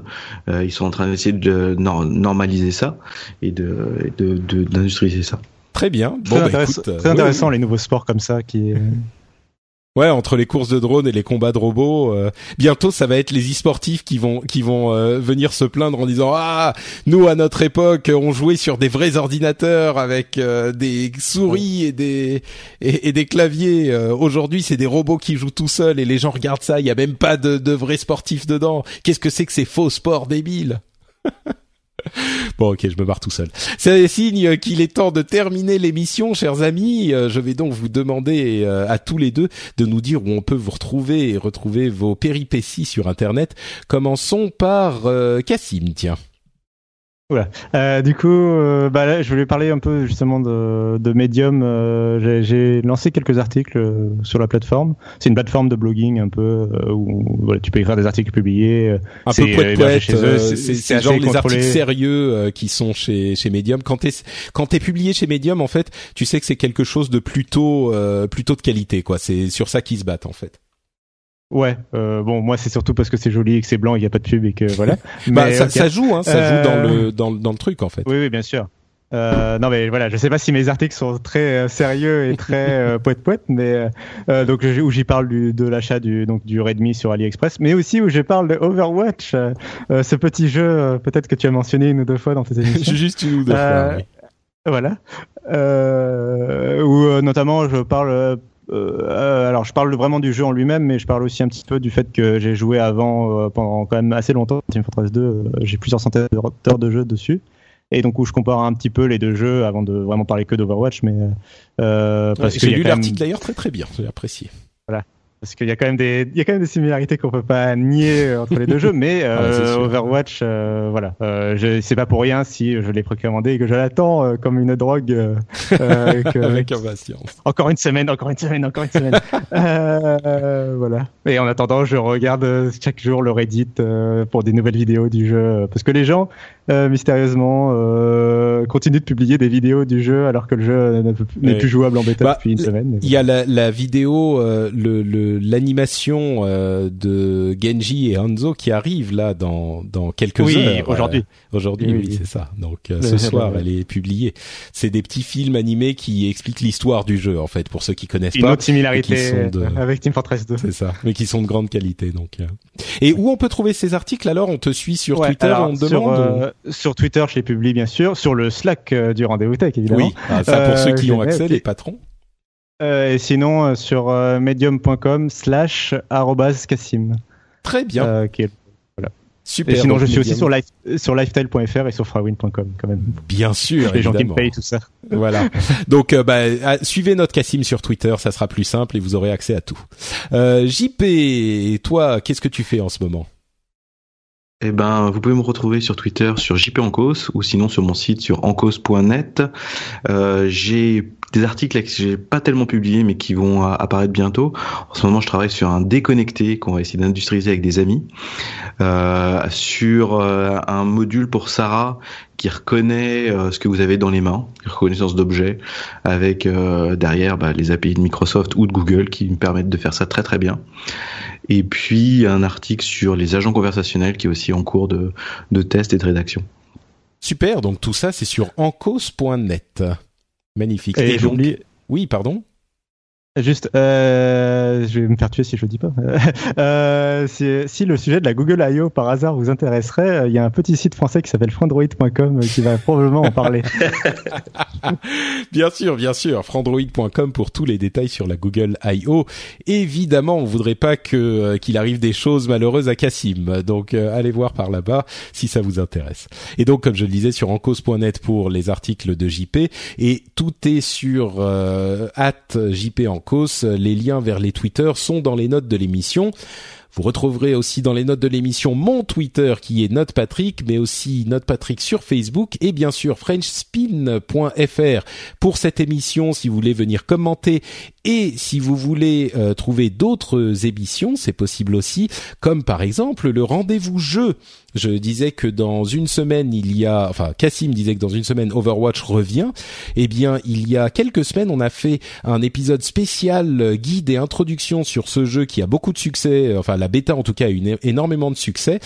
Euh, ils sont en train d'essayer de nor- normaliser ça et de de- de- d'industrialiser ça. Très bien. Très, bah, intéressant, écoute, euh, très intéressant oui. les nouveaux sports comme ça qui. Ouais, entre les courses de drones et les combats de robots, euh, bientôt ça va être les e-sportifs qui vont qui vont euh, venir se plaindre en disant ah nous à notre époque on jouait sur des vrais ordinateurs avec euh, des souris et des et, et des claviers. Euh, Aujourd'hui c'est des robots qui jouent tout seuls et les gens regardent ça. Il y a même pas de, de vrais sportifs dedans. Qu'est-ce que c'est que ces faux sports débiles? Bon, ok, je me barre tout seul. C'est signe qu'il est temps de terminer l'émission, chers amis. Euh, Je vais donc vous demander euh, à tous les deux de nous dire où on peut vous retrouver et retrouver vos péripéties sur Internet. Commençons par euh, Cassim, tiens. Euh, du coup, euh, bah là, je voulais parler un peu justement de, de Medium. Euh, j'ai- lancé quelques articles euh, sur la plateforme. C'est une plateforme de blogging un peu euh, où voilà, tu peux écrire des articles publiés. euh, Un peu poète c'est- genre les articles sérieux euh, qui sont chez chez Medium. Quand t'es quand t'es publié chez Medium, en fait, tu sais que c'est quelque chose de plutôt euh, plutôt de qualité, quoi. C'est sur ça qu'ils se battent, en fait. Ouais. euh, bon, moi c'est surtout parce que c'est joli et que c'est blanc, il n'y a pas de pub et que voilà. bah, ça, joue, hein, ça Euh, joue dans le dans, le- dans le truc, en fait. Oui, oui, bien sûr. Euh, non mais voilà, je sais pas si mes articles sont très euh, sérieux et très euh, poète poète, mais euh, euh, donc où j'y parle du, de l'achat du donc du Redmi sur AliExpress, mais aussi où je parle de Overwatch, euh, euh, ce petit jeu euh, peut-être que tu as mentionné une ou deux fois dans tes émissions. Juste une ou deux Euh, fois. oui. Voilà. Euh, où euh, notamment je parle. Euh, euh, alors je parle vraiment du jeu en lui-même, mais je parle aussi un petit peu du fait que j'ai joué avant euh, pendant quand même assez longtemps Team Fortress 2. euh, j'ai plusieurs centaines d'heures de jeu dessus. Et donc où je compare un petit peu les deux jeux avant de vraiment parler que d'Overwatch, mais parce Ouais, qu'il J'ai lu même- l'article d'ailleurs très très bien, j'ai apprécié. Parce qu'il y a quand même des, il y a quand même des similarités qu'on peut pas nier euh, entre les deux jeux, mais euh, Ah. Overwatch, euh, voilà, euh, je, c'est pas pour rien si je l'ai précommandé et que je l'attends euh, comme une drogue. euh, que- Avec impatience. encore une semaine, encore une semaine, encore une semaine. euh, voilà. Et en attendant, je regarde chaque jour le Reddit euh, pour des nouvelles vidéos du jeu, parce que les gens, euh, mystérieusement, euh, continuent de publier des vidéos du jeu alors que le jeu euh, n'est plus- n'est Ouais. plus jouable en bêta Bah, depuis une semaine. Il y a la, la vidéo, euh, le le- l'animation euh, de Genji et Hanzo qui arrive là dans dans quelques Oui, heures. aujourd'hui. Euh, aujourd'hui, Oui, oui, oui. c'est ça. Donc euh, ce soir, le- elle est publiée. C'est des petits films animés qui expliquent l'histoire du jeu en fait pour ceux qui connaissent Une pas. autre similarité de- euh, avec Team Fortress 2. C'est ça, mais qui sont de grande qualité donc. euh. Et où on peut trouver ces articles alors? On te suit sur Ouais, Twitter, alors, on te demande ou- euh, sur Twitter, je les publie bien sûr. Sur le Slack euh, du rendez-vous tech, évidemment. Oui, ah, ça pour Euh, ceux qui je ont accès, les patrons. Euh, et sinon, euh, sur euh, medium.com slash arrobase Cassim. Très bien, euh, qui est- super. Et sinon, je suis aussi sur, life, sur lifestyle.fr et sur frawin.com quand même. Bien sûr, Les gens qui me payent tout ça. Voilà. Donc, euh, bah, ah, suivez notre Cassim sur Twitter, ça sera plus simple et vous aurez accès à tout. Euh, JP, toi, qu'est-ce que tu fais en ce moment? Eh ben, vous pouvez me retrouver sur Twitter sur JP Ancos ou sinon sur mon site sur ancos.net. Euh, j'ai des articles que j'ai pas tellement publiés mais qui vont euh, apparaître bientôt. En ce moment, je travaille sur un déconnecté qu'on va essayer d'industrialiser avec des amis, euh, sur un module pour Sarah qui reconnaît ce que vous avez dans les mains, reconnaissance d'objets, avec derrière bah, les API de Microsoft ou de Google qui me permettent de faire ça très très bien. Et puis un article sur les agents conversationnels qui est aussi en cours de, de test et de rédaction. Super, donc tout ça, c'est sur encos.net. Magnifique. Et, donc- oui, pardon juste, euh, je vais me faire tuer si je le dis pas. euh, si, le sujet de la Google I.O. par hasard vous intéresserait, euh, il y a un petit site français qui s'appelle frandroid.com qui va probablement en parler. Bien sûr, bien sûr. Frandroid.com pour tous les détails sur la Google I.O. Évidemment, on voudrait pas que qu'il arrive des choses malheureuses à Cassim. Donc, allez voir par là-bas si ça vous intéresse. Et donc, comme je le disais, sur encause.net pour les articles de JP. Et tout est sur at JP Les liens vers les Twitter sont dans les notes de l'émission. Vous retrouverez aussi dans les notes de l'émission mon Twitter qui est NotePatrick, mais aussi NotePatrick sur Facebook et bien sûr FrenchSpin.fr pour cette émission si vous voulez venir commenter et si vous voulez euh, trouver d'autres émissions, c'est possible aussi, comme par exemple le rendez-vous jeu. Je disais que dans une semaine il y a, enfin Cassim disait que dans une semaine Overwatch revient. Eh bien, il y a quelques semaines, on a fait un épisode spécial guide et introduction sur ce jeu qui a beaucoup de succès. Enfin, la bêta en tout cas a eu énormément de succès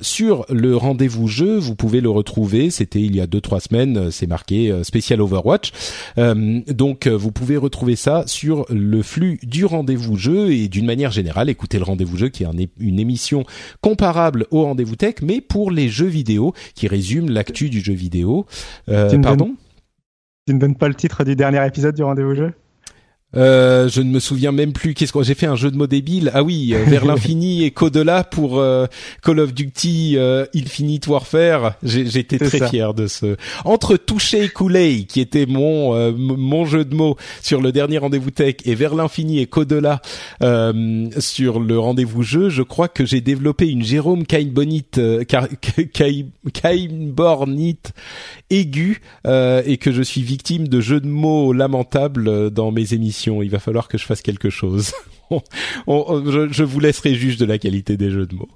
sur le rendez-vous jeu. Vous pouvez le retrouver. C'était il y a deux trois semaines. C'est marqué spécial Overwatch. donc, vous pouvez retrouver ça sur le flux du rendez-vous jeu et d'une manière générale, écoutez le rendez-vous jeu qui est une émission comparable au rendez-vous tech, mais pour les jeux vidéo, qui résume l'actu du jeu vidéo. Euh, pardon? Tu ne donnes pas le titre du dernier épisode du rendez-vous jeu? Euh, je ne me souviens même plus. Qu'est-ce que j'ai fait un jeu de mots débile Ah oui, euh, vers l'infini et qu'au-delà pour euh, Call of Duty Infinite Warfare. J'étais très fier de ce. Entre toucher et couler, qui était mon mon jeu de mots sur le dernier rendez-vous tech, et vers l'infini et qu'au-delà sur le rendez-vous jeu, je crois que j'ai développé une Jérôme Kainbonite, Kainbornite aiguë et que je suis victime de jeux de mots lamentables dans mes émissions il va falloir que je fasse quelque chose. je, vous laisserai juge de la qualité des jeux de mots.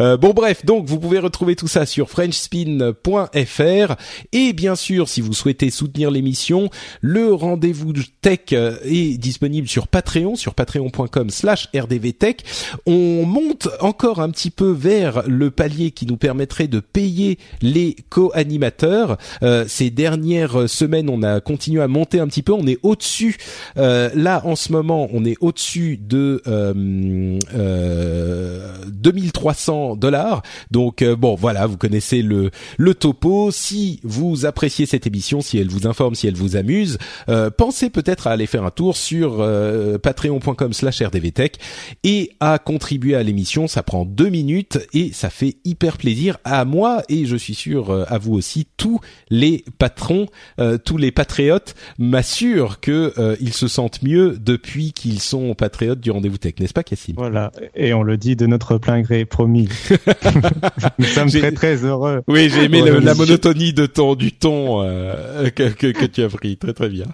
Euh, bon bref, donc vous pouvez retrouver tout ça sur frenchspin.fr et bien sûr, si vous souhaitez soutenir l'émission, le rendez-vous tech euh, est disponible sur Patreon, sur patreon.com/slash rdvtech. On monte encore un petit peu vers le palier qui nous permettrait de payer les co-animateurs. Euh, ces dernières semaines, on a continué à monter un petit peu. On est au-dessus. là, en ce moment, on est au-dessus de euh, euh, 2300 dollars. Donc euh, bon, voilà, vous connaissez le le topo. Si vous appréciez cette émission, si elle vous informe, si elle vous amuse, euh, pensez peut-être à aller faire un tour sur euh, patreon.com/rdvtech et à contribuer à l'émission. Ça prend deux minutes et ça fait hyper plaisir à moi et je suis sûr à vous aussi. Tous les patrons, tous les patriotes m'assurent que ils se sentent mieux depuis qu'ils sont patriotes du rendez-vous tech, n'est-ce pas, Cassim? Voilà, et on le dit de notre plein gré, promis. Nous sommes très très heureux. Oui, j'ai aimé la monotonie de ton du ton euh, que, que, que, tu as pris, très très bien.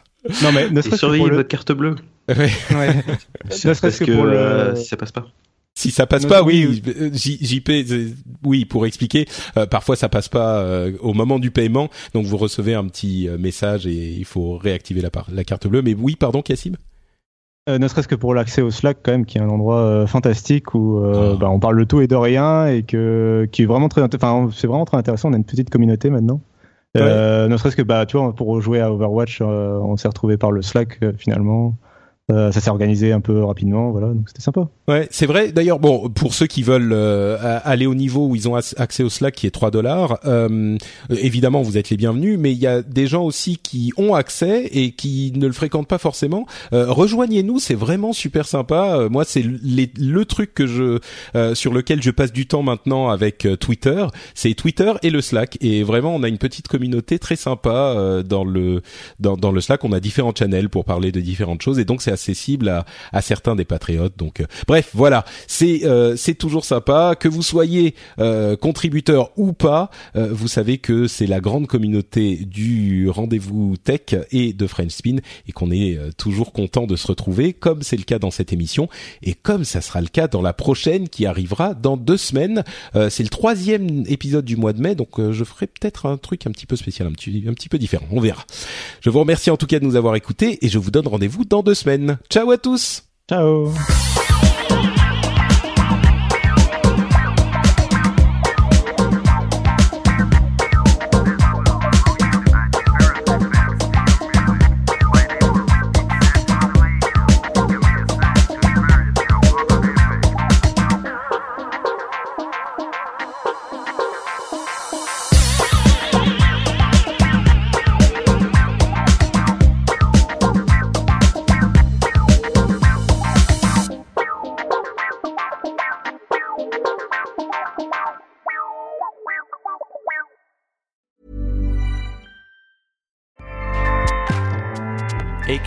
Non mais ne serait-ce que pour votre carte bleue. Ouais. ouais. ne serait-ce que, pour le... Euh, si ça passe pas. Si ça passe pas, oui, JP, oui, pour expliquer, euh, parfois ça passe pas au moment du paiement, donc vous recevez un petit message et il faut réactiver la, la carte bleue. Mais oui, pardon, Cassim? Euh, ne serait-ce que pour l'accès au Slack quand même, qui est un endroit euh, fantastique où euh, ah. bah, on parle de tout et de rien et que qui est vraiment très, enfin c'est vraiment très intéressant. On a une petite communauté maintenant. ne serait-ce que bah tu vois pour jouer à Overwatch, on s'est retrouvé par le Slack finalement. Euh, ça s'est organisé un peu rapidement, voilà, donc c'était sympa. Ouais, c'est vrai. D'ailleurs, bon, pour ceux qui veulent euh, aller au niveau où ils ont accès au Slack, qui est 3 dollars, euh, évidemment, vous êtes les bienvenus. Mais il y a des gens aussi qui ont accès et qui ne le fréquentent pas forcément. Rejoignez-nous, c'est vraiment super sympa. moi, c'est le truc que je sur lequel je passe du temps maintenant avec Twitter. C'est Twitter et le Slack. Et vraiment, on a une petite communauté très sympa dans le dans, dans le Slack. On a différents channels pour parler de différentes choses. Et donc, c'est accessible à, certains des patriotes. Donc, euh, bref, voilà, c'est euh, c'est toujours sympa que vous soyez euh, contributeur ou pas. vous savez que c'est la grande communauté du rendez-vous tech et de French Spin et qu'on est toujours content de se retrouver, comme c'est le cas dans cette émission et comme ça sera le cas dans la prochaine qui arrivera dans deux semaines. c'est le troisième épisode du mois de mai, donc je ferai peut-être un truc un petit peu spécial, un petit, un petit peu différent. On verra. Je vous remercie en tout cas de nous avoir écoutés et je vous donne rendez-vous dans deux semaines. Ciao à tous. Ciao.